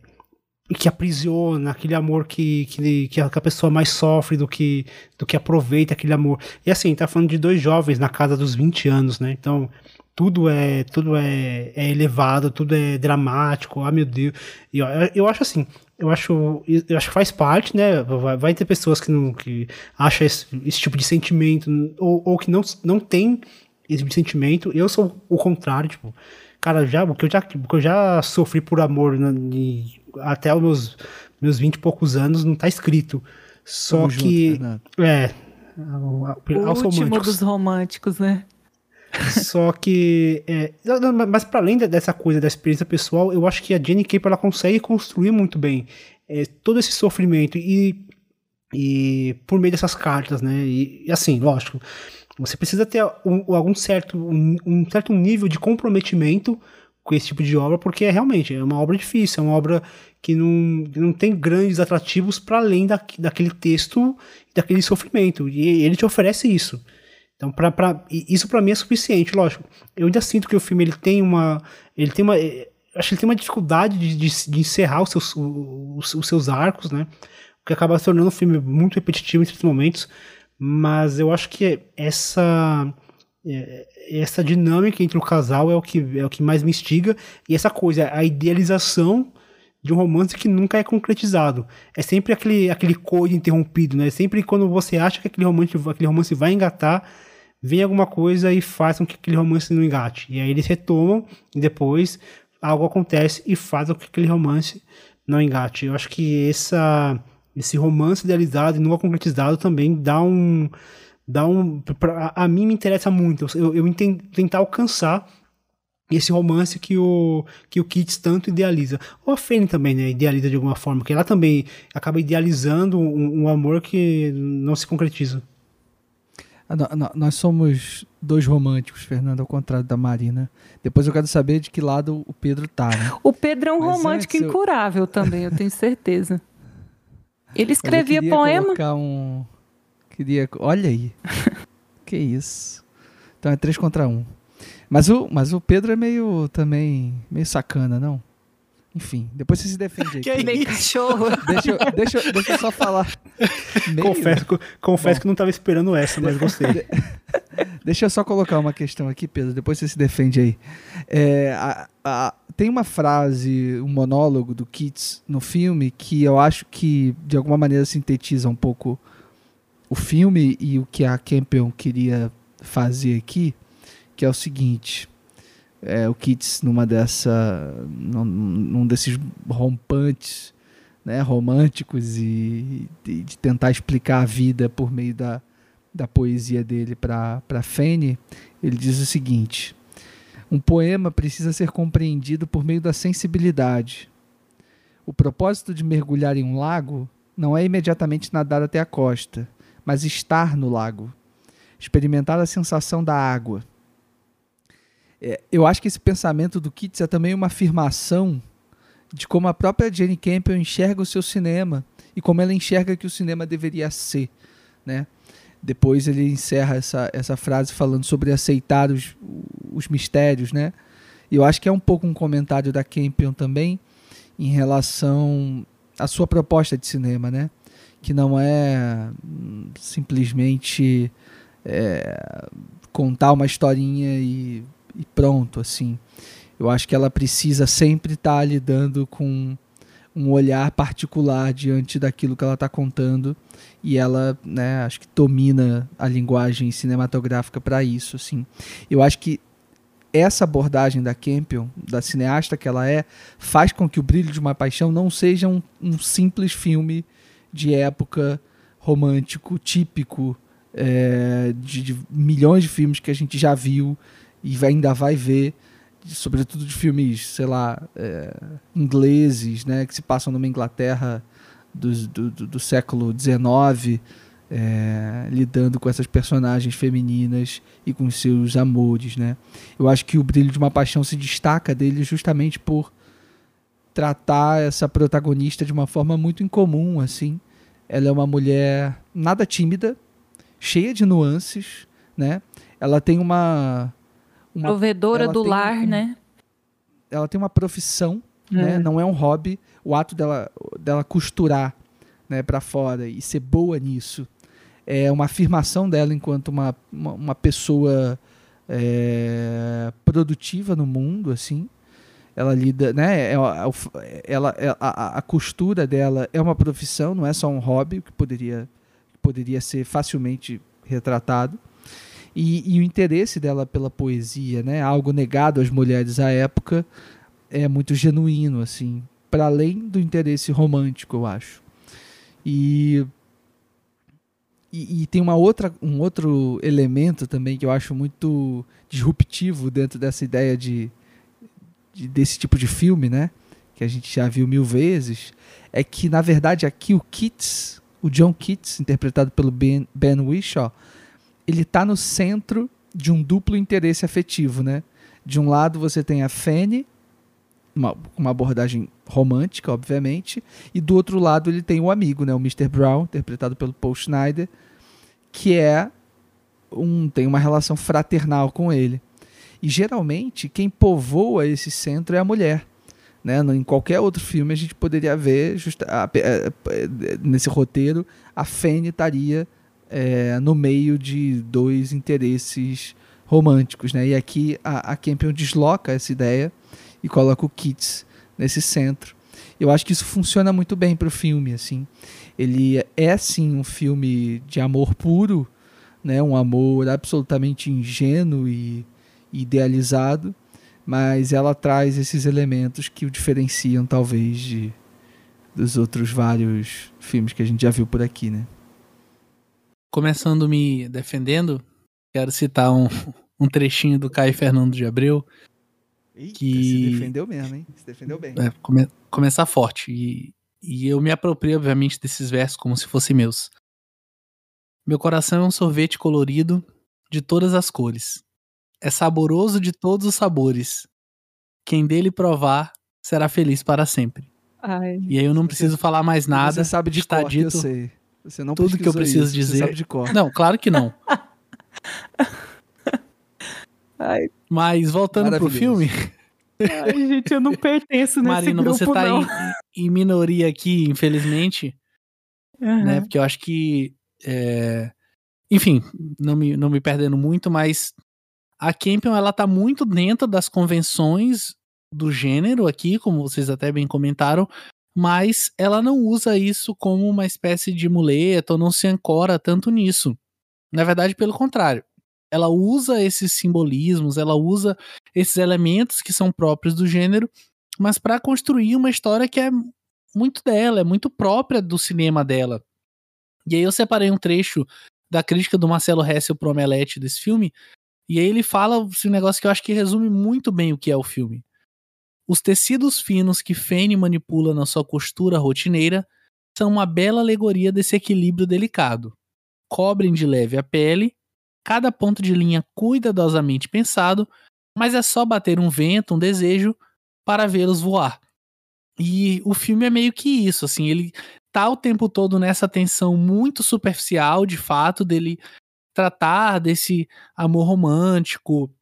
que aprisiona, aquele amor que, que, que, a pessoa mais sofre do que, do que aproveita aquele amor. E assim, tá falando de dois jovens na casa dos 20 anos, né? Então, tudo é tudo é, é elevado, tudo é dramático, ah meu Deus. E eu, eu acho assim, eu acho, eu acho que faz parte, né? Vai, vai ter pessoas que não que acham esse, esse tipo de sentimento ou, ou que não, não tem esse tipo de sentimento. Eu sou o contrário, tipo, cara, já, o que eu já, o que eu já sofri por amor né, até os meus, meus 20 e poucos anos não tá escrito. Só Tamo que. Junto, é. O aos último românticos. dos românticos, né? Só que. É, mas para além dessa coisa da experiência pessoal, eu acho que a Jenny Cape ela consegue construir muito bem é, todo esse sofrimento e, e por meio dessas cartas, né? E, e assim, lógico, você precisa ter um, algum certo, um, um certo nível de comprometimento com esse tipo de obra, porque é realmente é uma obra difícil, é uma obra que não, não tem grandes atrativos para além da, daquele texto daquele sofrimento. E ele te oferece isso. Então, pra, pra, isso para mim é suficiente, lógico. Eu ainda sinto que o filme ele tem uma. Ele tem uma. Eh, acho que ele tem uma dificuldade de, de, de encerrar os seus, os, os, seus arcos, né? O que acaba tornando um filme muito repetitivo em certos momentos. Mas eu acho que essa essa dinâmica entre o casal é o que é o que mais me instiga. E essa coisa a idealização de um romance que nunca é concretizado. É sempre aquele aquele coito interrompido né? Sempre quando você acha que aquele romance aquele romance vai engatar vem alguma coisa e faz com que aquele romance não engate. E aí eles retomam e depois algo acontece e faz com que aquele romance não engate. Eu acho que essa esse romance idealizado e nunca concretizado também dá um dá um. Pra, a mim me interessa muito. Eu, eu entendo, tentar alcançar esse romance que o que o Keats tanto idealiza. Ou a Fanny também, né, idealiza de alguma forma, que ela também acaba idealizando um, um amor que não se concretiza. Ah, nós somos dois românticos, Fernando, ao contrário da Marina. Depois eu quero saber de que lado o Pedro tá, né? O Pedro é um Mas romântico incurável eu... também, eu tenho certeza. *laughs* Ele escrevia poema. colocar um Queria. Olha aí. *laughs* que isso. Então é 3 contra 1. Mas o, mas o Pedro é meio também. meio sacana, não? Enfim, depois você se defende aí. *laughs* Que Pedro. Meio cachorro. Deixa, eu- deixa, eu- deixa eu só falar. *laughs* Meio- Confesso, confesso que não tava esperando essa, mas gostei. Deixa eu só colocar uma questão aqui, Pedro, depois você se defende aí. É, a- a- tem uma frase, um monólogo do Keats no filme que eu acho que de alguma maneira sintetiza um pouco o filme e o que a Campion queria fazer aqui, que é o seguinte. É, o Keats numa dessa num, num desses rompantes né, românticos e de, de tentar explicar a vida por meio da, da poesia dele para Fene, ele diz o seguinte: um poema precisa ser compreendido por meio da sensibilidade. O propósito de mergulhar em um lago não é imediatamente nadar até a costa, mas estar no lago, experimentar a sensação da água. É, eu acho que esse pensamento do Keats é também uma afirmação de como a própria Jane Campion enxerga o seu cinema e como ela enxerga que o cinema deveria ser, né? Depois ele encerra essa, essa frase falando sobre aceitar os, os mistérios, né? E eu acho que é um pouco um comentário da Campion também em relação à sua proposta de cinema, né? Que não é hum, simplesmente é, contar uma historinha e, e pronto, assim. Eu acho que ela precisa sempre estar lidando com um olhar particular diante daquilo que ela está contando e ela, né, acho que domina a linguagem cinematográfica para isso, assim. Eu acho que essa abordagem da Campion, da cineasta que ela é, faz com que o Brilho de uma Paixão não seja um, um simples filme de época romântico típico é, de, de milhões de filmes que a gente já viu e vai- ainda vai ver sobretudo de filmes, sei lá, é, ingleses, né, que se passam numa Inglaterra dos- do, do, do século XIX, é, lidando com essas personagens femininas e com seus amores, né. Eu acho que o Brilho de uma Paixão se destaca dele justamente por tratar essa protagonista de uma forma muito incomum, assim. Ela é uma mulher nada tímida, cheia de nuances, né. Ela tem uma uma Provedora do lar, um- né? ela tem uma profissão, né? É. Não é um hobby. O ato dela, dela costurar, né, para fora e ser boa nisso é uma afirmação dela enquanto uma, uma, uma pessoa é, produtiva no mundo, assim. Ela lida, né? é- é- Ela, é- a, a- costura dela é uma profissão, não é só um hobby, que poderia, poderia ser facilmente retratado. E, e o interesse dela pela poesia, né? Algo negado às mulheres à época, é muito genuíno, assim, para além do interesse romântico, eu acho. E, e, e tem uma outra, um outro elemento também que eu acho muito disruptivo dentro dessa ideia de, de- desse tipo de filme, né? Que a gente já viu mil vezes, é que na verdade aqui o Keats, o John Keats, interpretado pelo Ben, ben Whishaw, ele está no centro de um duplo interesse afetivo, né? De um lado você tem a Fanny, uma, uma abordagem romântica, obviamente, e do outro lado ele tem o amigo, né? O Mr. Brown, interpretado pelo Paul Schneider, que é um tem uma relação fraternal com ele. E geralmente quem povoa esse centro é a mulher. Né? Em qualquer outro filme a gente poderia ver justa- a- eh, eh, nesse roteiro a Fanny estaria é, no meio de dois interesses românticos, né? E aqui a, a Campion desloca essa ideia e coloca o Keats nesse centro. Eu acho que isso funciona muito bem para o filme, assim. Ele é sim um filme de amor puro, né? Um amor absolutamente ingênuo e idealizado, mas ela traz esses elementos que o diferenciam talvez de dos outros vários filmes que a gente já viu por aqui, né? Começando me defendendo, quero citar um, um trechinho do Caio Fernando de Abreu. Eita, Que- se defendeu mesmo, hein? Se defendeu bem. É, come- começar forte. E, e eu me aproprio, obviamente, desses versos como se fossem meus. Meu coração é um sorvete colorido de todas as cores. É saboroso de todos os sabores. Quem dele provar será feliz para sempre. Ai. E aí eu não Você- preciso falar mais nada. Você sabe de está cor, que eu dito, sei. Você não tudo que eu preciso isso, dizer. Você sabe de cor. Não, claro que não. *laughs* Ai, Mas voltando pro filme, ai, gente, eu não *laughs* pertenço nesse Marina, grupo, você tá não. em, em minoria aqui, infelizmente, Aham. né? Porque eu acho que. é, Enfim, não me, não me perdendo muito, mas a Campion ela tá muito dentro das convenções do gênero aqui, como vocês até bem comentaram, mas ela não usa isso como uma espécie de muleta ou não se ancora tanto nisso. Na verdade, pelo contrário. Ela usa esses simbolismos, ela usa esses elementos que são próprios do gênero, mas para construir uma história que é muito dela, é muito própria do cinema dela. E aí eu separei um trecho da crítica do Marcelo Hessel pro Omelete desse filme, e aí ele fala um negócio que eu acho que resume muito bem o que é o filme. Os tecidos finos que Fane manipula na sua costura rotineira são uma bela alegoria desse equilíbrio delicado. Cobrem de leve a pele, cada ponto de linha cuidadosamente pensado, mas é só bater um vento, um desejo, para vê-los voar. E o filme é meio que isso, assim, ele tá o tempo todo nessa tensão muito superficial, de fato, dele tratar desse amor romântico,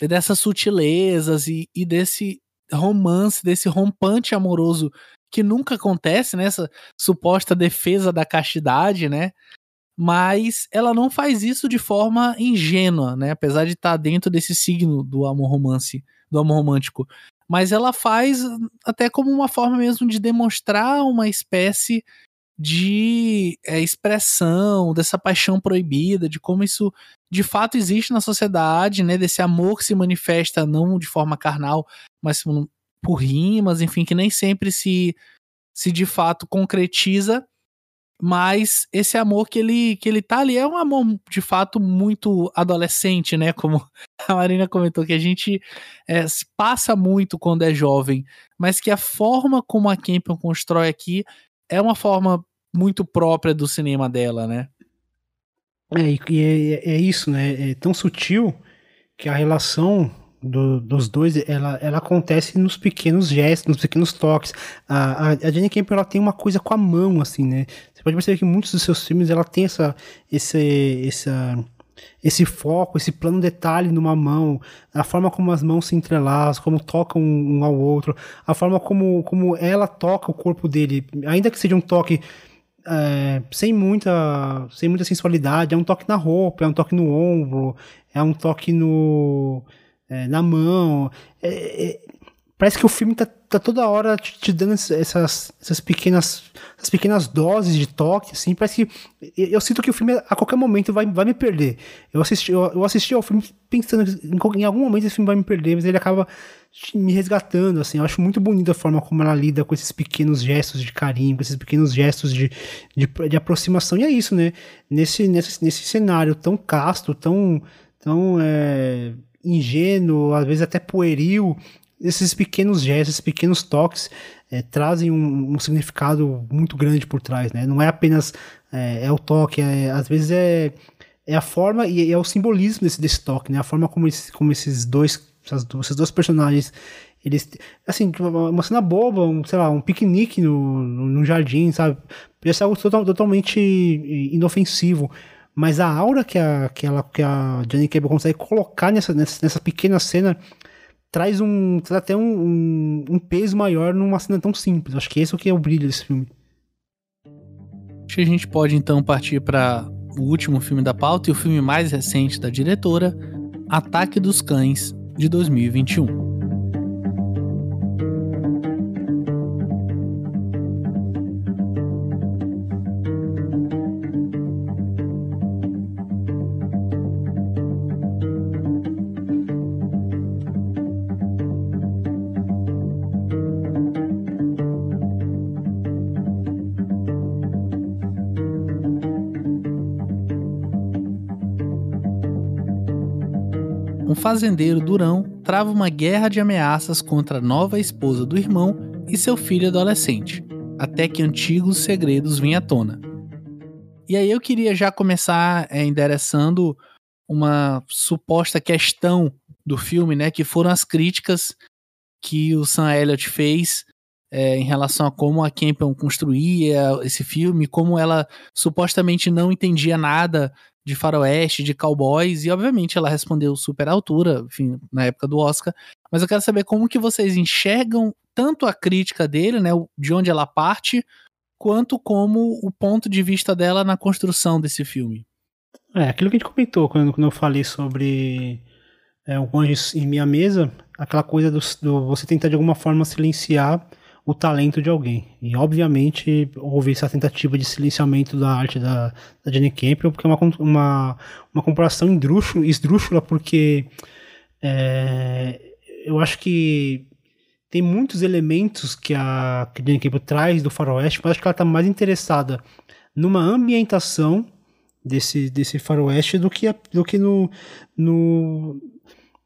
dessas sutilezas e, e desse romance, desse rompante amoroso que nunca acontece nessa suposta defesa da castidade, né? Mas ela não faz isso de forma ingênua, né? Apesar de estar dentro desse signo do amor romance, do amor romântico. Mas ela faz até como uma forma mesmo de demonstrar uma espécie de é, expressão dessa paixão proibida, de como isso de fato existe na sociedade, né? Desse amor que se manifesta não de forma carnal, mas por rimas, enfim, que nem sempre se, se de fato concretiza. Mas esse amor que ele, que ele tá ali é um amor de fato muito adolescente, né? Como a Marina comentou, que a gente é, passa muito quando é jovem, mas que a forma como a Campion constrói aqui é uma forma muito própria do cinema dela, né? É, e é, é isso, né? É tão sutil que a relação do, dos dois, ela, ela acontece nos pequenos gestos, nos pequenos toques. A, a, a ela tem uma coisa com a mão, assim, né? Você pode perceber que muitos dos seus filmes, ela tem essa, esse, essa, esse foco, esse plano detalhe numa mão, a forma como as mãos se entrelaçam, como tocam um ao outro, a forma como, como ela toca o corpo dele, ainda que seja um toque é, sem muita sem muita sensualidade, é um toque na roupa, é um toque no ombro, é um toque no é, na mão. É, é, parece que o filme tá, tá toda hora te, te dando essas, essas pequenas essas pequenas doses de toque, assim, parece que eu, sinto que o filme a qualquer momento vai, vai me perder. Eu assisti, eu, eu assisti ao filme pensando que em, em algum momento esse filme vai me perder, mas ele acaba me resgatando, assim, eu acho muito bonita a forma como ela lida com esses pequenos gestos de carinho, com esses pequenos gestos de, de, de aproximação, e é isso, né, nesse, nesse, nesse cenário tão casto, tão, tão é, ingênuo, às vezes até pueril, esses pequenos gestos, esses pequenos toques é, trazem um, um, significado muito grande por trás, né? Não é apenas é, é o toque, é, às vezes é, é a forma e é o simbolismo desse, desse toque, né? A forma como, esse, como esses dois, esses dois personagens, eles, assim, uma cena boba, um, sei lá, um piquenique no, no, jardim, sabe? Podia ser algo total, totalmente inofensivo, mas a aura que a, que ela, que a Jenny Cable consegue colocar nessa, nessa, nessa pequena cena traz um traz até um, um, um, peso maior numa cena tão simples. Acho que esse é o que é o brilho desse filme. Acho que a gente pode então partir para o último filme da pauta e o filme mais recente da diretora, Ataque dos Cães, de 2021. Fazendeiro durão trava uma guerra de ameaças contra a nova esposa do irmão e seu filho adolescente, até que antigos segredos vêm à tona. E aí eu queria já começar é, endereçando uma suposta questão do filme, né, que foram as críticas que o Sam Elliott fez é, em relação a como a Campion construía esse filme, como ela supostamente não entendia nada de faroeste, de cowboys, e obviamente ela respondeu super à altura, enfim, na época do Oscar. Mas eu quero saber como que vocês enxergam tanto a crítica dele, né, de onde ela parte, quanto como o ponto de vista dela na construção desse filme. É, aquilo que a gente comentou quando, quando eu falei sobre é, o Anjos em Minha Mesa, aquela coisa do, do, você tentar de alguma forma silenciar o talento de alguém. E obviamente houve essa tentativa de silenciamento da arte da, da Jenny Campbell, porque é uma, uma, uma comparação esdrúxula, porque é, eu acho que tem muitos elementos que a, que a Jenny Campbell traz do faroeste, mas acho que ela está mais interessada numa ambientação desse, desse faroeste do que, do que no, no,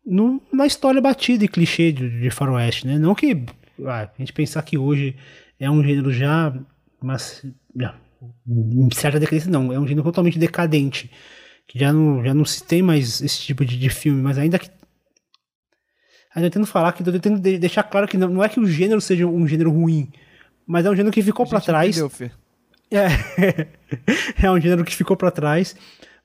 no, na história batida e clichê de, de faroeste, né? Não que a gente pensar que hoje é um gênero já, mas já, em certa decadência não, é um gênero totalmente decadente, que já não, já não se tem mais esse tipo de, de filme, mas ainda que ainda tento falar que tentando deixar claro que não, não é que o gênero seja um gênero ruim, mas é um gênero que ficou para trás. Entendeu, é, *laughs* é um gênero que ficou para trás,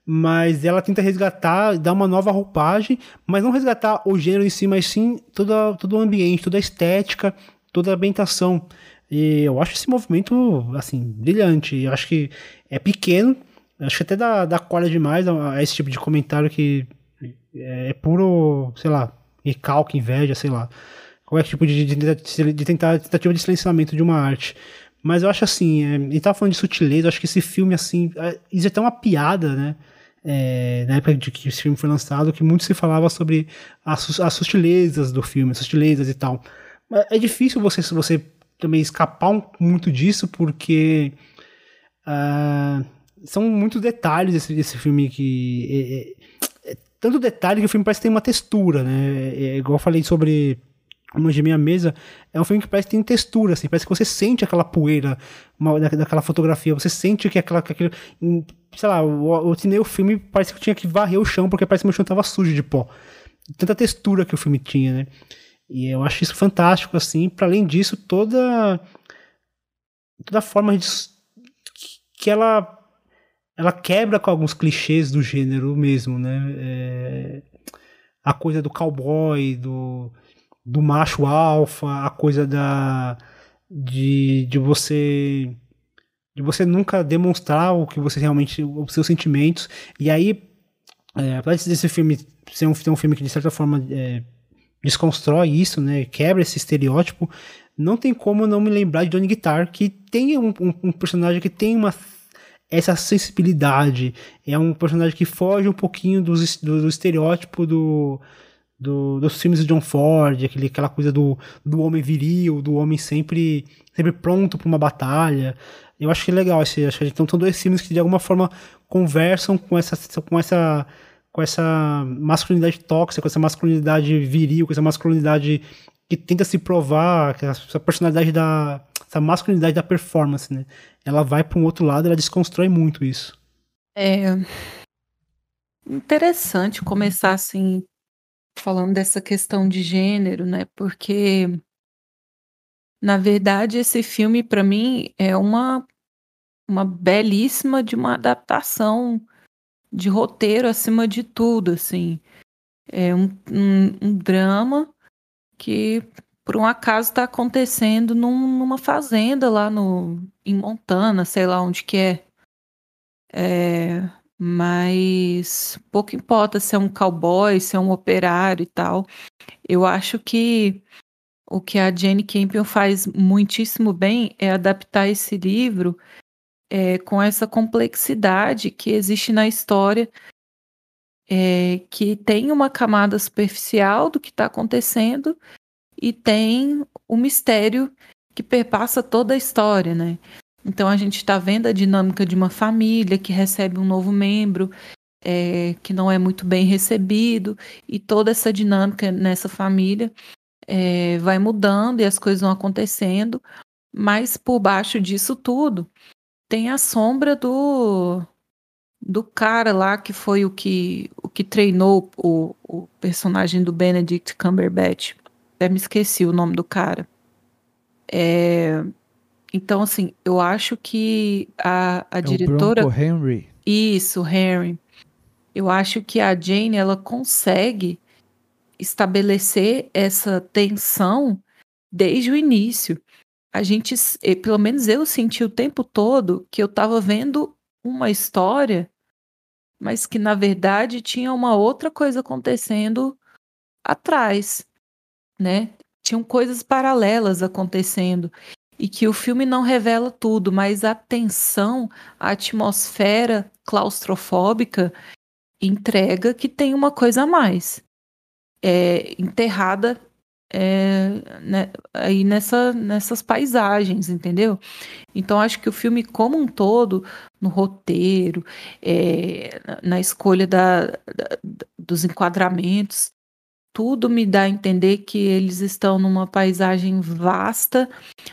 mas ela tenta resgatar, dar uma nova roupagem, mas não resgatar o gênero em si, mas sim todo, todo o ambiente, toda a estética, toda a ambientação. E eu acho esse movimento, assim, brilhante. Eu acho que é pequeno, acho que até dá, dá cola demais a, a esse tipo de comentário que é, é puro, sei lá, recalque, inveja, sei lá. Qualquer tipo de, de, de, de tentar, tentativa de silenciamento de uma arte. Mas eu acho assim, é, ele tava falando de sutileza, eu acho que esse filme, assim, é, isso é até uma piada, né? É, na época de que esse filme foi lançado, que muito se falava sobre as, as sutilezas do filme, as sutilezas e tal. Mas é difícil você, você também escapar um, muito disso, porque uh, são muitos detalhes desse, desse filme que. É, é, é, tanto detalhe que o filme parece que tem uma textura, né? É, igual eu falei sobre de minha mesa, é um filme que parece que tem textura, assim, parece que você sente aquela poeira uma, daquela fotografia, você sente que aquela, que aquele, sei lá, eu, terminei o filme, parece que eu tinha que varrer o chão, porque parece que meu chão tava sujo de pó. Tanta textura que o filme tinha, né? E eu acho isso fantástico, assim, para além disso, toda toda forma de, que ela ela quebra com alguns clichês do gênero mesmo, né? É, a coisa do cowboy, do do macho alfa, a coisa da de, de você de você nunca demonstrar o que você realmente os seus sentimentos. E aí é, apesar desse filme ser um, ser um filme que de certa forma é, desconstrói isso, né, quebra esse estereótipo, não tem como não me lembrar de Johnny Guitar, que tem um, um, um personagem que tem uma essa sensibilidade, é um personagem que foge um pouquinho do, do estereótipo do, do, dos filmes de John Ford, aquele, aquela coisa do, do homem viril, do homem sempre, sempre pronto para uma batalha. Eu acho que é legal esse, acho que então são dois filmes que de alguma forma conversam com essa com essa com essa masculinidade tóxica, com essa masculinidade viril, com essa masculinidade que tenta se provar, essa personalidade da essa masculinidade da performance, né? Ela vai para um outro lado, ela desconstrói muito isso. É interessante começar assim falando dessa questão de gênero, né? Porque na verdade esse filme para mim é uma uma belíssima de uma adaptação de roteiro acima de tudo, assim. É um, um, um drama que por um acaso está acontecendo num, numa fazenda lá no em Montana, sei lá onde que é. É, mas pouco importa se é um cowboy, se é um operário e tal. Eu acho que o que a Jane Campion faz muitíssimo bem é adaptar esse livro é, com essa complexidade que existe na história, é, que tem uma camada superficial do que está acontecendo e tem o mistério que perpassa toda a história, né? Então a gente está vendo a dinâmica de uma família que recebe um novo membro é, que não é muito bem recebido e toda essa dinâmica nessa família é, vai mudando e as coisas vão acontecendo, mas por baixo disso tudo tem a sombra do do cara lá que foi o que o que treinou o, o personagem do Benedict Cumberbatch. Até me esqueci o nome do cara. É, então, assim, eu acho que a, a É diretora. o Bronco Henry. Isso, Harry. Eu acho que a Jane ela consegue estabelecer essa tensão desde o início. A gente, pelo menos eu senti o tempo todo que eu estava vendo uma história, mas que na verdade tinha uma outra coisa acontecendo atrás, né? Tinham coisas paralelas acontecendo e que o filme não revela tudo, mas a tensão, a atmosfera claustrofóbica entrega que tem uma coisa a mais é, enterrada é, né, aí nessa, nessas paisagens, entendeu? Então acho que o filme como um todo, no roteiro, é, na, escolha da- da- dos enquadramentos, tudo me dá a entender que eles estão numa paisagem vasta,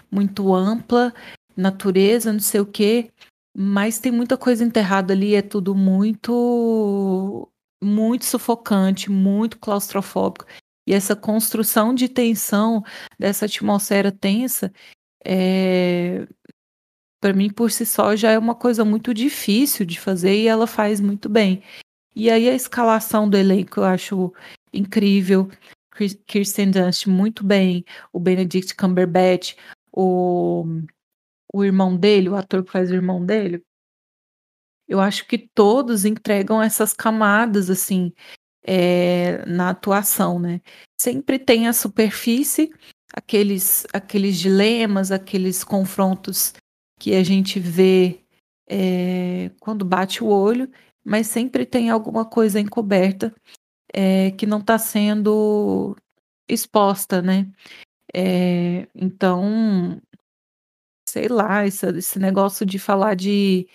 muito ampla, natureza, não sei o quê, mas tem muita coisa enterrada ali, é tudo muito muito sufocante, muito claustrofóbico. E essa construção de tensão dessa atmosfera tensa, é, para mim por si só já é uma coisa muito difícil de fazer e ela faz muito bem. E aí a escalação do elenco eu acho incrível. Kirsten Dunst muito bem, o Benedict Cumberbatch, o, o irmão dele, o ator que faz o irmão dele. Eu acho que todos entregam essas camadas assim é, na atuação, né? Sempre tem a superfície, aqueles, aqueles dilemas, aqueles confrontos que a gente vê é, quando bate o olho, mas sempre tem alguma coisa encoberta é, que não está sendo exposta, né? É, então, sei lá, esse, esse negócio de falar de,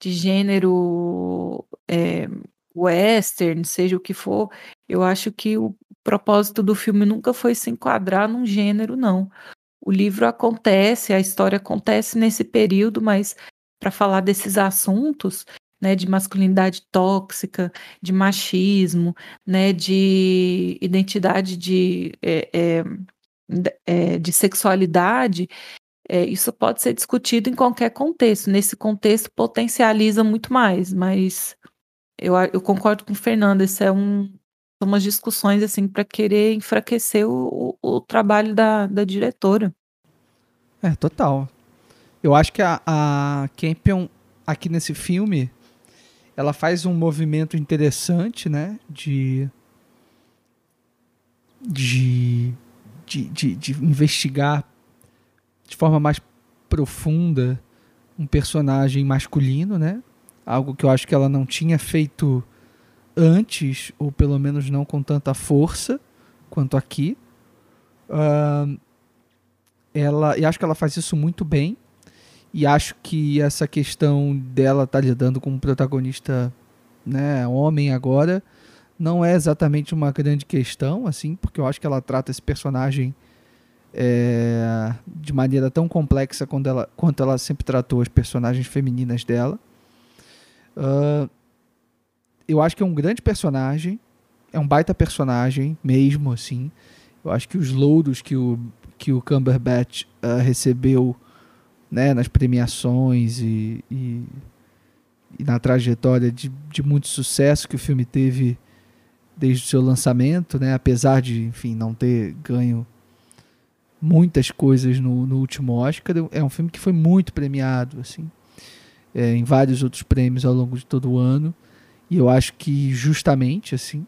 de gênero é, western, seja o que for, eu acho que o propósito do filme nunca foi se enquadrar num gênero, não. O livro acontece, a história acontece nesse período, mas para falar desses assuntos, né, de masculinidade tóxica, de machismo, né, de identidade de, é, é, é, de sexualidade, é, isso pode ser discutido em qualquer contexto. Nesse contexto, potencializa muito mais, mas eu, eu concordo com o Fernando, isso é um, são umas discussões assim para querer enfraquecer o, o, o trabalho da, da diretora. É, total. Eu acho que a, a Campion, aqui nesse filme, ela faz um movimento interessante, né? De. De. De, de, de investigar de forma mais profunda um personagem masculino, né? Algo que eu acho que ela não tinha feito antes, ou pelo menos não com tanta força quanto aqui. Ahn, ela, e acho que ela faz isso muito bem. E acho que essa questão dela estar lidando com um protagonista, né, homem agora, não é exatamente uma grande questão, assim, porque eu acho que ela trata esse personagem é, de maneira tão complexa quanto ela, quanto ela sempre tratou as personagens femininas dela. Ah, eu acho que é um grande personagem, é um baita personagem mesmo, assim. Eu acho que os louros que o, que o Cumberbatch ah, recebeu né, nas premiações e, e, e na trajetória de, de muito sucesso que o filme teve desde o seu lançamento, né, apesar de, enfim, não ter ganho muitas coisas no, no último Oscar, é um filme que foi muito premiado, assim, é, em vários outros prêmios ao longo de todo o ano, e eu acho que justamente, assim,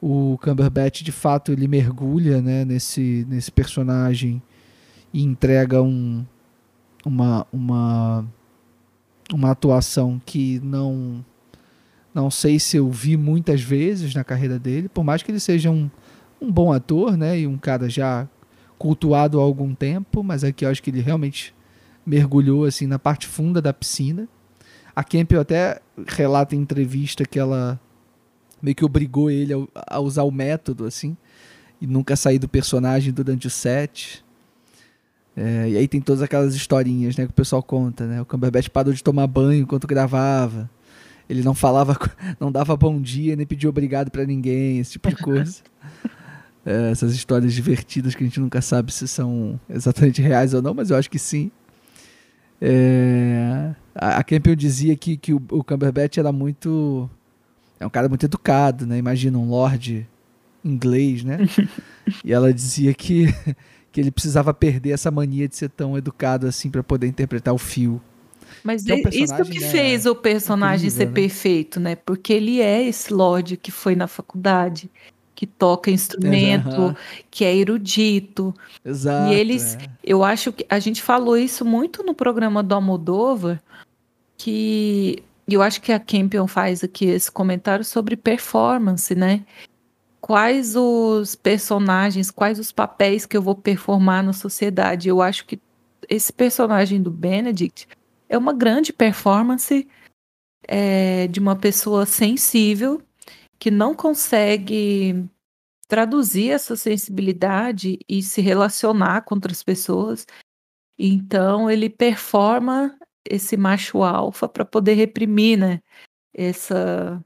o Cumberbatch, de fato, ele mergulha, né, nesse, nesse personagem e entrega um, uma, uma, uma atuação que não não sei se eu vi muitas vezes na carreira dele, por mais que ele seja um, um bom ator, né, e um cara já cultuado há algum tempo, mas aqui eu acho que ele realmente mergulhou assim na parte funda da piscina. A Campbell até relata em entrevista que ela meio que obrigou ele a, a usar o método assim e nunca sair do personagem durante o set. É, e aí tem todas aquelas historinhas né, que o pessoal conta, né? O Cumberbatch parou de tomar banho enquanto gravava. Ele não falava, *laughs* não dava bom dia, nem pedia obrigado para ninguém, esse tipo de coisa. *laughs* É, essas histórias divertidas que a gente nunca sabe se são exatamente reais ou não, mas eu acho que sim. É, a, a Campion dizia que, que o, o Cumberbatch era muito. É um cara muito educado, né? Imagina um lord inglês, né? *laughs* e ela dizia que, que ele precisava perder essa mania de ser tão educado assim para poder interpretar o fio. Mas Que é um é isso que né, fez o personagem incrível, ser né? perfeito, né? Porque ele é esse lord que foi na faculdade, que toca instrumento, Aham. que é erudito. Exato. e eles, é. eu acho que a gente falou isso muito no programa do Almodóvar, que eu acho que a Campion faz aqui esse comentário sobre performance, né? Quais os personagens, quais os papéis que eu vou performar na sociedade? Eu acho que esse personagem do Benedict é uma grande performance é, de uma pessoa sensível que não consegue traduzir essa sensibilidade e se relacionar com outras pessoas. Então ele performa esse macho alfa para poder reprimir, né? Essa,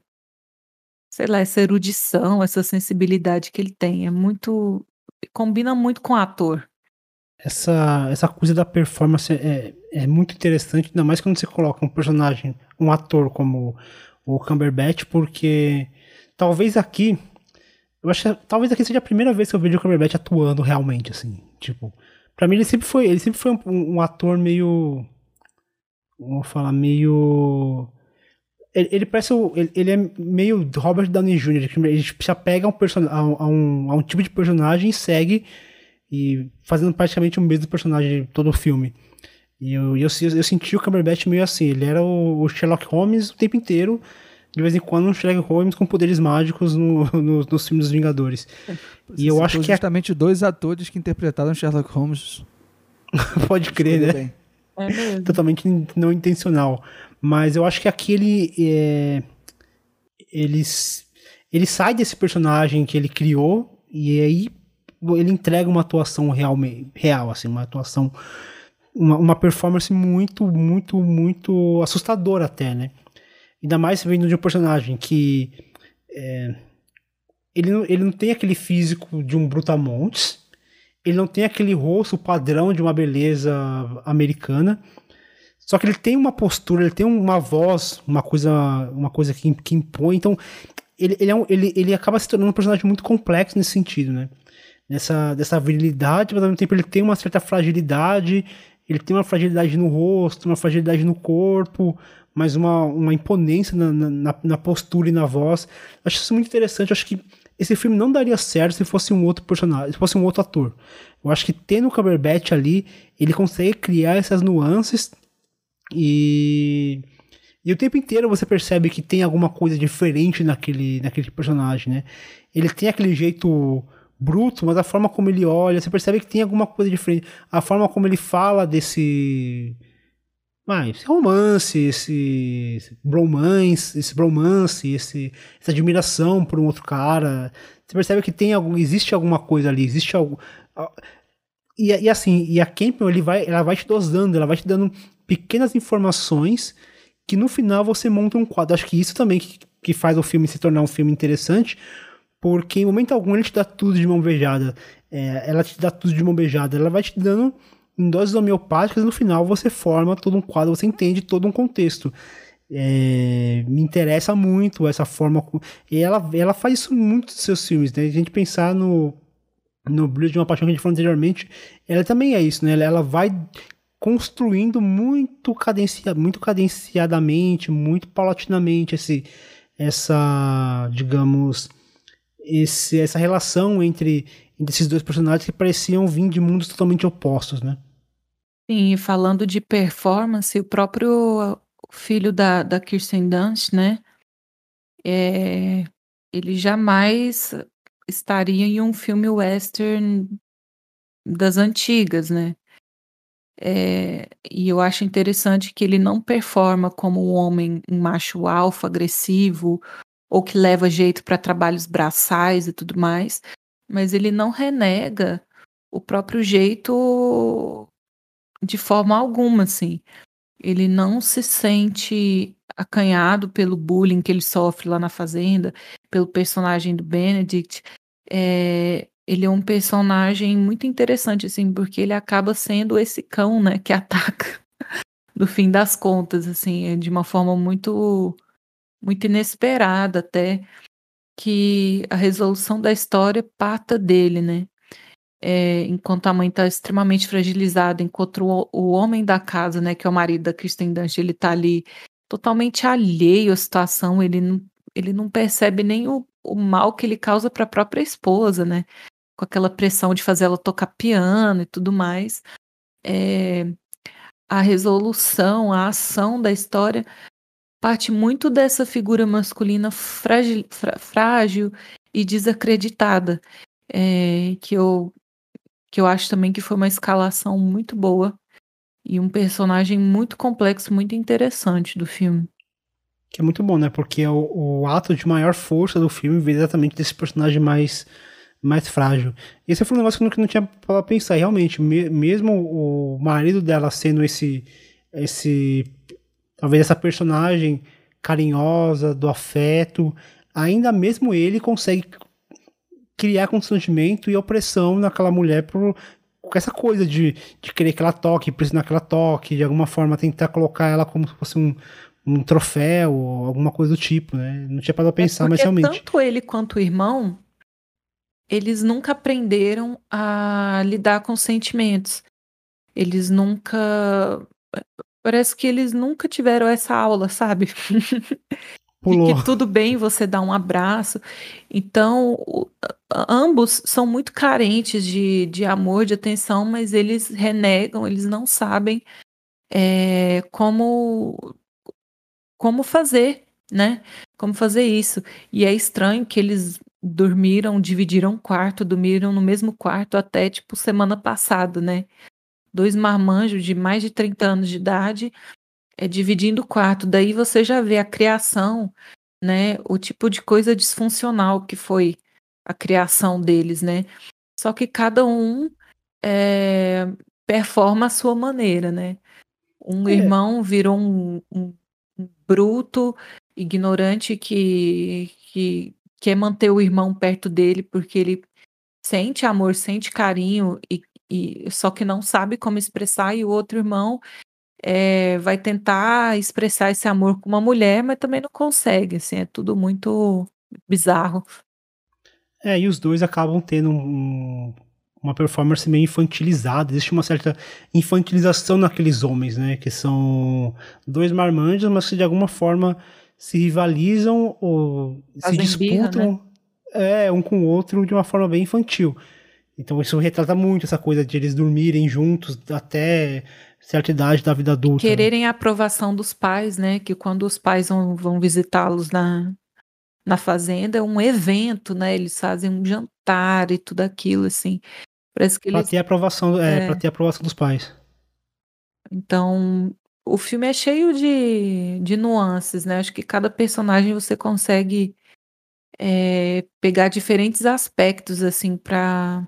sei lá, essa erudição, essa sensibilidade que ele tem. É muito. combina muito com o ator. Essa, essa coisa da performance é, é muito interessante, ainda mais quando você coloca um personagem, um ator como o Cumberbatch, porque talvez aqui, eu acho que talvez aqui seja a primeira vez que eu vejo o Cumberbatch atuando realmente, assim, tipo, pra mim ele sempre foi, ele sempre foi um, um ator meio, vamos falar, meio ele, ele parece o, ele, ele é meio Robert Downey Jr. Ele já pega um person, a, a um, a um tipo de personagem e segue e fazendo praticamente o mesmo personagem de todo o filme. E eu, eu, eu senti o Cumberbatch meio assim, ele era o, o Sherlock Holmes o tempo inteiro, de vez em quando um Sherlock Holmes com poderes mágicos no, *laughs* no, nos filmes dos Vingadores. E eu Você acho que é, justamente dois atores que interpretaram Sherlock Holmes. *laughs* pode crer, né? É mesmo. totalmente não intencional. Mas eu acho que aqui ele é, eles ele sai desse personagem que ele criou e aí ele entrega uma atuação real, real assim, uma atuação uma, uma performance muito, muito, muito assustadora até, né? Ainda mais vindo de um personagem que é, ele, não, ele não tem aquele físico de um brutamontes, ele não tem aquele rosto padrão de uma beleza americana, só que ele tem uma postura, ele tem uma voz, uma coisa, uma coisa que, que impõe. Então, ele, ele, é um, ele, ele acaba se tornando um personagem muito complexo nesse sentido, né? Nessa, dessa virilidade, mas ao mesmo tempo ele tem uma certa fragilidade. Ele tem uma fragilidade no rosto, uma fragilidade no corpo, mas uma, uma imponência na, na, na postura e na voz. Acho isso muito interessante. Acho que esse filme não daria certo se fosse um outro personagem, se fosse um outro ator. Eu acho que tendo o Cumberbatch ali, ele consegue criar essas nuances e, e o tempo inteiro você percebe que tem alguma coisa diferente naquele, naquele personagem, né? Ele tem aquele jeito bruto, mas a forma como ele olha, você percebe que tem alguma coisa diferente. A forma como ele fala desse. Ah, esse romance, esse, esse bromance, esse bromance, esse, essa admiração por um outro cara. Você percebe que tem algum, existe alguma coisa ali, existe algo. E, e assim, e a Campion ele vai, ela vai te dosando, ela vai te dando pequenas informações que no final você monta um quadro. Acho que isso também que, que faz o filme se tornar um filme interessante, porque em momento algum ele te dá tudo de mão beijada. É, ela te dá tudo de mão beijada. Ela vai te dando em doses homeopáticas e no final você forma todo um quadro, você entende todo um contexto. É, me interessa muito essa forma. E ela, ela faz isso muito nos seus filmes, né? A gente pensar no, no Brilho de uma Paixão que a gente falou anteriormente, ela também é isso, né? Ela, ela vai construindo muito, cadencia, muito cadenciadamente, muito paulatinamente esse, essa, digamos, esse, essa relação entre, entre esses dois personagens que pareciam vir de mundos totalmente opostos, né? Sim, e falando de performance, o próprio filho da, da Kirsten Dunst, né? É, ele jamais estaria em um filme western das antigas, né? É, e eu acho interessante que ele não performa como um homem, um macho alfa, agressivo, ou que leva jeito para trabalhos braçais e tudo mais, mas ele não renega o próprio jeito de forma alguma, assim. Ele não se sente acanhado pelo bullying que ele sofre lá na fazenda, pelo personagem do Benedict. É, ele é um personagem muito interessante, assim, porque ele acaba sendo esse cão, né, que *laughs* ataca no fim das contas, assim, é de uma forma muito, muito inesperada até, que a resolução da história parta dele, né? É, enquanto a mãe está extremamente fragilizada, enquanto o, o, homem da casa, né, que é o marido da Kristen Dunst, ele está ali totalmente alheio à situação, ele não, ele não percebe nem o, o mal que ele causa para a própria esposa, né? Com aquela pressão de fazer ela tocar piano e tudo mais. É, a resolução, a ação da história parte muito dessa figura masculina frágil, frágil e desacreditada, é, que eu que eu acho também que foi uma escalação muito boa e um personagem muito complexo, muito interessante do filme. Que é muito bom, né? Porque o, o ato de maior força do filme vem exatamente desse personagem mais mais frágil. Esse foi um negócio que eu não, não tinha para pensar. Realmente, me, mesmo o marido dela sendo esse, esse, talvez essa personagem carinhosa, do afeto, ainda mesmo ele consegue criar constrangimento e opressão naquela mulher por com essa coisa de, de querer que ela toque, pressionar que ela toque, de alguma forma tentar colocar ela como se fosse um, um troféu ou alguma coisa do tipo, né? Não tinha para pensar, é mas realmente. Tanto ele quanto o irmão, eles nunca aprenderam a lidar com sentimentos. Eles nunca. Parece que eles nunca tiveram essa aula, sabe? Pulou. *laughs* De que tudo bem você dar um abraço. Então, ambos são muito carentes de, de amor, de atenção, mas eles renegam, eles não sabem é, como, como fazer, né? Como fazer isso. E é estranho que eles dormiram, dividiram quarto, dormiram no mesmo quarto até tipo semana passada, né? Dois marmanjos de mais de 30 anos de idade é, dividindo o quarto. Daí você já vê a criação, né? O tipo de coisa disfuncional que foi a criação deles, né? Só que cada um é, performa a sua maneira, né? Um é. irmão virou um, um, um bruto, ignorante que, que quer manter o irmão perto dele porque ele sente amor, sente carinho e, e só que não sabe como expressar e o outro irmão é, vai tentar expressar esse amor com uma mulher, mas também não consegue, assim, é tudo muito bizarro. É, e os dois acabam tendo um, uma performance meio infantilizada, existe uma certa infantilização naqueles homens, né, que são dois marmanjos, mas que de alguma forma se rivalizam ou se disputam birra, né? é, um com o outro de uma forma bem infantil. Então isso retrata muito essa coisa de eles dormirem juntos até certa idade da vida adulta. Né? Quererem né? a aprovação dos pais, né? Que quando os pais vão, vão visitá-los na, na fazenda é um evento, né? Eles fazem um jantar e tudo aquilo, assim. Parece que pra eles... ter aprovação, é, é. Pra ter aprovação dos pais. Então, o filme é cheio de, de nuances, né? Acho que cada personagem você consegue é, pegar diferentes aspectos, assim, para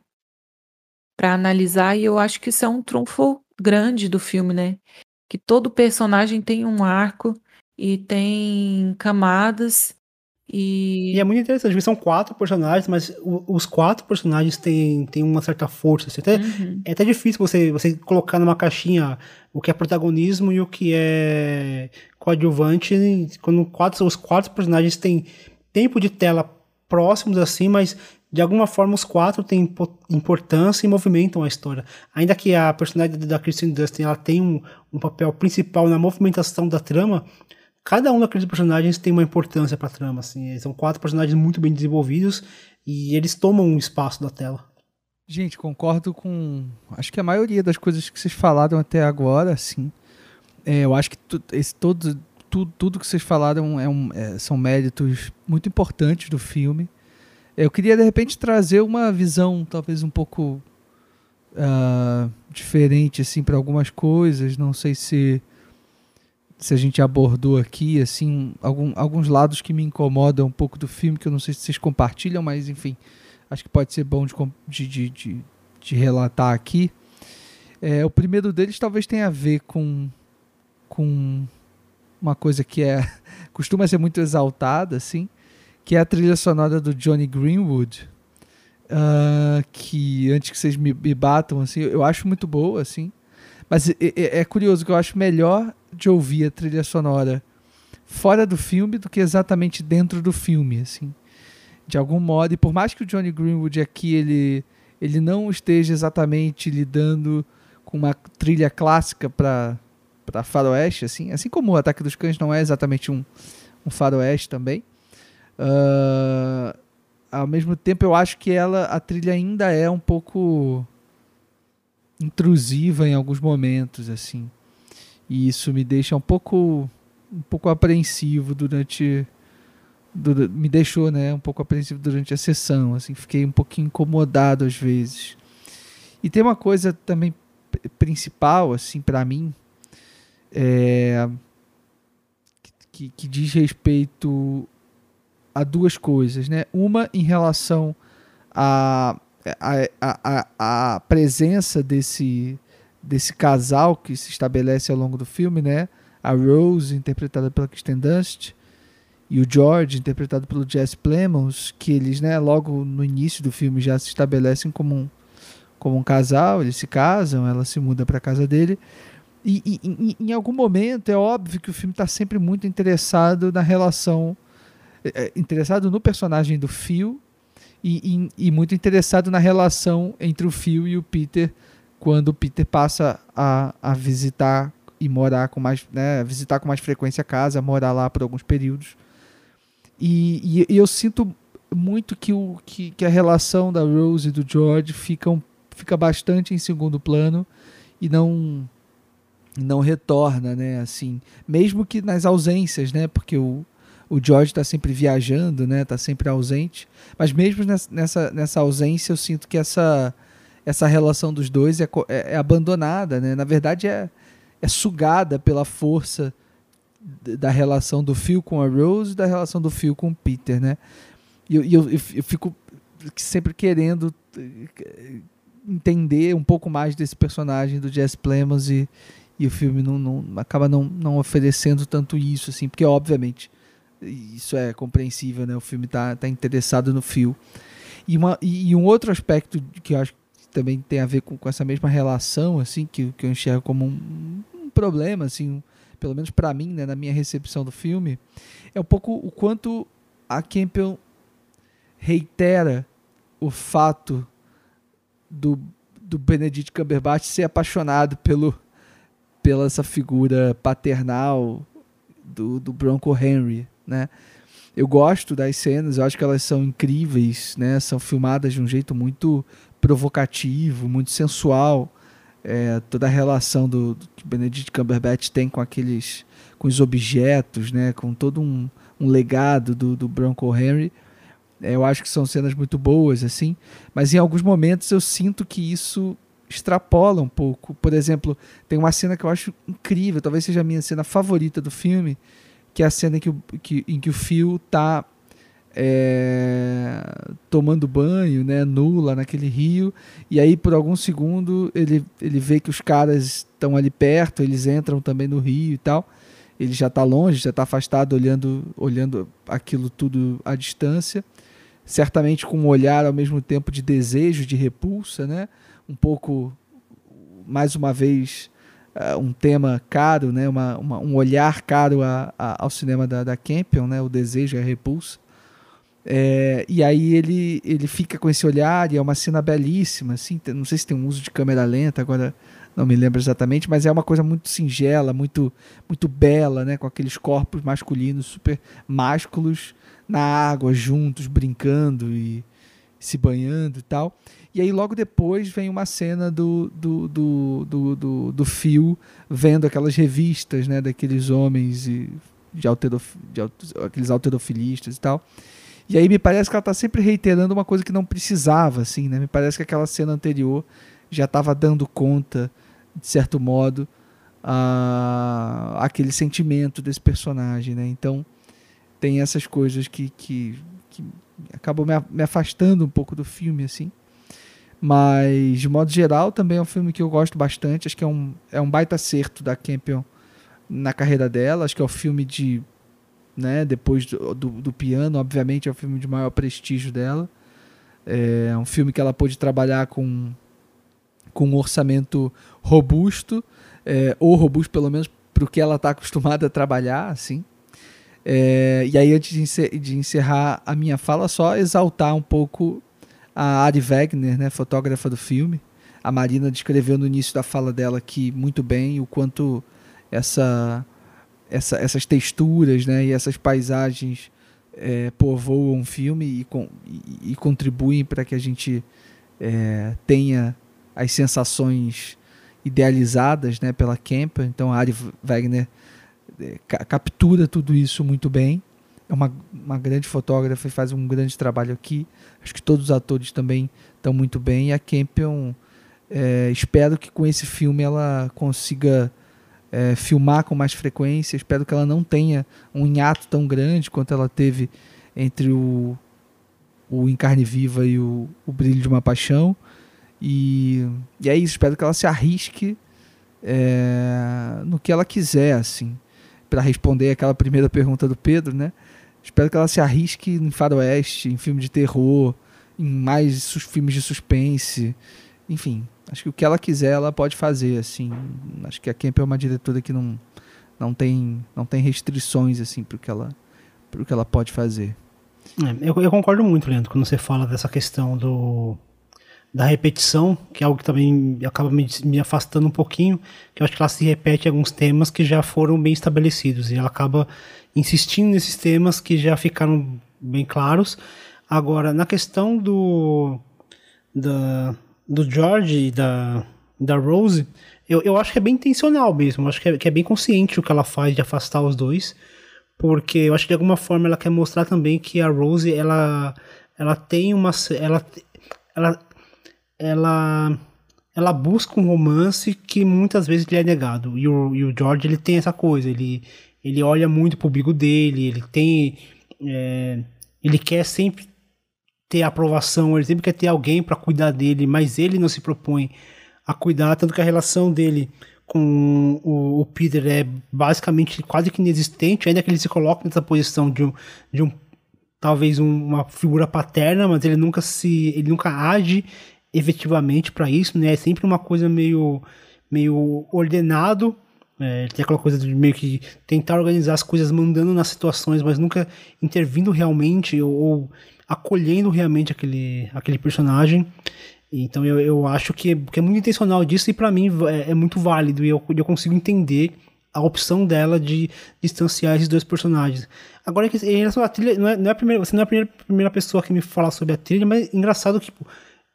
para analisar, e eu acho que isso é um trunfo grande do filme, né? Que todo personagem tem um arco e tem camadas e... e... é muito interessante, porque são quatro personagens, mas os quatro personagens têm, têm uma certa força. Assim, até, uhum. É até difícil você, você colocar numa caixinha o que é protagonismo e o que é coadjuvante. Quando quatro, os quatro personagens têm tempo de tela próximos assim, mas de alguma forma os quatro têm importância e movimentam a história. Ainda que a personagem da Kristen Dustin ela tem um, um papel principal na movimentação da trama, cada um daqueles personagens tem uma importância para a trama, assim. São quatro personagens muito bem desenvolvidos e eles tomam um espaço da tela. Gente, concordo com acho que a maioria das coisas que vocês falaram até agora, assim. É, eu acho que tu, esse todo tudo, tudo que vocês falaram é um, é, são méritos muito importantes do filme. Eu queria de repente trazer uma visão talvez um pouco uh, diferente assim para algumas coisas. Não sei se se a gente abordou aqui, assim, algum, alguns lados que me incomodam um pouco do filme, que eu não sei se vocês compartilham, mas enfim, acho que pode ser bom de, de, de, de relatar aqui. É, o primeiro deles talvez tenha a ver com, com uma coisa que é *laughs* costuma ser muito exaltada, assim, que é a trilha sonora do Johnny Greenwood. uh, que antes que vocês me, me, batam, assim, eu acho muito boa, assim. Mas é, é, é, curioso que eu acho melhor de ouvir a trilha sonora fora do filme do que exatamente dentro do filme, assim. De algum modo, e por mais que o Johnny Greenwood aqui ele, ele não esteja exatamente lidando com uma trilha clássica para para faroeste, assim, assim como o Ataque dos Cães não é exatamente um, um faroeste também. Uh, ao mesmo tempo, eu acho que ela, a trilha ainda é um pouco intrusiva em alguns momentos, assim. E isso me deixa um pouco, um pouco apreensivo durante, durante me deixou, né, um pouco apreensivo durante a sessão, assim, fiquei um pouquinho incomodado às vezes. E tem uma coisa também principal, assim, para mim, é, que, que diz respeito a duas coisas, né? Uma em relação à a, a, a, a, presença desse, desse casal que se estabelece ao longo do filme, né? A Rose, interpretada pela Kristen Dunst, e o George, interpretado pelo Jesse Plemons, que eles, né, logo no início do filme já se estabelecem como um, como um casal, eles se casam, ela se muda para a casa dele. E, e, e, em algum momento é óbvio que o filme está sempre muito interessado na relação é, é, interessado no personagem do Phil e, e, muito interessado na relação entre o Phil e o Peter quando Peter passa a, a visitar e morar com mais, né, visitar com mais frequência a casa, morar lá por alguns períodos. E, e, eu sinto muito que, o, que, que, a relação da Rose e do George fica, fica bastante em segundo plano e não não retorna, né, assim, mesmo que nas ausências, né, porque o, o George está sempre viajando, né? Está sempre ausente. Mas mesmo nessa, nessa ausência, eu sinto que essa, essa relação dos dois é, é, é abandonada, né? Na verdade, é, é sugada pela força da relação do Phil com a Rose e da relação do Phil com o Peter, né? E eu, eu, eu, fico sempre querendo eh, entender um pouco mais desse personagem do Jess Plemons e, e o filme não, não acaba não, não oferecendo tanto isso, assim, porque obviamente isso é compreensível, né? O filme tá, tá interessado no fio. E, uma, e, um outro aspecto que eu acho também tem a ver com, com essa mesma relação, assim, que, que eu enxergo como um, um problema, assim, um, pelo menos para mim, né, na minha recepção do filme, é um pouco o quanto a Campbell reitera o fato do, do Benedict Cumberbatch ser apaixonado pelo, pela essa figura paternal do, do Bronco Henry, né? Eu gosto das cenas, eu acho que elas são incríveis, né? São filmadas de um jeito muito provocativo, muito sensual. É, toda a relação do, do, que Benedict Cumberbatch tem com aqueles, com os objetos, né? Com todo um, um legado do, do Bronco Henry. É, eu acho que são cenas muito boas, assim. Mas em alguns momentos eu sinto que isso extrapola um pouco. Por exemplo, tem uma cena que eu acho incrível, talvez seja a minha cena favorita do filme, que é a cena em que o, que, em que o Phil tá é, tomando banho, né, nula naquele rio, e aí por algum segundo ele, ele vê que os caras estão ali perto, eles entram também no rio e tal. Ele já está longe, já está afastado, olhando, olhando aquilo tudo à distância, certamente com um olhar ao mesmo tempo de desejo, de repulsa, né? Um pouco, mais uma vez, uh, um tema caro, né? Uma, uma, um olhar caro a, a, ao cinema da, da Campion, né? o desejo e a repulsa. É, e aí ele, ele fica com esse olhar e é uma cena belíssima, assim, não sei se tem um uso de câmera lenta, agora não me lembro exatamente, mas é uma coisa muito singela, muito, muito bela, né, com aqueles corpos masculinos super másculos na água, juntos, brincando e se banhando e tal. E aí logo depois vem uma cena do, do, do, do, do, do Phil vendo aquelas revistas, né, daqueles homens e de, alterof, de aqueles alterofilistas e tal. E aí me parece que ela está sempre reiterando uma coisa que não precisava, assim, né? Me parece que aquela cena anterior já estava dando conta, de certo modo, a, aquele sentimento desse personagem, né? Então tem essas coisas que, que, que acabam me afastando um pouco do filme, assim. Mas, de modo geral, também é um filme que eu gosto bastante. Acho que é um, é um baita acerto da Campion na carreira dela. Acho que é o filme de. Né, depois do, do, do piano, obviamente, é o filme de maior prestígio dela. É um filme que ela pôde trabalhar com, com um orçamento robusto, é, ou robusto pelo menos para o que ela está acostumada a trabalhar, assim. É, e aí, antes de encerrar a minha fala, só exaltar um pouco a Ari Wegner, né, fotógrafa do filme. A Marina descreveu no início da fala dela aqui muito bem o quanto essa, essa essas texturas né, e essas paisagens é, povoam o filme e, com, e, e contribuem para que a gente é, tenha as sensações idealizadas né, pela Kemper. Então a Ari Wegner é, captura tudo isso muito bem. É uma, uma grande fotógrafa e faz um grande trabalho aqui. Acho que todos os atores também estão muito bem. E a Campion, é, espero que com esse filme ela consiga é, filmar com mais frequência. Espero que ela não tenha um hiato tão grande quanto ela teve entre o, o Em Carne Viva e o, o Brilho de uma Paixão. E, e é isso, espero que ela se arrisque é, no que ela quiser, assim para responder aquela primeira pergunta do Pedro, né? Espero que ela se arrisque em faroeste, em filme de terror, em mais filmes de suspense, enfim. Acho que o que ela quiser ela pode fazer, assim. Acho que a Kemp é uma diretora que não, não tem não tem restrições assim para o que ela para que ela pode fazer. É, eu, eu concordo muito, Leandro, quando você fala dessa questão do da repetição, que é algo que também acaba me, me, afastando um pouquinho, que eu acho que ela se repete alguns temas que já foram bem estabelecidos, e ela acaba insistindo nesses temas que já ficaram bem claros. Agora, na questão do, da, do George e da, da Rose, eu, eu acho que é bem intencional mesmo, eu acho que é, que é bem consciente o que ela faz de afastar os dois, porque eu acho que de alguma forma ela quer mostrar também que a Rose, ela, ela tem uma... Ela, ela, ela ela busca um romance que muitas vezes lhe é negado. E o, e o George ele tem essa coisa, ele, ele olha muito pro bigo dele, ele tem. É, ele quer sempre ter aprovação, ele sempre quer ter alguém para cuidar dele, mas ele não se propõe a cuidar, tanto que a relação dele com o, o, Peter é basicamente quase que inexistente, ainda que ele se coloque nessa posição de um, de um talvez um, uma figura paterna, mas ele nunca se ele nunca age efetivamente para isso, né? É sempre uma coisa meio, meio ordenado. É, tem aquela coisa de meio que tentar organizar as coisas mandando nas situações, mas nunca intervindo realmente ou, ou acolhendo realmente aquele, aquele personagem. Então eu, eu acho que, que é muito intencional disso e para mim é, é, muito válido e eu, eu consigo entender a opção dela de distanciar esses dois personagens. Agora, em relação à trilha, não é, não é primeira, você não é a primeira, primeira pessoa que me fala sobre a trilha, mas é engraçado que tipo,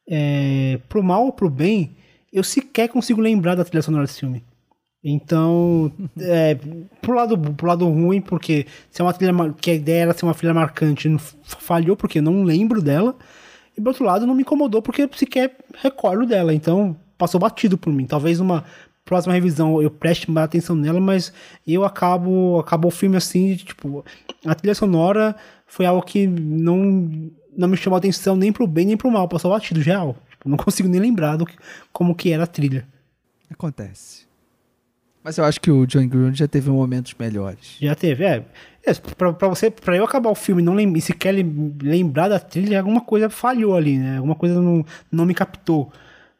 é, pro mal ou pro bem, eu sequer consigo lembrar da trilha sonora desse filme. Então, é, pro, lado, pro lado ruim, porque se é uma trilha que a ideia era ser uma trilha marcante, falhou porque eu não lembro dela. E do outro lado, não me incomodou porque eu sequer recordo dela. Então, passou batido por mim. Talvez uma próxima revisão eu preste mais atenção nela, mas eu acabo, acabo o filme assim, tipo, a trilha sonora foi algo que não não me chamou atenção nem pro bem nem pro mal, passou batido geral. Tipo, não consigo nem lembrar do que, como que era a trilha. Acontece. Mas eu acho que o John Gruden já teve momentos melhores. Já teve, é. é pra, pra, você, pra eu acabar o filme e não lem se quer lembrar da trilha, alguma coisa falhou ali, né? Alguma coisa não, não me captou.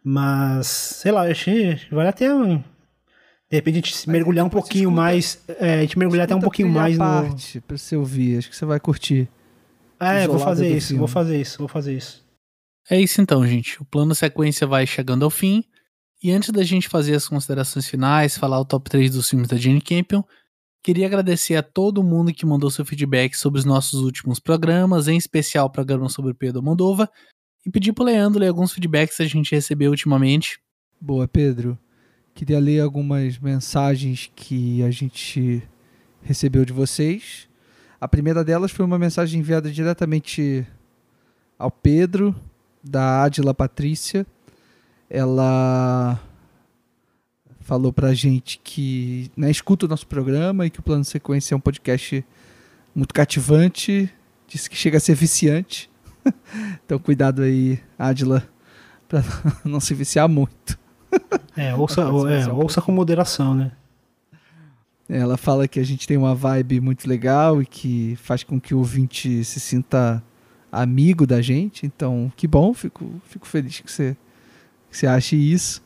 Mas, sei lá, achei. Vale até. De repente a gente se mergulhar um pouquinho mais. É, a gente mergulhar até um pouquinho mais parte no. Pra você ouvir, acho que você vai curtir. É, vou fazer isso, filme. vou fazer isso, vou fazer isso. É isso então, gente. O plano sequência vai chegando ao fim. E antes da gente fazer as considerações finais, falar o top 3 dos filmes da Jane Campion, queria agradecer a todo mundo que mandou seu feedback sobre os nossos últimos programas, em especial o programa sobre Pedro Moldova, e pedir pro Leandro ler alguns feedbacks que a gente recebeu ultimamente. Boa, Pedro. Queria ler algumas mensagens que a gente recebeu de vocês. A primeira delas foi uma mensagem enviada diretamente ao Pedro, da Adila Patrícia. Ela falou pra gente que né, escuta o nosso programa e que o Plano Sequência é um podcast muito cativante. Disse que chega a ser viciante. *laughs* então cuidado aí, Adila, pra *laughs* não se viciar muito. É, ouça, *laughs* é, ouça com moderação, né? Ela fala que a gente tem uma vibe muito legal e que faz com que o ouvinte se sinta amigo da gente, então que bom, fico, fico feliz que você, que você ache isso.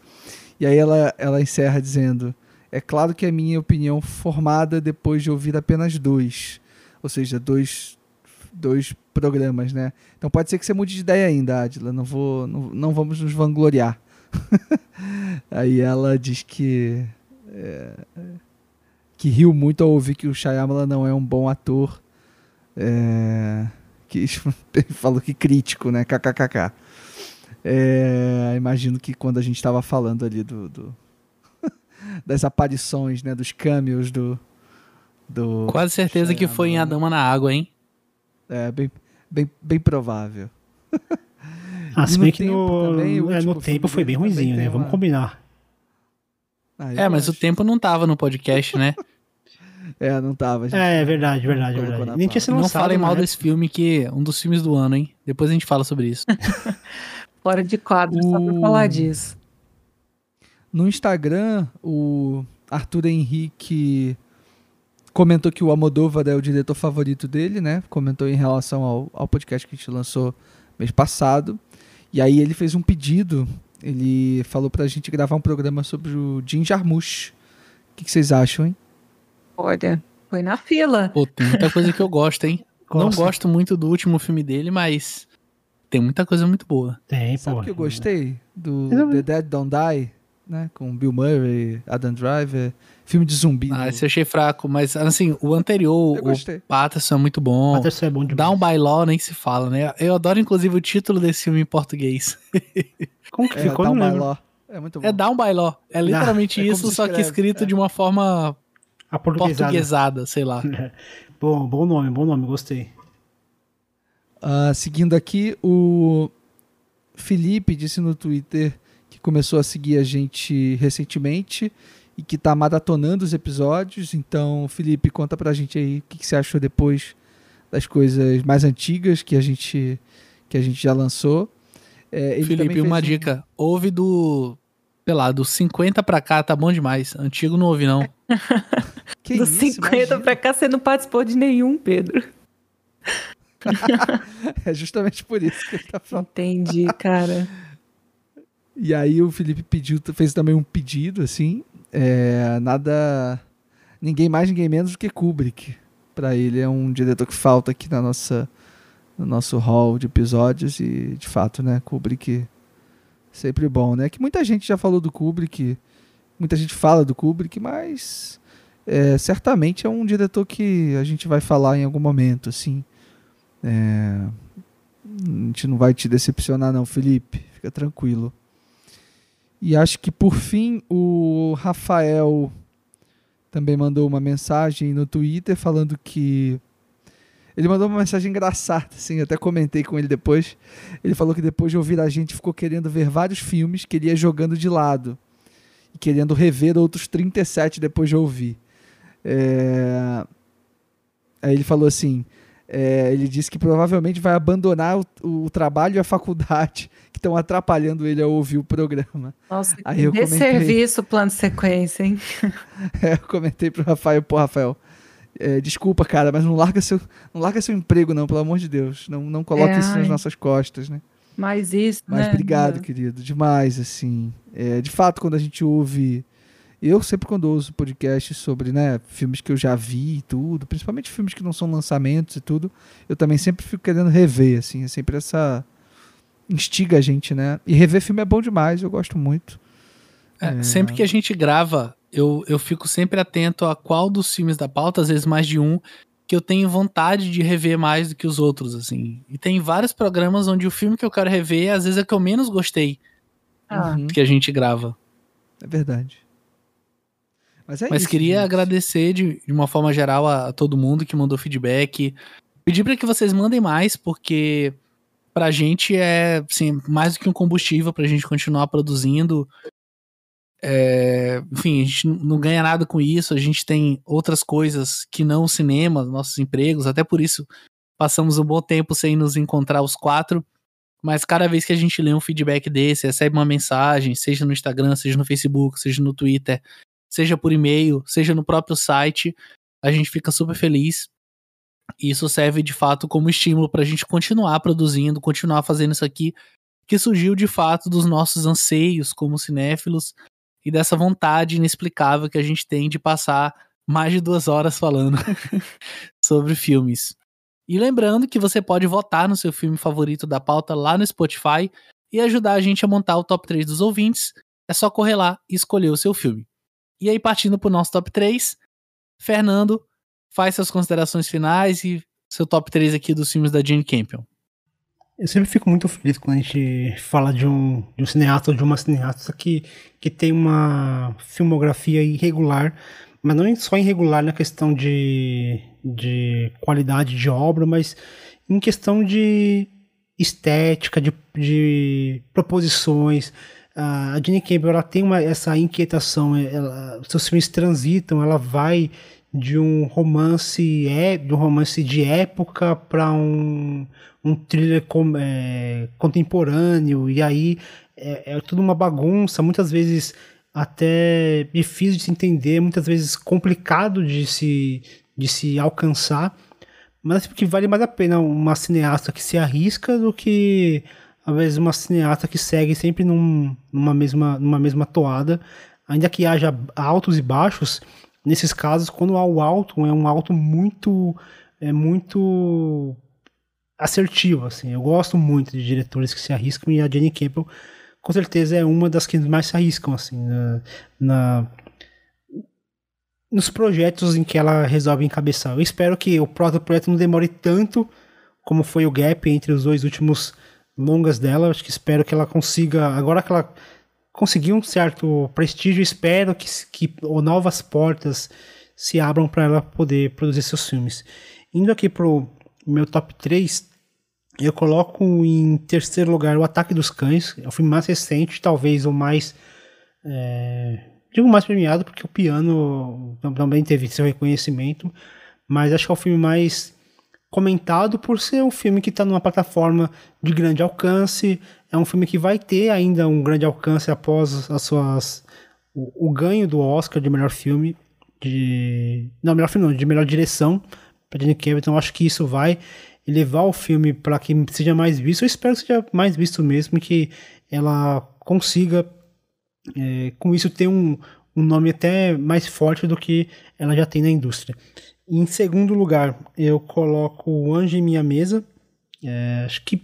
E aí ela, ela encerra dizendo: É claro que a minha opinião formada depois de ouvir apenas dois, ou seja, dois, dois programas, né? Então pode ser que você mude de ideia ainda, Adila, não, vou, não, não vamos nos vangloriar. *laughs* aí ela diz que. É, que riu muito ao ouvir que o Shyamalan não é um bom ator. É, que *laughs* falou que crítico, né? KKKK. É, imagino que quando a gente estava falando ali do, do *laughs* das aparições, né, dos cameos do, do Quase certeza que foi em A Dama na Água, hein? É, bem, bem, bem provável. Ah, se bem que no, também, é, no tempo foi bem ruimzinho, né? Uma... Vamos combinar. Ah, é, mas acho. o tempo não tava no podcast, né? *laughs* é, não tava. É, é verdade, verdade, verdade. Nem tinha sido Não falem mal desse filme, que é um dos filmes do ano, hein? Depois a gente fala sobre isso. *laughs* Fora de quadro, o... só pra falar disso. No Instagram, o Arthur Henrique comentou que o Amodóvar é o diretor favorito dele, né? Comentou em relação ao, ao podcast que a gente lançou mês passado. E aí ele fez um pedido. Ele falou pra gente gravar um programa sobre o Jim Jarmusch. O que, que vocês acham, hein? Olha, foi na fila. Pô, tem muita coisa que eu gosto, hein? *laughs* Não gosto muito do último filme dele, mas tem muita coisa muito boa. Tem, Sabe que eu gostei? Do The Dead Don't Die, né? Com Bill Murray, Adam Driver. Filme de zumbi. Ah, esse eu achei fraco, mas assim, o anterior, o Patterson é muito bom. Patterson é bom demais. Dá um bailó, nem se fala, né? Eu adoro, inclusive, o título desse filme em português. *laughs* Como que é, ficou? Dá um bailó. É muito bom. É Dá um bailó. É literalmente ah, é isso, só que escrito é. de uma forma portuguesada, sei lá. *laughs* bom, bom nome, bom nome, gostei. Uh, seguindo aqui, o Felipe disse no Twitter que começou a seguir a gente recentemente e que está maratonando os episódios. Então, Felipe, conta pra gente aí o que, que, você achou depois das coisas mais antigas que a gente, que a gente já lançou. É, Felipe, uma um... dica. Ouve do. Sei lá, do 50 pra cá tá bom demais. Antigo não ouve, não. *laughs* do isso, 50 imagina. pra cá você não participou de nenhum, Pedro. *laughs* é justamente por isso que ele tá falando. Entendi, cara. E aí o Felipe pediu, fez também um pedido, assim. É, nada. Ninguém mais, ninguém menos do que Kubrick. Para ele é um diretor que falta aqui na nossa, no nosso hall de episódios. E de fato, né? Kubrick sempre bom, né? Que muita gente já falou do Kubrick. Muita gente fala do Kubrick, mas é, certamente é um diretor que a gente vai falar em algum momento, assim. É, a gente não vai te decepcionar, não, Felipe. Fica tranquilo. E acho que por fim o Rafael também mandou uma mensagem no Twitter falando que ele mandou uma mensagem engraçada, assim, até comentei com ele depois. Ele falou que depois de ouvir a gente ficou querendo ver vários filmes que ele ia jogando de lado e querendo rever outros 37 depois de ouvir. É... Aí ele falou assim: é, ele disse que provavelmente vai abandonar o, o trabalho e a faculdade *laughs* que estão atrapalhando ele a ouvir o programa. Nossa, Aí eu comentei... serviço plano de sequência, hein? *laughs* é, eu comentei pro Rafael, pô, Rafael, é, desculpa, cara, mas não larga, seu, não larga seu emprego, não, pelo amor de Deus. Não, não coloque é, isso ai. nas nossas costas, né? Mas isso, Mas né? obrigado, querido, demais, assim. É, de fato, quando a gente ouve eu sempre quando ouço podcast sobre né, filmes que eu já vi e tudo, principalmente filmes que não são lançamentos e tudo, eu também sempre fico querendo rever, assim, é sempre essa instiga a gente, né? E rever filme é bom demais, eu gosto muito. É, é... Sempre que a gente grava, eu, eu fico sempre atento a qual dos filmes da pauta, às vezes mais de um, que eu tenho vontade de rever mais do que os outros, assim. E tem vários programas onde o filme que eu quero rever, às vezes é que eu menos gostei ah. que a gente grava. É verdade. Mas, é Mas isso, queria gente. agradecer de, de uma forma geral a, a, todo mundo que mandou feedback. Pedir para que vocês mandem mais, porque pra gente é assim, mais do que um combustível pra gente continuar produzindo. É, enfim, a gente não ganha nada com isso, a gente tem outras coisas que não o cinema, nossos empregos, até por isso passamos um bom tempo sem nos encontrar os quatro. Mas cada vez que a gente lê um feedback desse, recebe uma mensagem, seja no Instagram, seja no Facebook, seja no Twitter, seja por e-mail, seja no próprio site. A gente fica super feliz. Isso serve de fato como estímulo para a gente continuar produzindo, continuar fazendo isso aqui, que surgiu de fato dos nossos anseios como cinéfilos e dessa vontade inexplicável que a gente tem de passar mais de duas horas falando *laughs* sobre filmes. E lembrando que você pode votar no seu filme favorito da pauta lá no Spotify e ajudar a gente a montar o top 3 dos ouvintes. É só correr lá e escolher o seu filme. E aí, partindo pro nosso top 3, Fernando, faz suas considerações finais e seu top 3 aqui dos filmes da Jane Campion. Eu sempre fico muito feliz quando a gente fala de um, de um cineasta ou de uma cineasta que, que tem uma filmografia irregular, mas não só irregular na questão de, de qualidade de obra, mas em questão de estética, de, de proposições. A Jenny Campbell ela tem uma, essa inquietação, ela, seus filmes transitam, ela vai de um romance é de um romance de época para um, um thriller com, é, contemporâneo e aí é, é tudo uma bagunça muitas vezes até difícil de se entender muitas vezes complicado de se de se alcançar mas que vale mais a pena uma cineasta que se arrisca do que às vezes uma cineasta que segue sempre num, numa mesma numa mesma toada ainda que haja altos e baixos nesses casos, quando há o alto, é um alto muito é muito assertivo, assim. Eu gosto muito de diretores que se arriscam e a Jenny Campbell com certeza é uma das que mais se arriscam, assim, na, na nos projetos em que ela resolve encabeçar. Eu espero que o próximo projeto não demore tanto como foi o gap entre os dois últimos longas dela. Acho que espero que ela consiga, agora que ela conseguiu um certo prestígio. Espero que, que novas portas se abram para ela poder produzir seus filmes. Indo aqui pro meu top 3, eu coloco em terceiro lugar O Ataque dos Cães. É o filme mais recente, talvez o mais. É, digo mais premiado, porque o piano também teve seu reconhecimento. Mas acho que é o filme mais comentado por ser um filme que está numa plataforma de grande alcance, é um filme que vai ter ainda um grande alcance após as suas o, o ganho do Oscar de melhor filme de não melhor filme não, de melhor direção para Jane então acho que isso vai levar o filme para que seja mais visto. Eu espero que seja mais visto mesmo, que ela consiga é, com isso ter um, um nome até mais forte do que ela já tem na indústria. Em segundo lugar, eu coloco O Anjo em Minha Mesa. É, acho que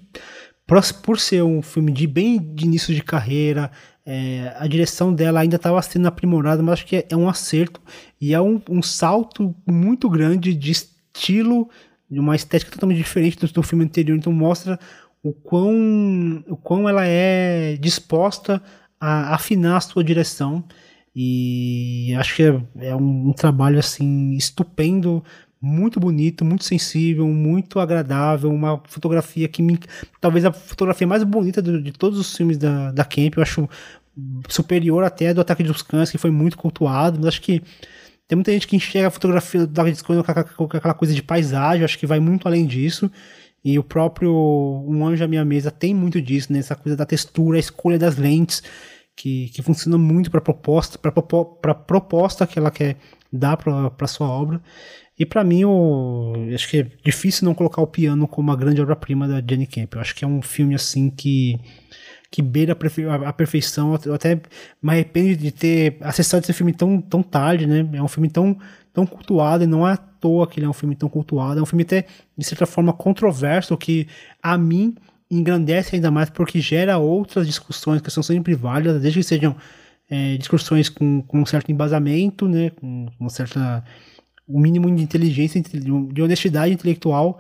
por ser um filme de bem de início de carreira, é, a direção dela ainda estava sendo aprimorada, mas acho que é, é um acerto e é um, um, salto muito grande de estilo, de uma estética totalmente diferente do, do filme anterior. Então mostra o quão, o quão ela é disposta a afinar a sua direção e acho que é, é um, trabalho assim estupendo, muito bonito, muito sensível, muito agradável, uma fotografia que me, talvez a fotografia mais bonita do, de todos os filmes da, da Camp, eu acho superior até do Ataque dos Cães, que foi muito cultuado, mas acho que tem muita gente que enxerga a fotografia do Ataque dos Cães com aquela coisa de paisagem, acho que vai muito além disso. E o próprio Um Anjo à Minha Mesa tem muito disso, né? Essa coisa da textura, a escolha das lentes que, que funciona muito para proposta, para proposta que ela quer dar para sua obra. E para mim, eu acho que é difícil não colocar o piano como uma grande obra-prima da Jenny Camp. Eu acho que é um filme assim que que beira a perfeição. Eu até me arrependo de ter acessado esse filme tão, tão tarde, né? É um filme tão, tão cultuado e não é à toa que ele é um filme tão cultuado. É um filme até, de certa forma, controverso, que a mim engrandece ainda mais porque gera outras discussões que são sempre válidas, desde que sejam é, discussões com, com um certo embasamento, né, com uma certa um mínimo de inteligência, de honestidade intelectual.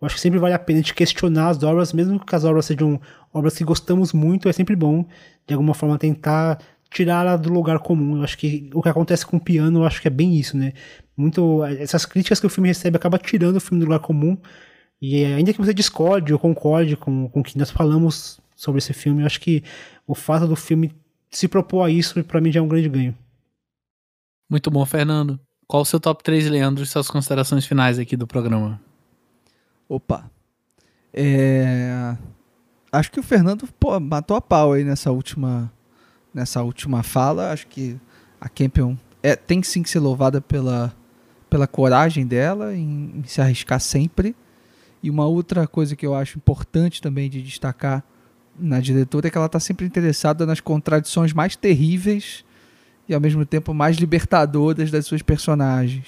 Eu acho que sempre vale a pena de questionar as obras, mesmo que as obras sejam obras que gostamos muito, é sempre bom de alguma forma tentar tirá-la do lugar comum. Eu acho que o que acontece com o piano, eu acho que é bem isso, né? Muito essas críticas que o filme recebe acaba tirando o filme do lugar comum e ainda que você discorde ou concorde com, com o que nós falamos sobre esse filme, eu acho que o fato do filme se propor a isso, para mim, já é um grande ganho. Muito bom, Fernando. Qual o seu top 3, Leandro, e suas considerações finais aqui do programa? Opa. É... Acho que o Fernando pô, matou a pau aí nessa última, nessa última fala. Acho que a Campion é, tem sim que ser louvada pela, pela coragem dela em, em se arriscar sempre. E uma outra coisa que eu acho importante também de destacar na diretora é que ela está sempre interessada nas contradições mais terríveis e ao mesmo tempo mais libertadoras das suas personagens.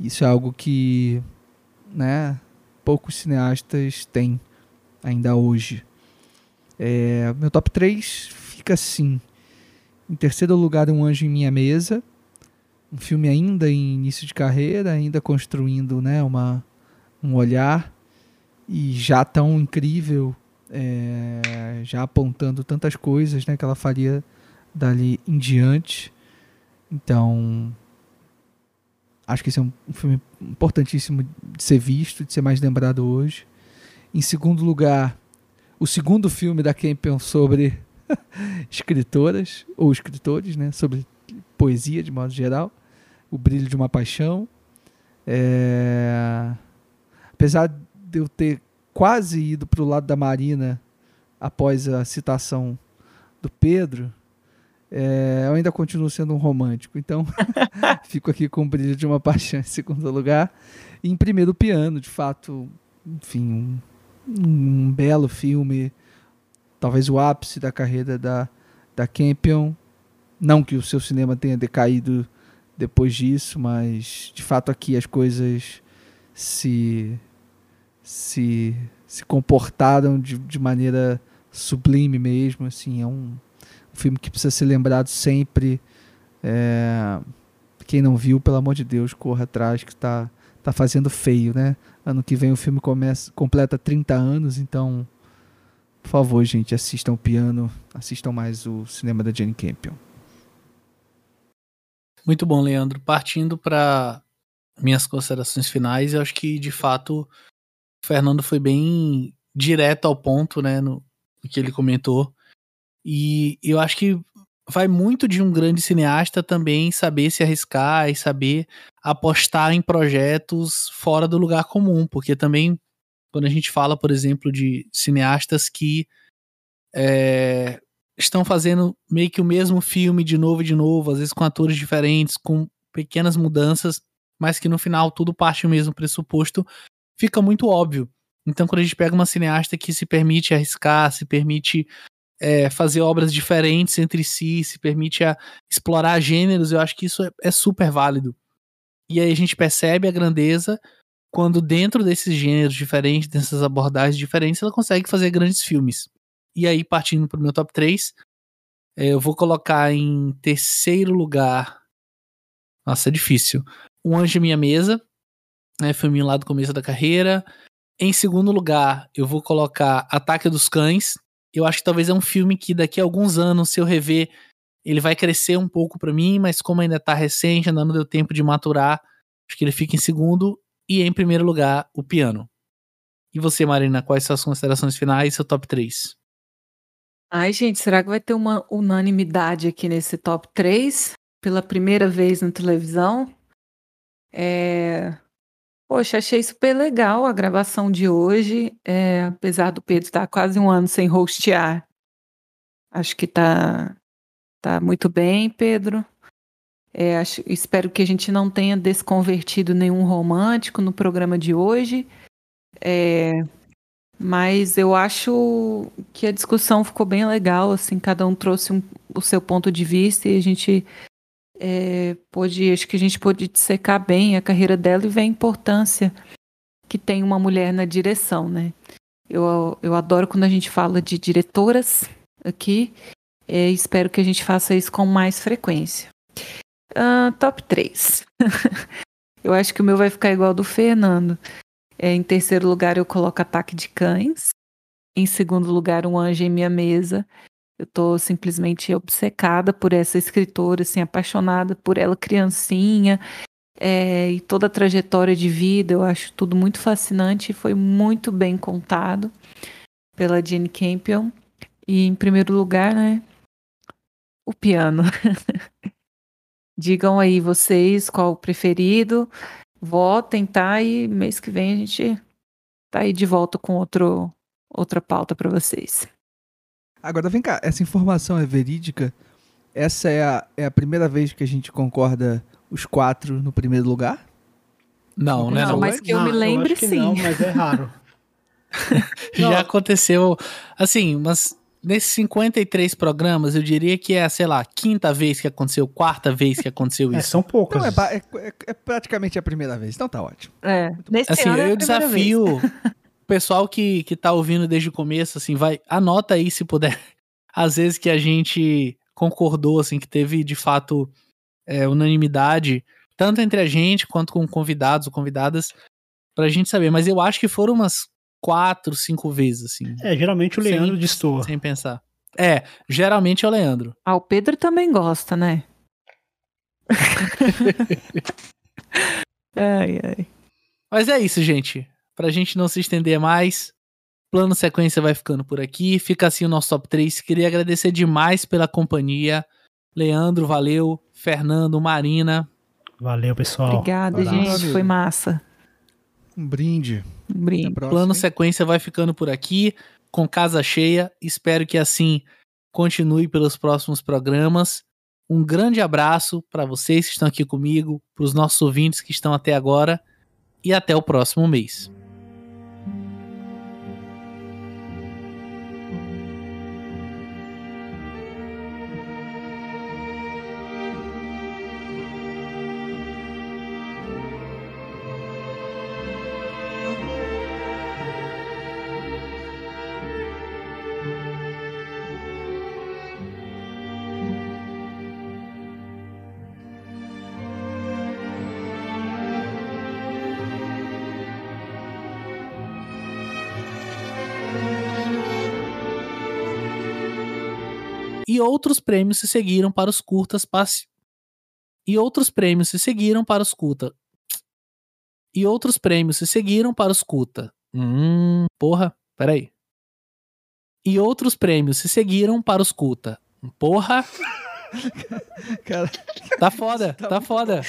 Isso é algo que, né, poucos cineastas têm ainda hoje. É, meu top 3 fica assim. Em terceiro lugar, Um Anjo em Minha Mesa. Um filme ainda em início de carreira, ainda construindo né, uma, um olhar. E já tão incrível, é, já apontando tantas coisas né, que ela faria dali em diante. Então, acho que esse é um, filme importantíssimo de ser visto, de ser mais lembrado hoje. Em segundo lugar, o segundo filme da Campion sobre *laughs* escritoras ou escritores, né, sobre poesia de modo geral, O Brilho de uma Paixão. É... Apesar de eu ter quase ido para o lado da Marina após a citação do Pedro, é, eu ainda continuo sendo um romântico, então *laughs* fico aqui com o brilho de uma paixão em segundo lugar. E em primeiro, piano, de fato, enfim, um, um, belo filme, talvez o ápice da carreira da, da Campion. Não que o seu cinema tenha decaído depois disso, mas de fato aqui as coisas se, se, se comportaram de, de maneira sublime mesmo, assim, é um um filme que precisa ser lembrado sempre. É, quem não viu, pelo amor de Deus, corra atrás, que está tá fazendo feio, né? Ano que vem o filme começa, completa 30 anos, então, por favor, gente, assistam o piano, assistam mais o cinema da Jane Campion. Muito bom, Leandro. Partindo para minhas considerações finais, eu acho que de fato o Fernando foi bem direto ao ponto, né, no, no que ele comentou. E eu acho que vai muito de um grande cineasta também saber se arriscar e saber apostar em projetos fora do lugar comum, porque também quando a gente fala, por exemplo, de cineastas que é, estão fazendo meio que o mesmo filme de novo e de novo, às vezes com atores diferentes, com pequenas mudanças, mas que no final tudo parte do mesmo pressuposto, fica muito óbvio. Então, quando a gente pega uma cineasta que se permite arriscar, se permite é, fazer obras diferentes entre si, se permite a, explorar gêneros, eu acho que isso é, é super válido. E aí a gente percebe a grandeza quando dentro desses gêneros diferentes, dessas abordagens diferentes, ela consegue fazer grandes filmes. E aí, partindo para o meu top 3, é, eu vou colocar em terceiro lugar. Nossa, é difícil. O Anjo Minha Mesa, né, filminho lá do começo da carreira. Em segundo lugar, eu vou colocar Ataque dos Cães, eu acho que talvez é um filme que daqui a alguns anos, se eu rever, ele vai crescer um pouco para mim, mas como ainda tá recente, ainda não deu tempo de maturar, acho que ele fica em segundo e em primeiro lugar, o piano. E você, Marina, quais são as considerações finais e seu top 3? Ai, gente, será que vai ter uma unanimidade aqui nesse top 3? Pela primeira vez na televisão? É... Poxa, achei super legal a gravação de hoje, é, apesar do Pedro estar quase um ano sem hostear. Acho que tá, tá muito bem, Pedro. É, acho, espero que a gente não tenha desconvertido nenhum romântico no programa de hoje. É, mas eu acho que a discussão ficou bem legal, assim, cada um trouxe um, o seu ponto de vista e a gente é, pôde, acho que a gente pôde dissecar bem a carreira dela e ver a importância que tem uma mulher na direção, né? Eu, eu adoro quando a gente fala de diretoras aqui. É, espero que a gente faça isso com mais frequência. Uh, top 3. *laughs* eu acho que o meu vai ficar igual ao do Fernando. É, em terceiro lugar, eu coloco Ataque de Cães. Em segundo lugar, Um Anjo em Minha Mesa. Eu tô simplesmente obcecada por essa escritora, assim, apaixonada por ela criancinha é, e toda a trajetória de vida. Eu acho tudo muito fascinante e foi muito bem contado pela Jane Campion. E em primeiro lugar, né, o piano. *laughs* Digam aí vocês qual o preferido. Votem, tá? E mês que vem a gente tá aí de volta com outro, outra pauta para vocês. Agora vem cá, essa informação é verídica? Essa é a, é a primeira vez que a gente concorda os quatro no primeiro lugar? Não, né? Não, Não, mas que eu me acho lembre, que sim. Não, mas é raro. *laughs* Já aconteceu, assim, mas nesses 53 programas, eu diria que é, sei lá, quinta vez que aconteceu, quarta vez que aconteceu É, isso. são poucas. Então é, é- é- é praticamente a primeira vez. Então tá ótimo. É, nesse Assim, ano é a eu desafio *laughs* pessoal que, que tá ouvindo desde o começo, assim, vai, anota aí se puder. *laughs* Às vezes que a gente concordou, assim, que teve de fato é, unanimidade, tanto entre a gente quanto com convidados ou convidadas, pra gente saber. Mas eu acho que foram umas quatro, cinco vezes, assim, É, geralmente o Leandro Sem- destoa. sem pensar. É, geralmente é o Leandro. Ah, o Pedro também gosta, né? *laughs* *laughs* ai, ai. Mas é isso, gente. Pra gente não se estender mais, plano sequência vai ficando por aqui. Fica assim o nosso top 3. Queria agradecer demais pela companhia. Leandro, valeu. Fernando, Marina. Valeu, pessoal. Obrigada, gente. Foi massa. Um brinde. Um a brinde. próxima, Plano hein? sequência vai ficando por aqui, com casa cheia. Espero que assim continue pelos próximos programas. Um grande abraço para vocês que estão aqui comigo, para os nossos ouvintes que estão até agora e até o próximo mês. E outros prêmios se seguiram para os curtas passe... E outros prêmios se seguiram para os curta. E outros prêmios se seguiram para os curta. Hum, porra, peraí. E outros prêmios se seguiram para os curta. Porra, *laughs* Cara, tá foda, tá foda.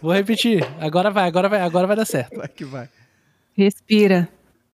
Vou repetir. Agora vai, agora vai, agora vai dar certo. vai que vai. Respira.